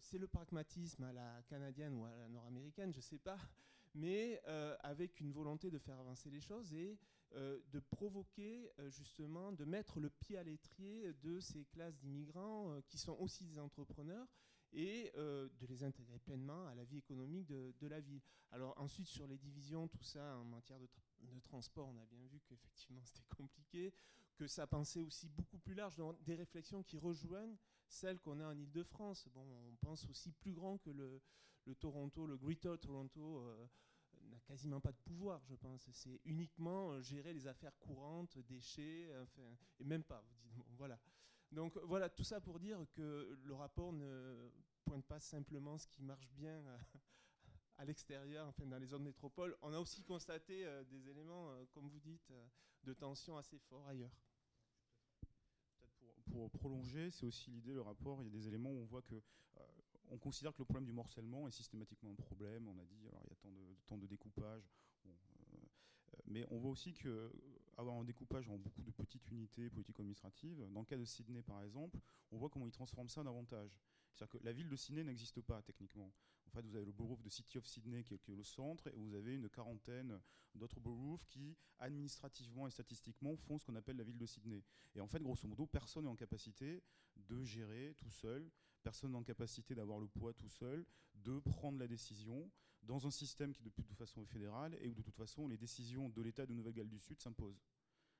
c'est le pragmatisme à la canadienne ou à la nord-américaine, je ne sais pas, mais euh, avec une volonté de faire avancer les choses euh, de provoquer euh, justement, de mettre le pied à l'étrier de ces classes d'immigrants qui sont aussi des entrepreneurs et de les intégrer pleinement à la vie économique de, la ville. Alors ensuite, sur les divisions, tout ça en matière de, de transport, on a bien vu qu'effectivement c'était compliqué, que ça pensait aussi beaucoup plus large dans des réflexions qui rejoignent celles qu'on a en Ile-de-France. Bon, on pense aussi plus grand que le, le Toronto, le Greater Toronto euh, n'a quasiment pas de pouvoir, je pense. C'est uniquement euh, gérer les affaires courantes, déchets, enfin, et même pas. Vous dites, voilà. Donc voilà, tout ça pour dire que le rapport ne pointe pas simplement ce qui marche bien à l'extérieur, enfin dans les zones métropoles. On a aussi constaté euh, des éléments, comme vous dites, de tension assez forts ailleurs. Peut-être pour, prolonger, c'est aussi l'idée, le rapport, il y a des éléments où on voit que on considère que le problème du morcellement est systématiquement un problème. On a dit, alors il y a tant de, tant découpage. Euh, mais on voit aussi qu'avoir un découpage en beaucoup de petites unités politico-administratives, dans le cas de Sydney par exemple, on voit comment ils transforment ça en avantage. C'est-à-dire que la ville de Sydney n'existe pas techniquement. En fait, vous avez le borough de City of Sydney qui est le centre, et vous avez une quarantaine d'autres boroughs qui, administrativement et statistiquement, font ce qu'on appelle la ville de Sydney. Et en fait, grosso modo, personne n'est en capacité de gérer tout seul personne en capacité d'avoir le poids tout seul, de prendre la décision dans un système qui de toute façon est fédéral et où de toute façon les décisions de l'État de Nouvelle-Galles du Sud s'imposent.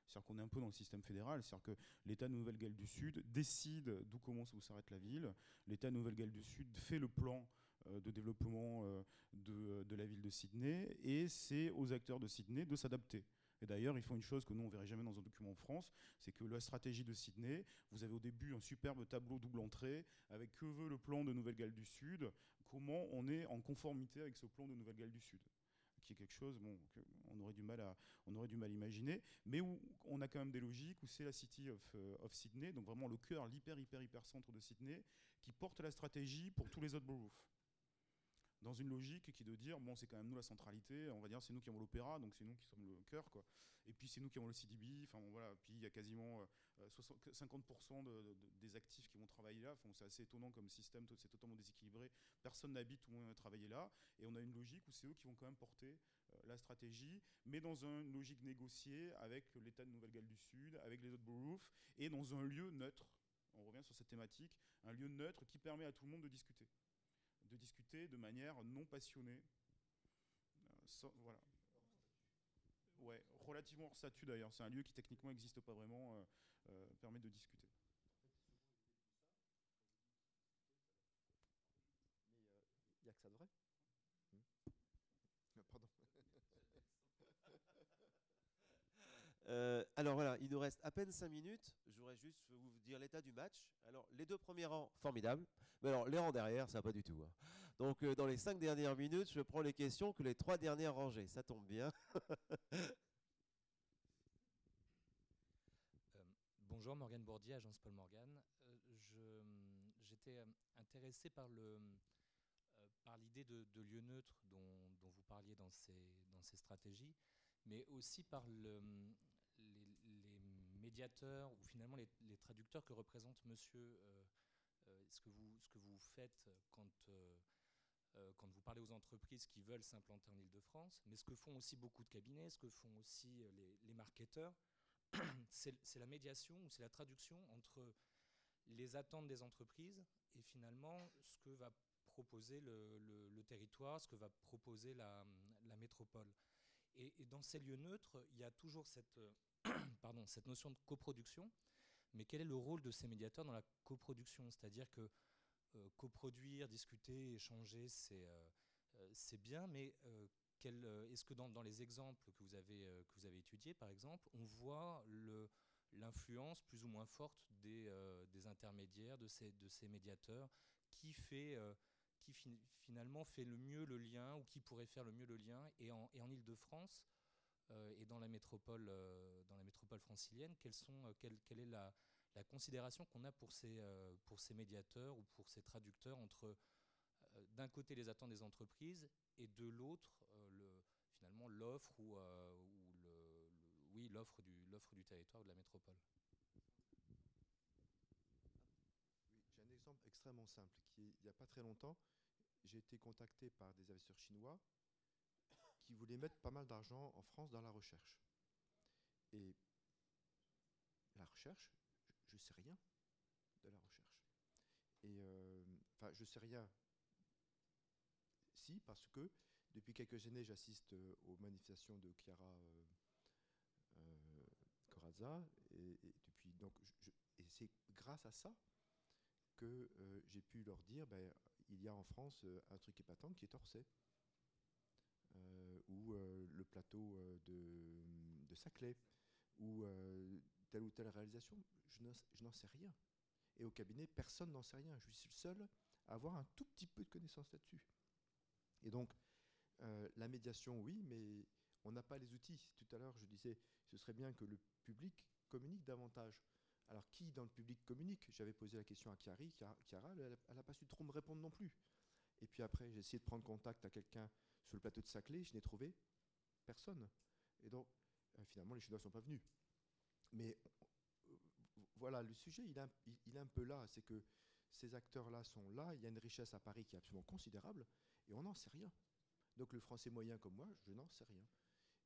C'est-à-dire qu'on est un peu dans le système fédéral, c'est-à-dire que l'État de Nouvelle-Galles du Sud décide d'où commence ou s'arrête la ville, l'État de Nouvelle-Galles du Sud fait le plan euh, de développement euh, de, de la ville de Sydney et c'est aux acteurs de Sydney de s'adapter. Et d'ailleurs, ils font une chose que nous, on ne verrait jamais dans un document en France, c'est que la stratégie de Sydney, vous avez au début un superbe tableau double entrée avec que veut le plan de Nouvelle-Galles du Sud, comment on est en conformité avec ce plan de Nouvelle-Galles du Sud. Qui est quelque chose bon, qu'on aurait du mal à on aurait du mal à imaginer, mais où on a quand même des logiques où c'est la City of, euh, of, Sydney, donc vraiment le cœur, l'hyper hyper hyper centre de Sydney, qui porte la stratégie pour tous les autres boroughs dans une logique qui est de dire bon c'est quand même nous la centralité on va dire c'est nous qui avons l'opéra donc c'est nous qui sommes le cœur quoi. Et puis c'est nous qui avons le CDB enfin voilà. Puis il y a quasiment 50% euh, des actifs qui vont travailler là. C'est assez étonnant comme système c'est totalement déséquilibré. Personne n'habite ou va travailler là. Et on a une logique où c'est eux qui vont quand même porter euh, la stratégie mais dans une logique négociée avec l'État de Nouvelle-Galles du Sud avec les autres boroughs et dans un lieu neutre. On revient sur cette thématique. Un lieu neutre qui permet à tout le monde de discuter de discuter de manière non passionnée. Euh, voilà. Ouais, relativement hors statut d'ailleurs. C'est un lieu qui techniquement n'existe pas vraiment, euh, euh, permet de discuter. Mais il n'y a que ça de vrai. Hmm. Pardon. Euh, alors voilà, il nous reste à peine 5 minutes. Je voudrais juste vous dire l'état du match. Alors les deux premiers rangs, formidables. Mais alors les rangs derrière, ça va pas du tout. Hein. Donc euh, dans les 5 dernières minutes, je prends les questions que les trois dernières rangées. Ça tombe bien. Euh, bonjour, Morgane Bourdier, agence Paul Morgan. J'étais intéressé par le par l'idée de, lieu neutre dont, vous parliez dans ces, dans ces stratégies, mais aussi par le, médiateurs ou finalement les, traducteurs que représente monsieur, euh, euh, ce, que vous, faites quand, euh, quand vous parlez aux entreprises qui veulent s'implanter en Ile-de-France, mais ce que font aussi beaucoup de cabinets, ce que font aussi les, marketeurs, c'est la médiation ou c'est la traduction entre les attentes des entreprises et finalement ce que va proposer le, territoire, ce que va proposer la, métropole. Et, dans ces lieux neutres, il y a toujours cette, pardon, cette notion de coproduction. Mais quel est le rôle de ces médiateurs dans la coproduction? C'est-à-dire que euh, coproduire, discuter, échanger, c'est euh, euh, bien, mais est-ce que dans, les exemples que vous avez, que vous avez étudiés, par exemple, on voit l'influence plus ou moins forte des, des, intermédiaires, de ces, de ces médiateurs, qui fait qui finalement fait le mieux le lien ou qui pourrait faire le mieux le lien. Et en, et en Ile-de-France, euh, et dans la métropole, euh, dans la métropole francilienne, euh, quelle, est la, considération qu'on a pour ces, pour ces médiateurs ou pour ces traducteurs entre d'un côté les attentes des entreprises et de l'autre le, finalement l'offre ou, ou oui, l'offre du, l'offre du territoire de la métropole? j'ai un exemple extrêmement simple. Qui il n'y a pas très longtemps, j'ai été contacté par des investisseurs chinois qui voulaient mettre pas mal d'argent en France dans la recherche. Et la recherche, je ne sais rien de la recherche. Et euh, enfin, je sais rien. Si, parce que depuis quelques années, j'assiste euh, aux manifestations de Chiara euh, euh Corazza, et, depuis donc, et c'est grâce à ça que j'ai pu leur dire, ben, il y a en France un truc épatant qui est Orsay. Ou le plateau de, de Saclay, ou telle ou telle réalisation, je n'en sais rien. Et au cabinet, personne n'en sait rien. Je suis le seul à avoir un tout petit peu de connaissances là-dessus. Et donc, euh, la médiation, oui, mais on n'a pas les outils. Tout à l'heure, je disais, ce serait bien que le public communique davantage. Alors, qui dans le public communique? J'avais posé la question à Chiara elle n'a pas su trop me répondre non plus. Et puis après, j'ai essayé de prendre contact à quelqu'un sur le plateau de Saclay, je n'ai trouvé personne. Et donc, euh, finalement, les Chinois ne sont pas venus. Mais euh, voilà, le sujet, il, est un peu là. C'est que ces acteurs-là sont là. Il y a une richesse à Paris qui est absolument considérable et on n'en sait rien. Donc le français moyen comme moi, je n'en sais rien.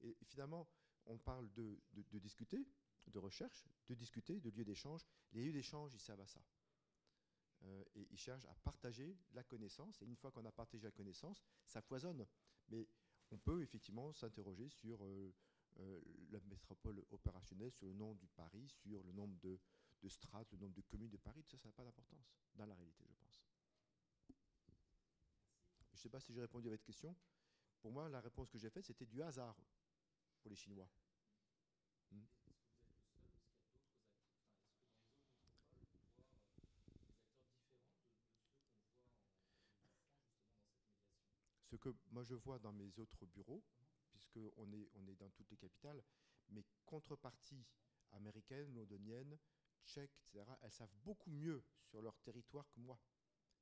Et finalement, on parle de, discuter, de recherche, de discuter, de lieux d'échange. Les lieux d'échange, ils servent à ça. Euh, et ils cherchent à partager la connaissance. Et une fois qu'on a partagé la connaissance, ça foisonne. Mais on peut effectivement s'interroger sur euh, euh, la métropole opérationnelle, sur le nom du Paris, sur le nombre de, strates, le nombre de communes de Paris. Tout ça, ça n'a pas d'importance dans la réalité, je pense. Je ne sais pas si j'ai répondu à votre question. Pour moi, la réponse que j'ai faite, c'était du hasard pour les Chinois. Hmm. Ce que moi je vois dans mes autres bureaux, puisqu'on est, on est dans toutes les capitales, mes contreparties américaines, londoniennes, tchèques, etc., elles savent beaucoup mieux sur leur territoire que moi,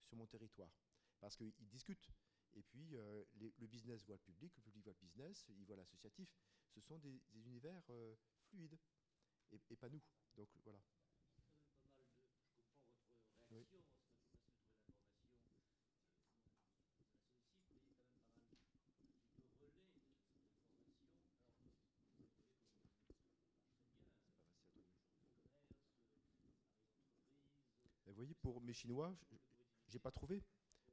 sur mon territoire. Parce qu'ils discutent. Et puis, euh, le business voit le public, le public voit le business, il voit l'associatif. Ce sont des, univers euh, fluides, et, pas nous. Donc, voilà. Voyez, pour mes Chinois, j'ai pas trouvé.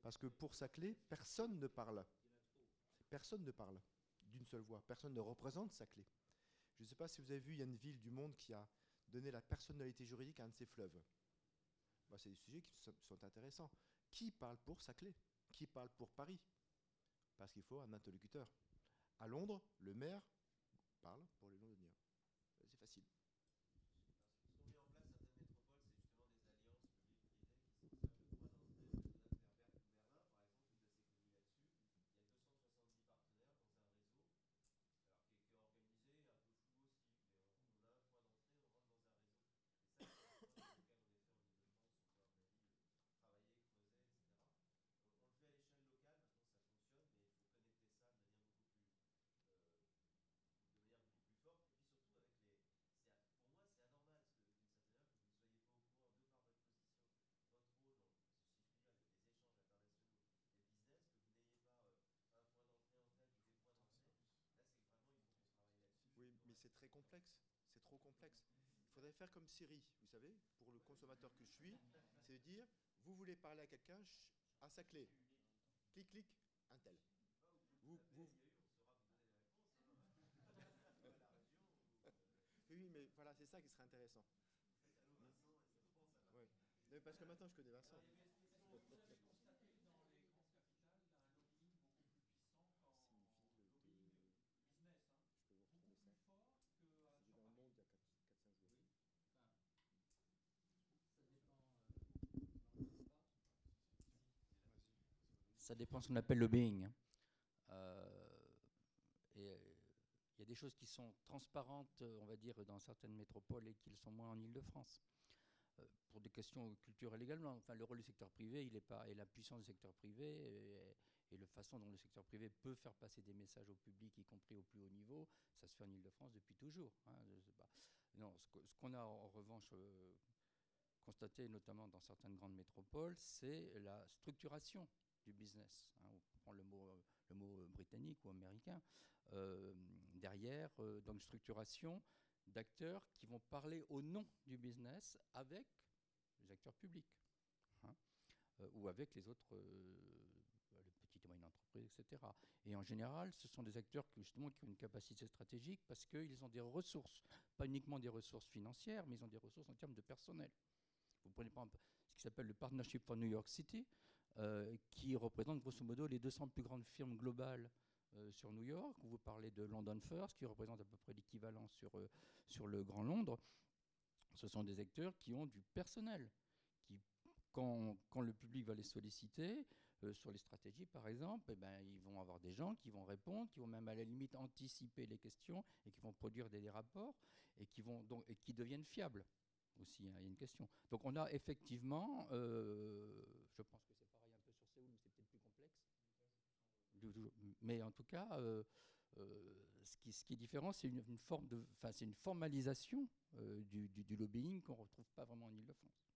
Parce que pour sa clé, personne ne parle. Personne ne parle d'une seule voix. Personne ne représente sa. Je ne sais pas si vous avez vu, il y a une ville du monde qui a donné la personnalité juridique à un de ses fleuves. Bah, c'est des sujets qui sont intéressants. Qui parle pour sa clé? Qui parle pour Paris? Parce qu'il faut un interlocuteur. À Londres, le maire parle pour les Londoniens. C'est très complexe. C'est trop complexe. Il faudrait faire comme Siri, vous savez, pour le consommateur que je suis, c'est de dire, vous voulez parler à quelqu'un à sa clé. Clic, clic, un tel. Vous, vous... Oui, mais voilà, c'est ça qui serait intéressant. Parce que maintenant, je connais Vincent. Ça dépend de ce qu'on appelle le being. Euh, et il y a des choses qui sont transparentes, on va dire, dans certaines métropoles et qui le sont moins en Ile-de-France. des questions culturelles également. Enfin, le rôle du secteur privé, il est pas, et la puissance du secteur privé, et, et la façon dont le secteur privé peut faire passer des messages au public, y compris au plus haut niveau, ça se fait en Ile-de-France depuis toujours. Hein, non, ce qu'on a en revanche euh, constaté, notamment dans certaines grandes métropoles, c'est la structuration du business. Hein. on prend le mot, le mot britannique ou américain. Euh, derrière, euh, donc structuration d'acteurs qui vont parler au nom du business avec les acteurs publics hein, euh, ou avec les autres petites et moyennes entreprises, etc. Et en général, ce sont des acteurs qui, justement, qui ont une capacité stratégique parce qu'ils ont des ressources, pas uniquement des ressources financières, mais ils ont des ressources en termes de personnel. Vous prenez par exemple ce qui s'appelle le Partnership for New York City, qui représente grosso modo les 200 plus grandes firmes globales euh, sur New York, vous parlez de London First, qui représente à peu près l'équivalent sur, euh, sur le Grand Londres. Ce sont des acteurs qui ont du personnel, qui, quand, quand le public va les solliciter, euh, sur les stratégies par exemple, eh ben, ils vont avoir des gens qui vont répondre, qui vont même à la limite anticiper les questions et qui vont produire des, rapports et qui, vont, donc, et qui deviennent fiables aussi. Hein, il y a une question. Donc on a effectivement, je pense que c'est pareil un peu sur Séoul, mais c'est peut-être plus complexe mais en tout cas, euh, euh, ce, qui, est différent, c'est une, forme de, c'est une formalisation euh, du, du, du, lobbying qu'on ne retrouve pas vraiment en Ile-de-France.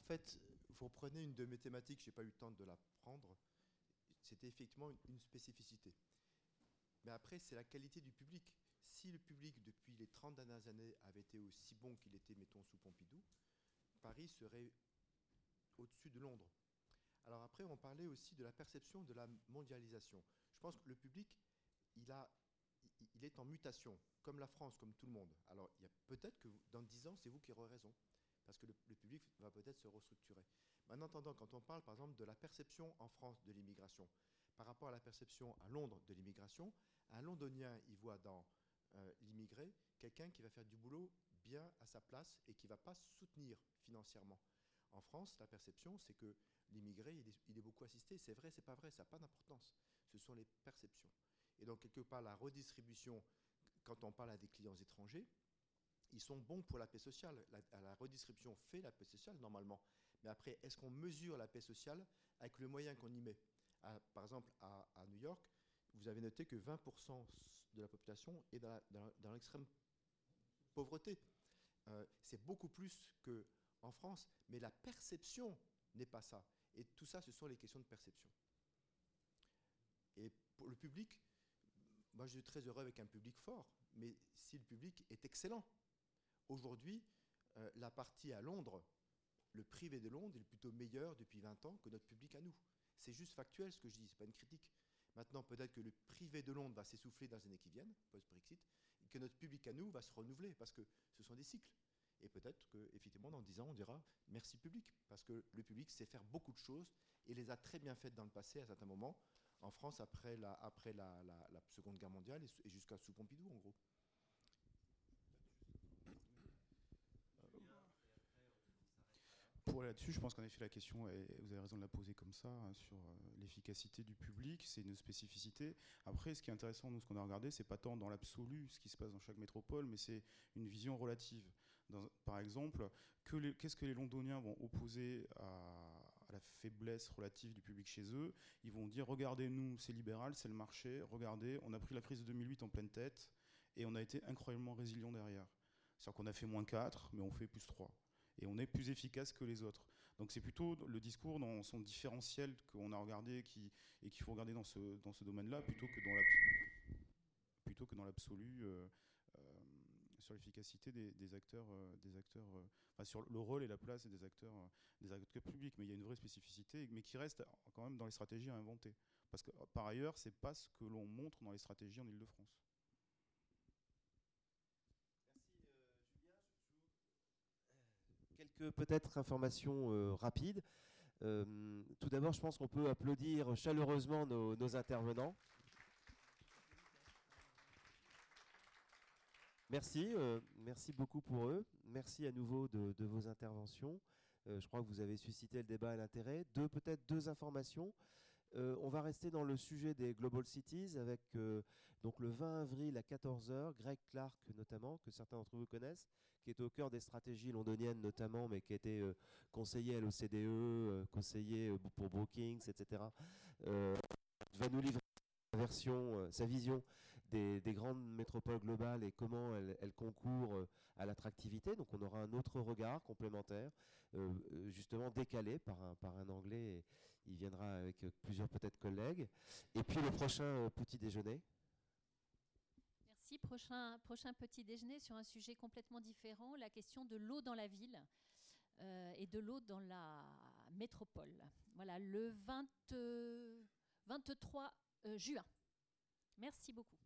Fait, vous reprenez une de mes thématiques, je n'ai pas eu le temps de la prendre, c'était effectivement une, spécificité. Mais après, c'est la qualité du public. Si le public, depuis les 30 dernières années, avait été aussi bon qu'il était, mettons, sous Pompidou, Paris serait au-dessus de Londres. Alors après, on parlait aussi de la perception de la mondialisation. Je pense que le public, il est en mutation, comme la France, comme tout le monde. Alors, il y a peut-être que dans 10 ans, c'est vous qui aurez raison, parce que le, public va peut-être se restructurer. Maintenant, attendant, quand on parle, par exemple, de la perception en France de l'immigration, par rapport à la perception à Londres de l'immigration, un Londonien, il voit dans euh, l'immigré quelqu'un qui va faire du boulot bien à sa place et qui ne va pas soutenir financièrement. En France, la perception, c'est que l'immigré, il, est, beaucoup assisté. C'est vrai, c'est pas vrai, ça n'a pas d'importance. Ce sont les perceptions. Et donc, quelque part, la redistribution, quand on parle à des clients étrangers, ils sont bons pour la paix sociale. La, redistribution fait la paix sociale, normalement. Mais après, est-ce qu'on mesure la paix sociale avec le moyen qu'on y met? Par exemple, à, New York, vous avez noté que 20% de la population est dans l'extrême pauvreté. Euh, c'est beaucoup plus qu'en France, mais la perception n'est pas ça. Et tout ça, ce sont les questions de perception. Et pour le public, moi je suis très heureux avec un public fort, mais si le public est excellent, aujourd'hui, euh, la partie à Londres, le privé de Londres est plutôt meilleur depuis 20 ans que notre public à nous. C'est juste factuel ce que je dis, ce n'est pas une critique. Maintenant, peut-être que le privé de Londres va s'essouffler dans les années qui viennent, post-Brexit, et que notre public à nous va se renouveler, parce que ce sont des cycles. Et peut-être qu'effectivement, dans 10 ans, on dira merci public, parce que le public sait faire beaucoup de choses et les a très bien faites dans le passé à certains moments, en France après la, après la, Seconde Guerre mondiale et jusqu'à sous Pompidou, en gros. Là-dessus, je pense qu'en effet la question, est, vous avez raison de la poser comme ça, hein, sur euh, l'efficacité du public, c'est une spécificité. Après, ce qui est intéressant, nous, ce qu'on a regardé, c'est pas tant dans l'absolu ce qui se passe dans chaque métropole, mais c'est une vision relative par exemple, qu'est-ce que les Londoniens vont opposer à, la faiblesse relative du public chez eux? Ils vont dire regardez, nous, c'est libéral, c'est le marché, regardez, on a pris la crise de 2008 en pleine tête et on a été incroyablement résilient derrière. C'est-à-dire qu'on a fait moins 4, mais on fait plus 3. Et on est plus efficace que les autres. Donc c'est plutôt le discours dans son différentiel qu'on a regardé et qu'il faut regarder dans ce, domaine-là plutôt que dans l'absolu. Euh, sur l'efficacité des, acteurs, euh, des acteurs euh, enfin, sur le rôle et la place des acteurs, euh, des acteurs publics. Mais il y a une vraie spécificité, mais qui reste quand même dans les stratégies à inventer. Parce que par ailleurs, c'est pas ce que l'on montre dans les stratégies en Ile-de-France. Peut-être informations rapides. tout d'abord, je pense qu'on peut applaudir chaleureusement nos intervenants. Merci, euh, merci beaucoup pour eux. Merci à nouveau de, vos interventions. Euh, je crois que vous avez suscité le débat et l'intérêt. Deux, peut-être deux informations. Euh, on va rester dans le sujet des Global Cities avec donc le 20 avril à 14h, Greg Clark notamment, que certains d'entre vous connaissent, qui est au cœur des stratégies londoniennes notamment, mais qui a été conseiller à l'OCDE, conseiller pour Brookings, etc., va nous livrer sa vision des, grandes métropoles globales et comment elles, concourent euh, à l'attractivité. Donc on aura un autre regard complémentaire, euh, euh, justement décalé par un anglais. Il viendra avec plusieurs peut-être collègues. Et puis le prochain petit déjeuner. Merci. Prochain, prochain petit déjeuner sur un sujet complètement différent, la question de l'eau dans la ville et de l'eau dans la métropole. Voilà, le 20, 23 juin. Merci beaucoup.